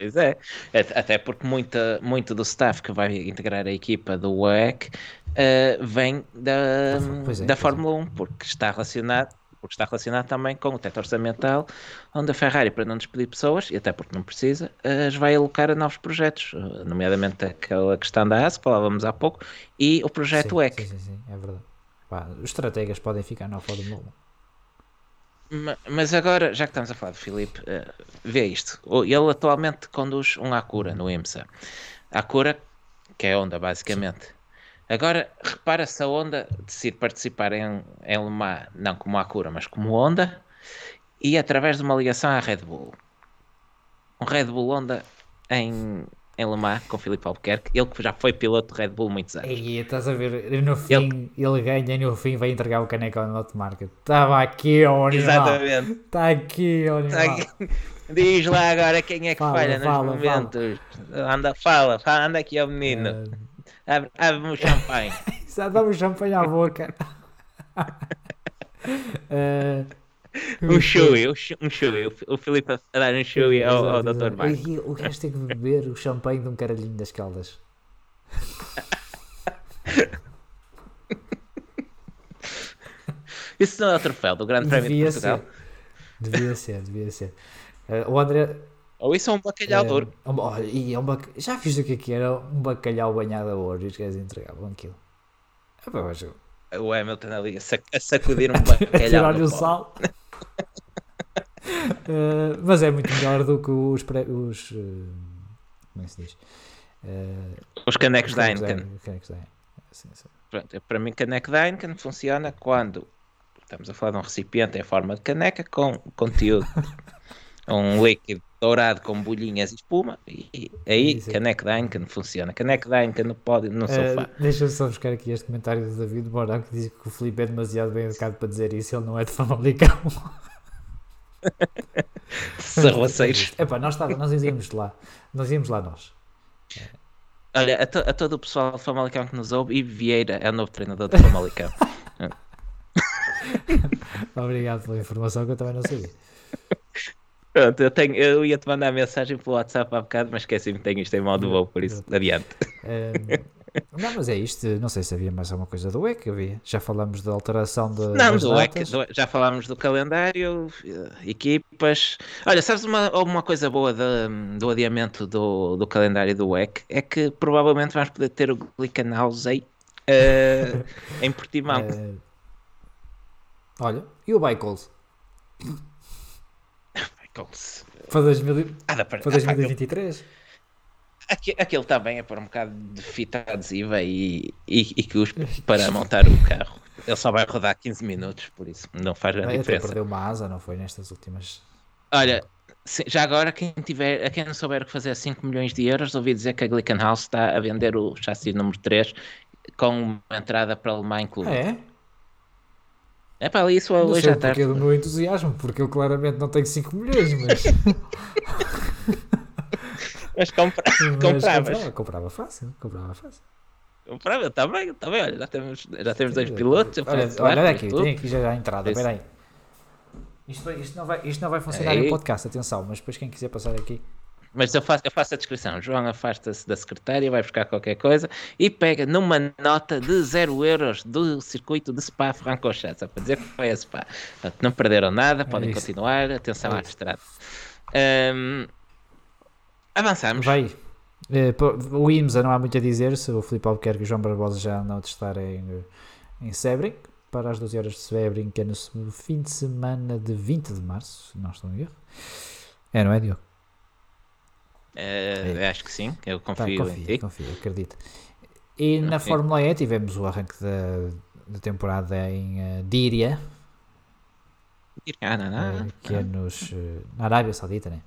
[SPEAKER 2] Pois é, At- até porque muita, muito do staff que vai integrar a equipa do WEC eh, vem da,
[SPEAKER 3] é,
[SPEAKER 2] da
[SPEAKER 3] é.
[SPEAKER 2] Fórmula 1, porque está relacionado porque está relacionado também com o teto orçamental, onde a Ferrari, para não despedir pessoas, e até porque não precisa, as vai alocar a novos projetos, eh, nomeadamente aquela questão da AS, falávamos há pouco, e o projeto
[SPEAKER 3] sim. Sim, sim, sim, é verdade. Pá, os estrategas podem ficar na Fórmula 1.
[SPEAKER 2] Ma- Mas agora, já que estamos a falar do Filipe, eh, vê isto. Ele atualmente conduz um Acura no IMSA. Acura, que é a Honda, basicamente. Agora, repara se a Honda decide participar em, em Le Mans, não como Acura, mas como Honda, e através de uma ligação à Red Bull. Um Red Bull Honda em, em Le Mans, com Filipe Albuquerque, ele que já foi piloto de Red Bull muitos anos.
[SPEAKER 3] E estás a ver, no fim ele, ganha e no fim vai entregar o caneco ao Not Market. Estava aqui, ó animal.
[SPEAKER 2] Exatamente.
[SPEAKER 3] Está aqui, ó
[SPEAKER 2] Tá aqui. Diz lá agora quem é que
[SPEAKER 3] Fala,
[SPEAKER 2] falha nos
[SPEAKER 3] fala, fala.
[SPEAKER 2] momentos. Anda, fala, fala, anda aqui ao menino. Abre- Abre-me o champanhe. *laughs*
[SPEAKER 3] Já dá-me champanhe à boca. Eh, *laughs* *laughs*
[SPEAKER 2] Um chui, um chui. O Fi- O Filipe a dar um chui ao, ao Dr. Marcos.
[SPEAKER 3] O gajo tem que beber o champanhe de um caralhinho das caldas.
[SPEAKER 2] Isso não é o troféu do Grande Prémio de
[SPEAKER 3] Devia
[SPEAKER 2] Portugal?
[SPEAKER 3] ser. Devia ser, devia ser. Eh, o André.
[SPEAKER 2] Ou isso é um bacalhau
[SPEAKER 3] eh,
[SPEAKER 2] duro?
[SPEAKER 3] um- olha, e é um bac... Já viste o que é que era? Um bacalhau banhado a ouro e os gajos entregavam aquilo. Ah, pá, mas eu-
[SPEAKER 2] O Hamilton ali a, sac- a sacudir um *laughs*
[SPEAKER 3] a
[SPEAKER 2] bacalhau.
[SPEAKER 3] tirar-lhe
[SPEAKER 2] no
[SPEAKER 3] o sal. Eh, mas é muito melhor do que os. Pré... os eh, como é que se diz? Eh,
[SPEAKER 2] Os canecos
[SPEAKER 3] os
[SPEAKER 2] da Heineken. Eu- para mim, caneco da Heineken funciona quando estamos a falar de um recipiente em forma de caneca com conteúdo, *laughs* um líquido dourado com bolhinhas e espuma, e, aí
[SPEAKER 3] Isso.
[SPEAKER 2] caneco da Heineken funciona. Caneco da Heineken no pódio, no
[SPEAKER 3] Eh,
[SPEAKER 2] sofá.
[SPEAKER 3] Deixa-me só buscar aqui este comentário do David Morão que diz que o Felipe é demasiado bem educado para dizer isso, ele não é de Famalicão.
[SPEAKER 2] Sarraceiros. *laughs*
[SPEAKER 3] Epá, nós, estava, nós íamos lá, nós íamos lá nós.
[SPEAKER 2] Olha, a, to- a todo o pessoal de Famalicão que nos ouve, e Vieira é o novo treinador de Famalicão. *laughs*
[SPEAKER 3] Obrigado pela informação que eu também não sabia.
[SPEAKER 2] Pronto, eu, tenho, eu ia te mandar mensagem pelo WhatsApp há bocado, mas esqueci-me que tenho isto em modo voo, por isso adiante.
[SPEAKER 3] Eh, não, mas é isto. Não sei se havia mais alguma coisa do EC. Havia. Já falamos da alteração de,
[SPEAKER 2] Não, do EC, já falámos do calendário, eh, equipas. Olha, sabes uma, uma coisa boa da- do adiamento do, do calendário do WEC? É que provavelmente vamos poder ter o Glickenhausei *laughs* uh, em Portimão.
[SPEAKER 3] Eh, olha, e o Bicols?
[SPEAKER 2] Michaels.
[SPEAKER 3] Para, 2000,
[SPEAKER 2] Ah, para-
[SPEAKER 3] para
[SPEAKER 2] ah, pá,
[SPEAKER 3] 2023?
[SPEAKER 2] Aqui- Aquele também é para um bocado de fita adesiva e, e, e cuspe *laughs* para montar o carro. Ele só vai rodar 15 minutos, por isso não faz grande
[SPEAKER 3] Até
[SPEAKER 2] diferença.
[SPEAKER 3] perdeu uma asa, não foi? Nestas últimas.
[SPEAKER 2] Olha, se- já agora, quem tiver, a quem não souber o que fazer 5 milhões de euros, ouvi dizer que a Glickenhaus está a vender o chassi número 3 com uma entrada para alemã
[SPEAKER 3] Ah,
[SPEAKER 2] incluída.
[SPEAKER 3] é?
[SPEAKER 2] É para isso
[SPEAKER 3] Não
[SPEAKER 2] hoje
[SPEAKER 3] sei
[SPEAKER 2] à tarde.
[SPEAKER 3] do meu entusiasmo, porque eu claramente não tenho 5 milhões, mas. *laughs*
[SPEAKER 2] Mas compra,
[SPEAKER 3] mas *laughs*
[SPEAKER 2] compravas.
[SPEAKER 3] comprava, comprava fácil, comprava fácil.
[SPEAKER 2] Comprava, está bem, está bem. Olha, já temos, já temos dois pilotos. eu
[SPEAKER 3] Olha, olha, olha aqui,
[SPEAKER 2] tudo.
[SPEAKER 3] tem aqui já a entrada, espera aí. Isto, isto, não vai, isto não vai funcionar
[SPEAKER 2] Ei.
[SPEAKER 3] em podcast, atenção, mas depois quem quiser passar aqui.
[SPEAKER 2] Mas eu faço, eu faço a descrição. João afasta-se da secretária, vai buscar qualquer coisa e pega numa nota de 0 euros do circuito de Spa Francorchamps. Só para dizer que foi a Spa. Portanto, não perderam nada, podem
[SPEAKER 3] isso.
[SPEAKER 2] continuar. Atenção
[SPEAKER 3] É
[SPEAKER 2] à estrada. Ahm, avançamos.
[SPEAKER 3] Vai. Eh, o IMSA não há muito a dizer, se o Filipe Albuquerque e o João Barbosa já andam a testar em, em Sebring, para as 12 horas de Sebring, que é no fim de semana de 20 de março, se não estou em erro. É, não é, Diogo?
[SPEAKER 2] Eh, acho que sim, eu
[SPEAKER 3] Tá,
[SPEAKER 2] confio em ti.
[SPEAKER 3] confia, acredito. E na. Fórmula E tivemos o arranque da, da temporada em eh, Díria,
[SPEAKER 2] Ah,
[SPEAKER 3] eh, que é nos, eh, na Arábia Saudita, né?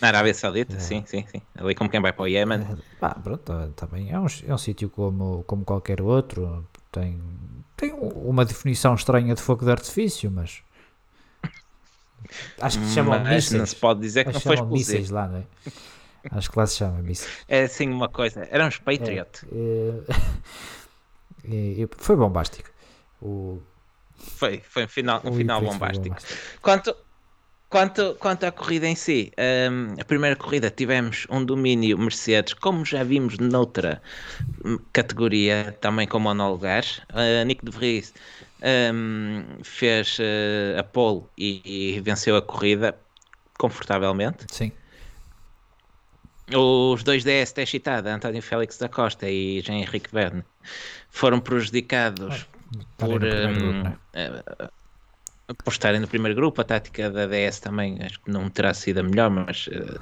[SPEAKER 2] Na Arábia Saudita,
[SPEAKER 3] É.
[SPEAKER 2] sim, sim, sim. Ali como quem vai para o Iémen.
[SPEAKER 3] Eh, pá, pronto, tá bem. É um, é um sítio como, como qualquer outro. Tem, tem um- uma definição estranha de fogo de artifício, mas. Acho que se chamam
[SPEAKER 2] Mas não
[SPEAKER 3] mísseis.
[SPEAKER 2] se pode dizer que não foi
[SPEAKER 3] mísseis lá, não é? Acho que lá se chama mísseis.
[SPEAKER 2] É assim uma coisa. Eram uns Patriot.
[SPEAKER 3] Eh, e- e foi bombástico. O,
[SPEAKER 2] Foi, foi um final, um
[SPEAKER 3] o
[SPEAKER 2] final
[SPEAKER 3] foi
[SPEAKER 2] bombástico. Quanto, quanto, quanto à corrida em si, hum, a primeira corrida tivemos um domínio Mercedes, como já vimos noutra hum, categoria, também com monolugares. Uh, Nick de Vries hum, fez uh, a pole e, e venceu a corrida confortavelmente.
[SPEAKER 3] Sim.
[SPEAKER 2] Os dois DS da Chitada, António Félix da Costa e Jean Henrique Verne, foram prejudicados
[SPEAKER 3] Estarem
[SPEAKER 2] por,
[SPEAKER 3] primeiro grupo, é?
[SPEAKER 2] eh, por estarem no primeiro grupo. A tática da DS também acho que não terá sido a melhor, mas eh,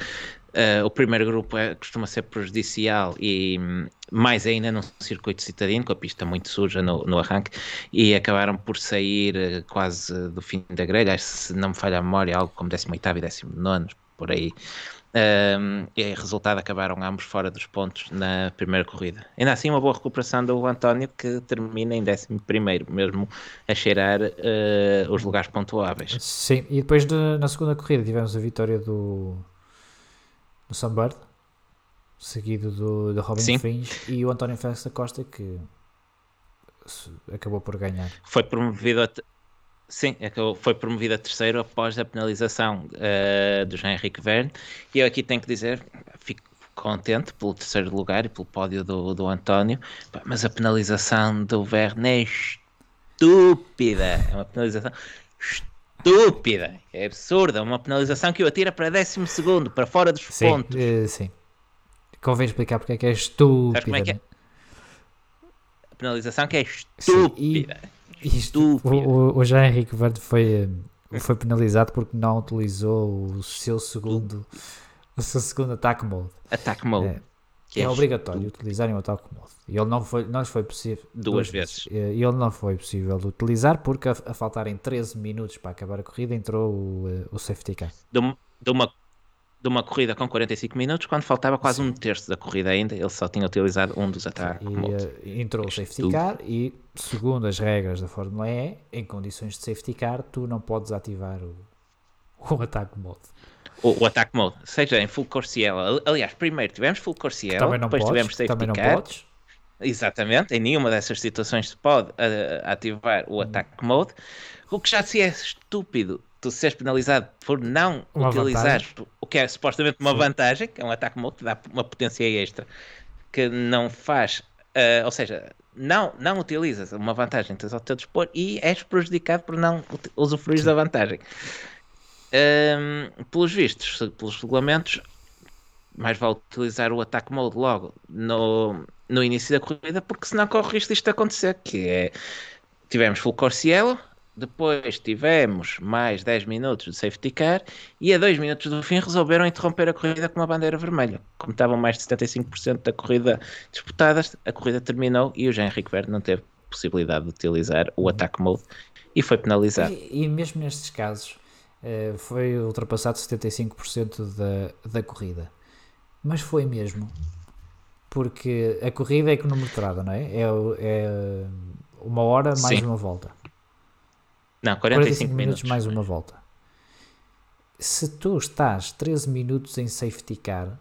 [SPEAKER 2] eh, o primeiro grupo é- costuma ser prejudicial e hum, mais ainda num circuito citadino, com a pista muito suja no, no arranque, e acabaram por sair eh, quase do fim da grelha, se não me falha a memória, algo como 18 e 19, por aí. Um, e resultado acabaram ambos fora dos pontos na primeira corrida. Ainda assim, uma boa recuperação do António que termina em 11, mesmo a cheirar eh, os lugares pontuáveis.
[SPEAKER 3] Sim, e depois de- na segunda corrida tivemos a vitória do, do Sunbird, seguido do, do Robin
[SPEAKER 2] Sim.
[SPEAKER 3] Fins e o António Félix da Costa que acabou por ganhar.
[SPEAKER 2] Foi promovido a. Sim, foi promovido a terceiro após a penalização eh, do Jean Henrique Verne. E eu aqui tenho que dizer, fico contente pelo terceiro lugar e pelo pódio do, do António, mas a penalização do Verne é estúpida. É uma penalização estúpida. É absurda. Uma penalização que o atira para décimo segundo, para fora dos
[SPEAKER 3] Sim,
[SPEAKER 2] pontos.
[SPEAKER 3] eh, sim. Convém explicar porque é que é estúpida.
[SPEAKER 2] como é que é?
[SPEAKER 3] né?
[SPEAKER 2] A penalização que é
[SPEAKER 3] Sim, e-
[SPEAKER 2] estúpida.
[SPEAKER 3] O, o Jean Henrique Verde foi, eh, foi penalizado porque não utilizou o seu segundo o seu segundo ataque mode.
[SPEAKER 2] Ataque mode.
[SPEAKER 3] É,
[SPEAKER 2] que
[SPEAKER 3] é obrigatório utilizarem o ataque mode. E ele não foi, não foi possível
[SPEAKER 2] Duas vezes.
[SPEAKER 3] Eh, E ele não foi possível de utilizar porque a, a faltarem 13 minutos para acabar a corrida entrou o, eh, o safety car.
[SPEAKER 2] de, um- de uma, de uma corrida com 45 minutos, quando faltava quase um terço da corrida ainda, ele só tinha utilizado um dos ataques.
[SPEAKER 3] E eh, entrou o safety
[SPEAKER 2] Estúpido.
[SPEAKER 3] car e segundo as regras da Fórmula E, em condições de safety car, tu não podes ativar o, *laughs* o ataque mode.
[SPEAKER 2] O, o ataque mode, seja em full Corsiella. Ali- Aliás, primeiro tivemos full
[SPEAKER 3] não
[SPEAKER 2] depois
[SPEAKER 3] podes,
[SPEAKER 2] tivemos safety
[SPEAKER 3] também
[SPEAKER 2] car.
[SPEAKER 3] podes.
[SPEAKER 2] Exatamente, em nenhuma dessas situações se pode eh, ativar
[SPEAKER 3] Hum.
[SPEAKER 2] o ataque mode. O que já se é estúpido tu seres penalizado por não
[SPEAKER 3] Uma
[SPEAKER 2] utilizar
[SPEAKER 3] vantagem.
[SPEAKER 2] o que é supostamente uma vantagem, que é um ataque mode que dá uma potência extra, que não faz, eh, ou seja, não, não utilizas uma vantagem que tens ao teu dispor e és prejudicado por não usufruir da vantagem. Ehm, pelos vistos, pelos regulamentos, mais vale utilizar o ataque mode logo no, no início da corrida, porque senão corre o risco acontecer, que é tivemos full depois tivemos mais 10 minutos de safety car e a 2 minutos do fim resolveram interromper a corrida com uma bandeira vermelha. Como estavam mais de 75% da corrida disputada, a corrida terminou e o Jean-Henrique Verde não teve possibilidade de utilizar o attack mode e foi penalizado.
[SPEAKER 3] E, e mesmo nestes casos foi ultrapassado 75% da, da corrida. Mas foi mesmo. Porque a corrida é cronometrada, não é? É, é uma hora mais Sim. uma volta.
[SPEAKER 2] Não, 45, 45 minutos.
[SPEAKER 3] mais uma volta. Se tu estás 13 minutos em safety car,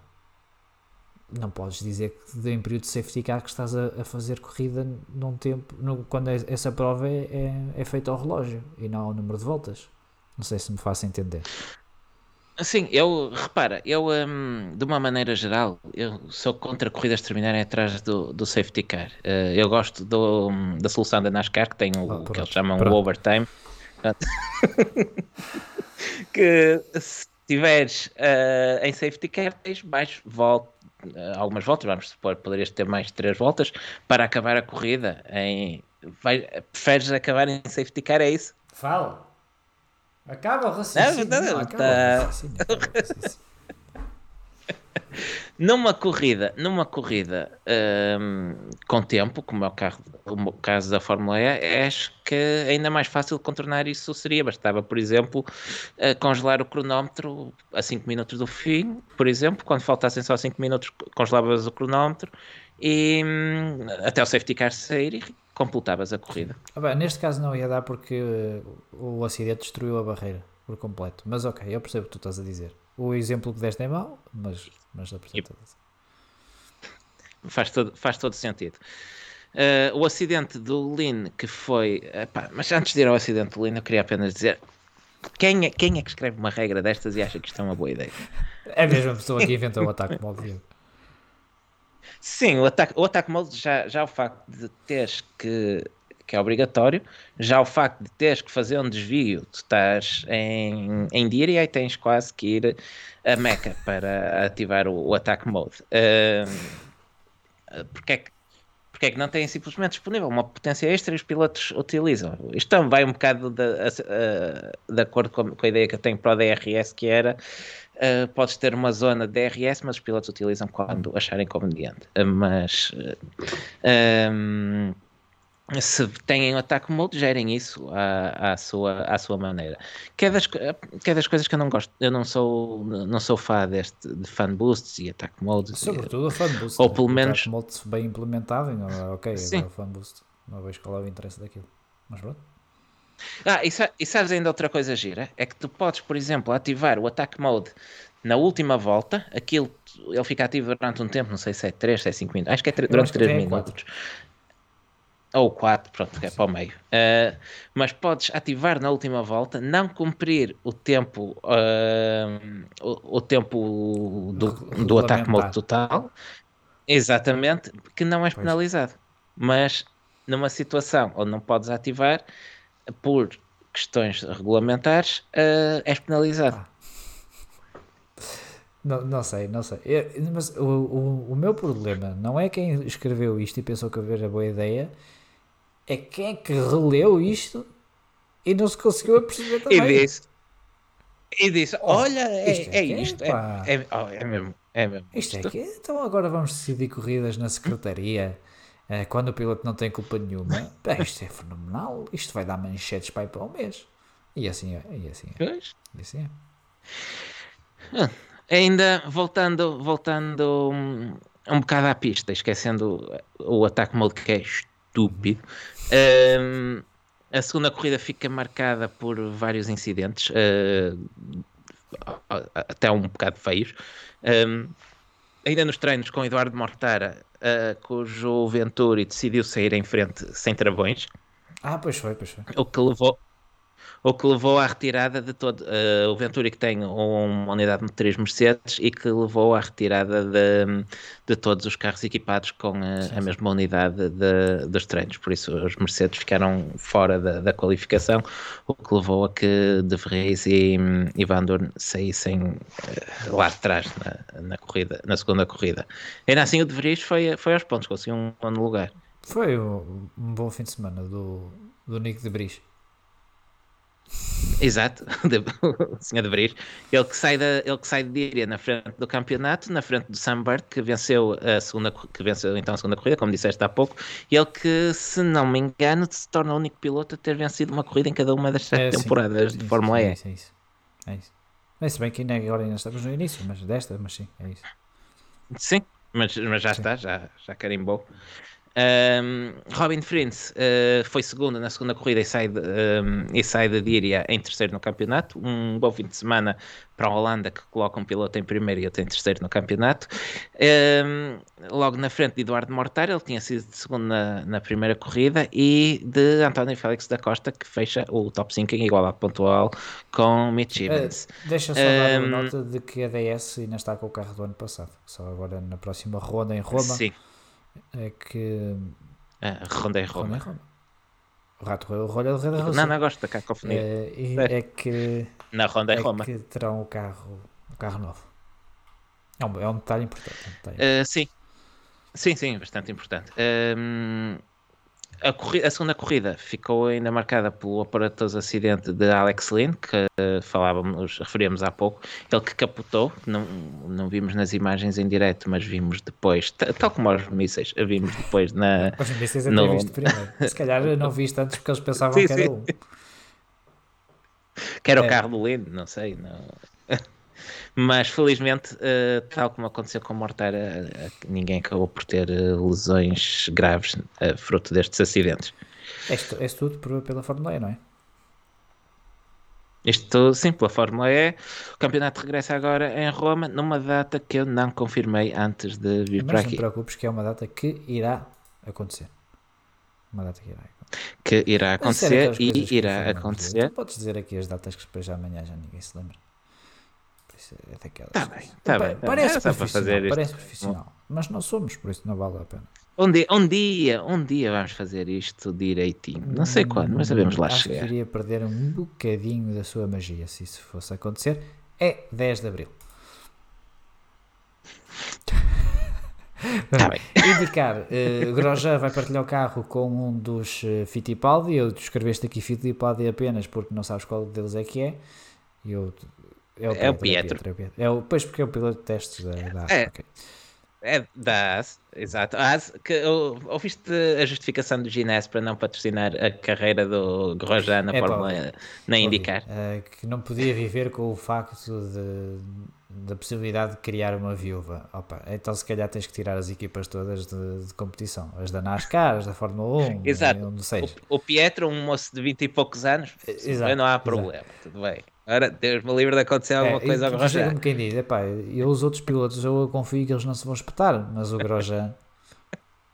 [SPEAKER 3] não podes dizer que em período de safety car que estás a, a fazer corrida num tempo, no, quando é, essa prova é, é, é feita ao relógio e não ao número de voltas. Não sei se me faço entender.
[SPEAKER 2] Sim, eu, repara, eu, um, de uma maneira geral, eu sou contra corridas terminarem atrás do, do safety car. Uh, eu gosto do, da solução da NASCAR, que tem o oh, que eles chamam pronto. o overtime. *laughs* que se estiveres uh, em safety car, tens mais volta, uh, algumas voltas, vamos supor, poderias ter mais três voltas para acabar a corrida. Em, vai, preferes acabar em safety car, é isso?
[SPEAKER 3] Fala. Acaba o raciocínio. Não, não, não, acaba tá... o raciocínio, acaba o raciocínio. *laughs*
[SPEAKER 2] numa corrida, numa corrida um, com tempo, como é o, carro, o caso da Fórmula E, acho que ainda mais fácil contornar isso seria. Bastava, por exemplo, uh, congelar o cronómetro a 5 minutos do fim, por exemplo, quando faltassem só 5 minutos, congelavas o cronómetro e um, até o safety car sair e completavas a corrida.
[SPEAKER 3] Ah, bem, neste caso não ia dar porque o acidente destruiu a barreira por completo. Mas ok, eu percebo o que tu estás a dizer. O exemplo que deste é mau, mas, mas a percebo
[SPEAKER 2] faz todo, faz todo sentido. Uh, o acidente do Lin que foi. Epá, mas antes de ir ao acidente do Lin, eu queria apenas dizer quem é, quem é que escreve uma regra destas e acha que isto é uma boa ideia?
[SPEAKER 3] É a mesma pessoa que inventou o ataque móvel.
[SPEAKER 2] Sim, o ataque, o ataque mode já, já o facto de teres que que é obrigatório, já o facto de teres que fazer um desvio, tu estás em, em dia e tens quase que ir a Meca para ativar o, o ataque mode. Uh, porque é que porque é que não têm simplesmente disponível uma potência extra e os pilotos utilizam. Isto também vai um bocado de, de, acordo com, com, a ideia que eu tenho para o DRS, que era uh, podes ter uma zona de DRS, mas os pilotos utilizam quando acharem conveniente. Uh, mas uh, um, se têm um ataque mode, gerem isso à, à, sua, à sua maneira. Que é, das, que é das coisas que eu não gosto. Eu não sou, não sou fã deste, de fan boosts e ataque mode.
[SPEAKER 3] Sobretudo a fan boost.
[SPEAKER 2] Ou pelo menos.
[SPEAKER 3] mode bem implementado, não, é? ok, Sim. agora o fan boost. Não vejo qual é o interesse daquilo. Mas pronto.
[SPEAKER 2] Ah, e, e sabes ainda outra coisa gira? É que tu podes, por exemplo, ativar o ataque mode na última volta, aquilo ele fica ativo durante um tempo, não sei se é 3, se é 5 minutos, acho que é durante 3 minutos. Ou 4, pronto, é para o meio. Uh, mas podes ativar na última volta, não cumprir o tempo, uh, o, o, tempo do, do ataque mode total, exatamente, que não és penalizado. Mas numa situação onde não podes ativar, por questões regulamentares, uh, és penalizado. Ah.
[SPEAKER 3] Não, não sei, não sei. Eu, mas o, o, o meu problema não é quem escreveu isto e pensou que era boa ideia, é quem é que releu isto e não se conseguiu perceber também.
[SPEAKER 2] E disse, e disse oh, olha, é isto. É, é, isto, é, é, oh, é, mesmo, é mesmo.
[SPEAKER 3] Isto, é que então agora vamos decidir corridas na secretaria quando o piloto não tem culpa nenhuma. Isto é fenomenal, isto vai dar manchetes para ir para o mês. E assim é, e assim é. E assim
[SPEAKER 2] é. Ah, ainda voltando, voltando um, um bocado à pista, esquecendo o ataque mode que é estúpido. Um, a segunda corrida fica marcada por vários incidentes, uh, até um bocado feios. Um, ainda nos treinos com Eduardo Mortara, uh, cujo Venturi decidiu sair em frente sem travões.
[SPEAKER 3] Ah, pois foi, pois foi.
[SPEAKER 2] O que levou, o que levou à retirada de todo uh, o Venturi que tem uma unidade de três Mercedes e que levou à retirada de, de todos os carros equipados com a, a mesma unidade de, dos treinos, por isso os Mercedes ficaram fora da, da qualificação, o que levou a que De Vries e, e Van Dorn saíssem uh, lá atrás na, na, corrida, na segunda corrida. Ainda assim o De Vries foi, foi aos pontos, conseguiu um nono lugar.
[SPEAKER 3] Foi um, um bom fim de semana do, do Nick De Vries.
[SPEAKER 2] Exato, *laughs* o senhor de Bris. Ele que sai da, ele que sai de Díria na frente do campeonato, na frente do Sunbird, que venceu a segunda, que venceu então a segunda corrida, como disseste há pouco, e ele que, se não me engano, se torna o único piloto a ter vencido uma corrida em cada uma das sete
[SPEAKER 3] É,
[SPEAKER 2] temporadas
[SPEAKER 3] sim,
[SPEAKER 2] de Fórmula
[SPEAKER 3] é
[SPEAKER 2] E.
[SPEAKER 3] isso, é isso. É isso. Bem, se bem que ainda agora ainda estamos no início, mas desta, mas sim, é isso.
[SPEAKER 2] Sim, mas, mas já
[SPEAKER 3] Sim.
[SPEAKER 2] está, já, já carimbou. Um, Robin Frins uh, foi segundo na segunda corrida e sai, de, um, e sai da Díria em terceiro no campeonato. Um bom fim de semana para a Holanda, que coloca um piloto em primeiro e outro em terceiro no campeonato. Um, logo na frente de Eduardo Mortar, ele tinha sido de segundo na, na primeira corrida, e de António Félix da Costa, que fecha o top 5 em igualdade pontual com Mitch Evans.
[SPEAKER 3] Eh, deixa só dar
[SPEAKER 2] Um,
[SPEAKER 3] uma nota de que a DS ainda está com o carro do ano passado. Só agora na próxima ronda em Roma
[SPEAKER 2] Sim,
[SPEAKER 3] é que.
[SPEAKER 2] uh, Ronda em
[SPEAKER 3] Roma
[SPEAKER 2] Roma.
[SPEAKER 3] em Roma. O rato o rolha do Rei da Rússia.
[SPEAKER 2] Não, não gosto da cacofonia.
[SPEAKER 3] É, e é que,
[SPEAKER 2] Na Ronda em
[SPEAKER 3] é
[SPEAKER 2] Roma.
[SPEAKER 3] que terão o carro, o carro novo. É um, é um detalhe importante. é um detalhe.
[SPEAKER 2] Uh, sim, sim, sim, bastante importante. Um, a, a segunda corrida ficou ainda marcada pelo aparatoso acidente de Alex Lynn, que uh, falávamos, referíamos há pouco. Ele que capotou, não, não vimos nas imagens em direto, mas vimos depois, tal como os mísseis, vimos depois na. *laughs*
[SPEAKER 3] Os mísseis até
[SPEAKER 2] não-
[SPEAKER 3] viste primeiro. Se calhar não viste antes porque eles pensavam
[SPEAKER 2] Sim,
[SPEAKER 3] que era
[SPEAKER 2] sim.
[SPEAKER 3] um.
[SPEAKER 2] que era o
[SPEAKER 3] É.
[SPEAKER 2] carro do Lynn, não sei. Não. *laughs* Mas felizmente, uh, tal como aconteceu com o Mortar, uh, uh, ninguém acabou por ter uh, lesões graves fruto destes acidentes.
[SPEAKER 3] És, tu- és tudo por- pela Fórmula E, não é?
[SPEAKER 2] Isto sim, pela Fórmula E. O campeonato regressa agora em Roma, numa data que eu não confirmei antes de vir para
[SPEAKER 3] Mas não
[SPEAKER 2] aqui.
[SPEAKER 3] te preocupes que é uma data que irá acontecer. Uma data que irá acontecer.
[SPEAKER 2] Que irá
[SPEAKER 3] era
[SPEAKER 2] acontecer e irá acontecer.
[SPEAKER 3] Tu podes dizer aqui as datas que depois já amanhã já ninguém se lembra. É daquelas.
[SPEAKER 2] Tá bem, tá bem, tá bem.
[SPEAKER 3] Parece
[SPEAKER 2] só para
[SPEAKER 3] profissional, parece profissional. Mas não somos, por isso não vale a pena.
[SPEAKER 2] Um dia, um dia, um dia vamos fazer isto direitinho. Não sei quando, mas sabemos lá
[SPEAKER 3] Acho que
[SPEAKER 2] chegar.
[SPEAKER 3] iria perder um bocadinho da sua magia se isso fosse acontecer. É 10 de Abril.
[SPEAKER 2] Tá bem. *laughs*
[SPEAKER 3] Indicar, uh, Grosjean vai partilhar o carro com um dos uh, Fittipaldi. Eu escreveste aqui Fittipaldi apenas porque não sabes qual deles é que é. E Eu,
[SPEAKER 2] É o Pietro.
[SPEAKER 3] É o Pietro. É o, pois porque é o piloto de testes da, da
[SPEAKER 2] É.
[SPEAKER 3] ok.
[SPEAKER 2] É da AS, exato. A AS, que, ou- ouviste a justificação do Ginés para não patrocinar a carreira do Grosjean na
[SPEAKER 3] É, pá,
[SPEAKER 2] Fórmula na
[SPEAKER 3] Ouvi,
[SPEAKER 2] IndyCar?
[SPEAKER 3] eh, que não podia viver com o facto de, da possibilidade de criar uma viúva. Opa, então se calhar tens que tirar as equipas todas de, de competição. As da NASCAR, as da Fórmula 1,
[SPEAKER 2] Exato.
[SPEAKER 3] onde seja.
[SPEAKER 2] O, o Pietro, um moço de 20 e poucos anos,
[SPEAKER 3] Exato,
[SPEAKER 2] não há
[SPEAKER 3] exato.
[SPEAKER 2] problema, tudo bem. Ora, Deus me livre de acontecer alguma
[SPEAKER 3] É,
[SPEAKER 2] coisa
[SPEAKER 3] chega
[SPEAKER 2] Grosjean.
[SPEAKER 3] como quem diz, epá, eu os outros pilotos eu confio que eles não se vão espetar, mas o *laughs* Grosjean...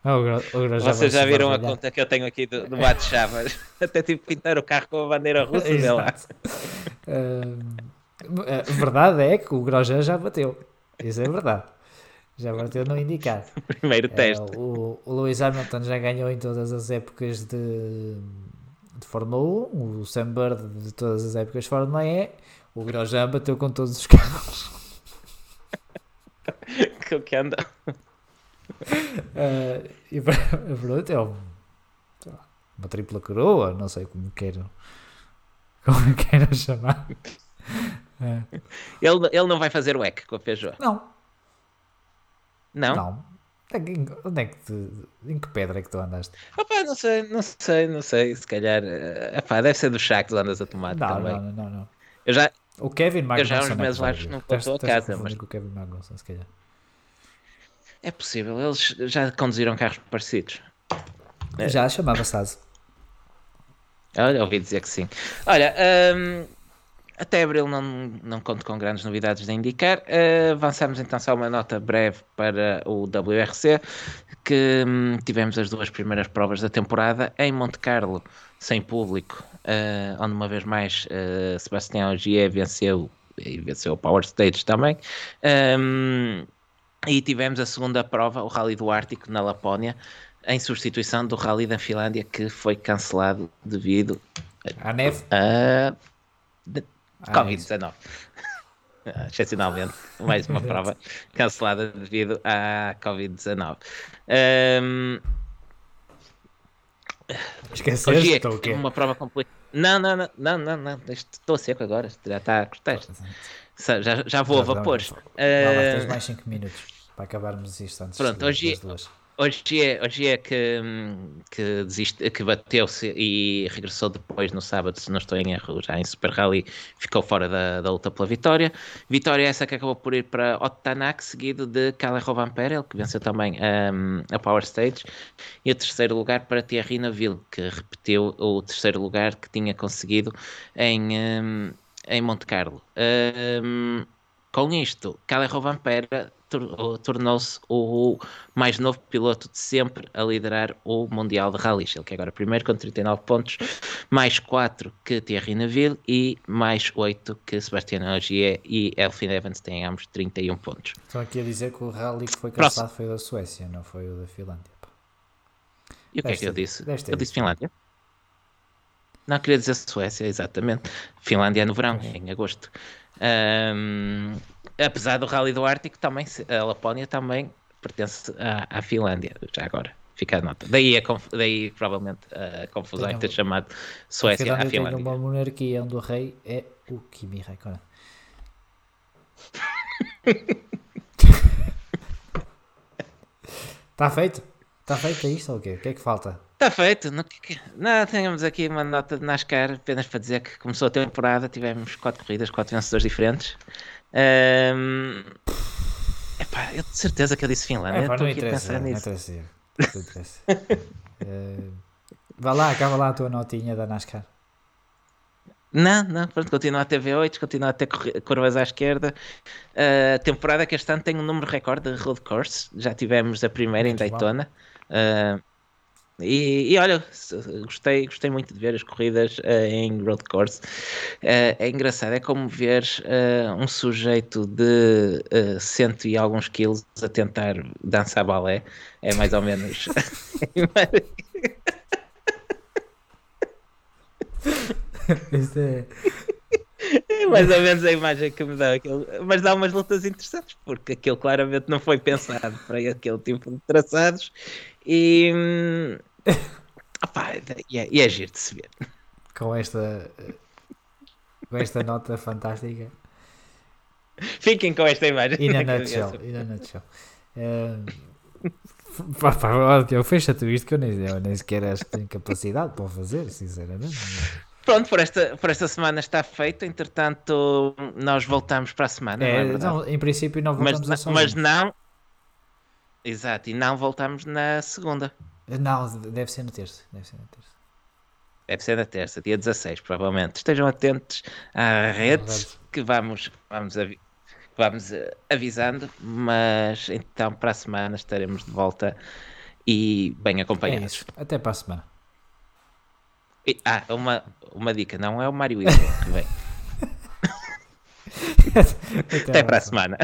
[SPEAKER 3] o, Gro, o Grosjean
[SPEAKER 2] Vocês já viram a conta que eu tenho aqui do, do Bate Chavas? *laughs* Até tive que pintar o carro com a bandeira *laughs* russa.
[SPEAKER 3] Exato. Ah, a verdade é que o Grosjean já bateu. Isso é verdade. Já bateu no indicar.
[SPEAKER 2] Primeiro
[SPEAKER 3] É,
[SPEAKER 2] teste.
[SPEAKER 3] o, o Lewis Hamilton já ganhou em todas as épocas de, de Fórmula 1, o Sam Bird de todas as épocas de Fórmula E, o Grosjean bateu com todos os carros. *laughs*
[SPEAKER 2] Que, que anda.
[SPEAKER 3] Ah, e pr- pronto, *laughs* é um- lá, uma tripla coroa, não sei como quero, como *laughs* quero chamar. Ah,
[SPEAKER 2] Ele, ele não vai fazer o EC com a Peugeot.
[SPEAKER 3] não,
[SPEAKER 2] Não?
[SPEAKER 3] não. É que- em- Onde é que te, em que pedra é que tu andaste?
[SPEAKER 2] Opa, não sei, não sei, não sei. Se calhar. eh, epá, deve ser do chá que tu andas a tomar
[SPEAKER 3] Não,
[SPEAKER 2] também.
[SPEAKER 3] não, não, não, não.
[SPEAKER 2] Eu já,
[SPEAKER 3] O Kevin
[SPEAKER 2] já há uns
[SPEAKER 3] é que
[SPEAKER 2] meses
[SPEAKER 3] vai
[SPEAKER 2] lá
[SPEAKER 3] ver.
[SPEAKER 2] não voltou a casa, mas-
[SPEAKER 3] com o Kevin Magnussen, se calhar.
[SPEAKER 2] É possível, eles já conduziram carros parecidos. É.
[SPEAKER 3] Já chamava-se Asa.
[SPEAKER 2] Olha, ouvi dizer que sim. Olha, hum, até abril não, não conto com grandes novidades de indicar. Uh, avançamos então só uma nota breve para o WRC, que hum, tivemos as duas primeiras provas da temporada em Monte Carlo, sem público, uh, onde uma vez mais uh, Sebastião Ogier venceu e venceu o Power Stage também. Um, e tivemos a segunda prova, o Rally do Ártico, na Lapónia, em substituição do Rally da Finlândia, que foi cancelado devido
[SPEAKER 3] A neve.
[SPEAKER 2] a Covid-19. *laughs* Ah, Excepcionalmente, mais uma prova cancelada devido à Covid-19. Ahm,
[SPEAKER 3] Esqueceste
[SPEAKER 2] Hoje é
[SPEAKER 3] ou o quê?
[SPEAKER 2] uma prova completa. Não, não, não, não, não, não. Estou seco agora. Já está a cortar. Já, já vou a
[SPEAKER 3] Já, já,
[SPEAKER 2] vapores.
[SPEAKER 3] Vá lá,
[SPEAKER 2] Eh,
[SPEAKER 3] tens mais 5 minutos para acabarmos isto antes
[SPEAKER 2] Pronto, hoje-
[SPEAKER 3] duas.
[SPEAKER 2] Hoje é, hoje é que, que, desiste, que bateu-se e regressou depois no sábado, se não estou em erro, já em Super Rally, ficou fora da, da luta pela vitória. Vitória essa que acabou por ir para Otto Tanak, seguido de Kalle Rovanperel, que venceu também hum, a Power Stage, e o terceiro lugar para Thierry Neville, que repetiu o terceiro lugar que tinha conseguido em, hum, em Monte Carlo. Hum, com isto, Kalle Rovanperel tor- tornou-se o mais novo piloto de sempre a liderar o Mundial de Rallys. Ele que é agora primeiro com 39 pontos, mais 4 que Thierry Neville e mais 8 que Sebastian Ogier e Elfin Evans têm ambos 31 pontos.
[SPEAKER 3] Estão aqui a dizer que o rally que foi cansado foi o da Suécia, não foi o da Finlândia. pá.
[SPEAKER 2] E o que é que eu disse? Eu disse Finlândia? Não, queria dizer Suécia, exatamente. Finlândia é no verão, em agosto. Ahm, apesar do Rally do Ártico, também, a Lapónia também pertence à, à Finlândia, já agora. Fica a nota. Daí, a daí provavelmente a confusão em ter chamado Suécia à
[SPEAKER 3] Finlândia tem uma monarquia onde o rei é o Kimi Raikkonen. Está *laughs* feito? Está feito isto ou o quê? O que é que falta?
[SPEAKER 2] Está feito. Não, não, temos aqui uma nota de NASCAR apenas para dizer que começou a temporada, tivemos quatro corridas, quatro vencedores diferentes. Ahm, epá, eu de certeza que eu disse Finlândia.
[SPEAKER 3] Pá,
[SPEAKER 2] estou
[SPEAKER 3] não interessa, não interessa. Não interessa. *laughs* Eh, Vá lá, acaba lá a tua notinha da NASCAR.
[SPEAKER 2] Não, não, pronto, continua a ter V8, continua a ter curvas à esquerda. A temporada que este ano tem um número recorde de road course. Já tivemos a primeira em
[SPEAKER 3] Muito bom.
[SPEAKER 2] Daytona. Ah, e, e olha, gostei, gostei muito de ver as corridas ah, em road course. Ah, é engraçado, é como ver ah, um sujeito de cento e alguns quilos a tentar dançar balé. É mais ou menos. *laughs*
[SPEAKER 3] Isto é.
[SPEAKER 2] É mais ou menos a imagem que me dá. Aquilo. Mas dá umas lutas interessantes, porque aquilo claramente não foi pensado para aquele tipo de traçados. E. hum, opá, e, é, e é giro de se ver.
[SPEAKER 3] Com esta. Com esta nota fantástica.
[SPEAKER 2] Fiquem com esta imagem.
[SPEAKER 3] E na *laughs* nutshell. E na nutshell. Eh, pá, olha, fecha-te isto que eu nem, eu nem sequer acho que tenho capacidade para o fazer, sinceramente.
[SPEAKER 2] Pronto, por esta, por esta semana está feito. Entretanto, nós voltamos para a semana. não é
[SPEAKER 3] É, não, em princípio não
[SPEAKER 2] mas,
[SPEAKER 3] voltamos a só
[SPEAKER 2] mas não. Exato, e não voltamos na segunda.
[SPEAKER 3] Não, deve ser no terço. Deve ser no terço.
[SPEAKER 2] Deve ser na terça, dia 16, provavelmente. Estejam atentos às redes
[SPEAKER 3] redes.
[SPEAKER 2] que vamos, vamos, avi- vamos eh, avisando, mas então para a semana estaremos de volta e bem
[SPEAKER 3] É
[SPEAKER 2] acompanhados.
[SPEAKER 3] isso. Até para a semana.
[SPEAKER 2] E- ah, uma, uma dica, não é o Mário Wilson *laughs* que vem.
[SPEAKER 3] Até,
[SPEAKER 2] Até para a semana.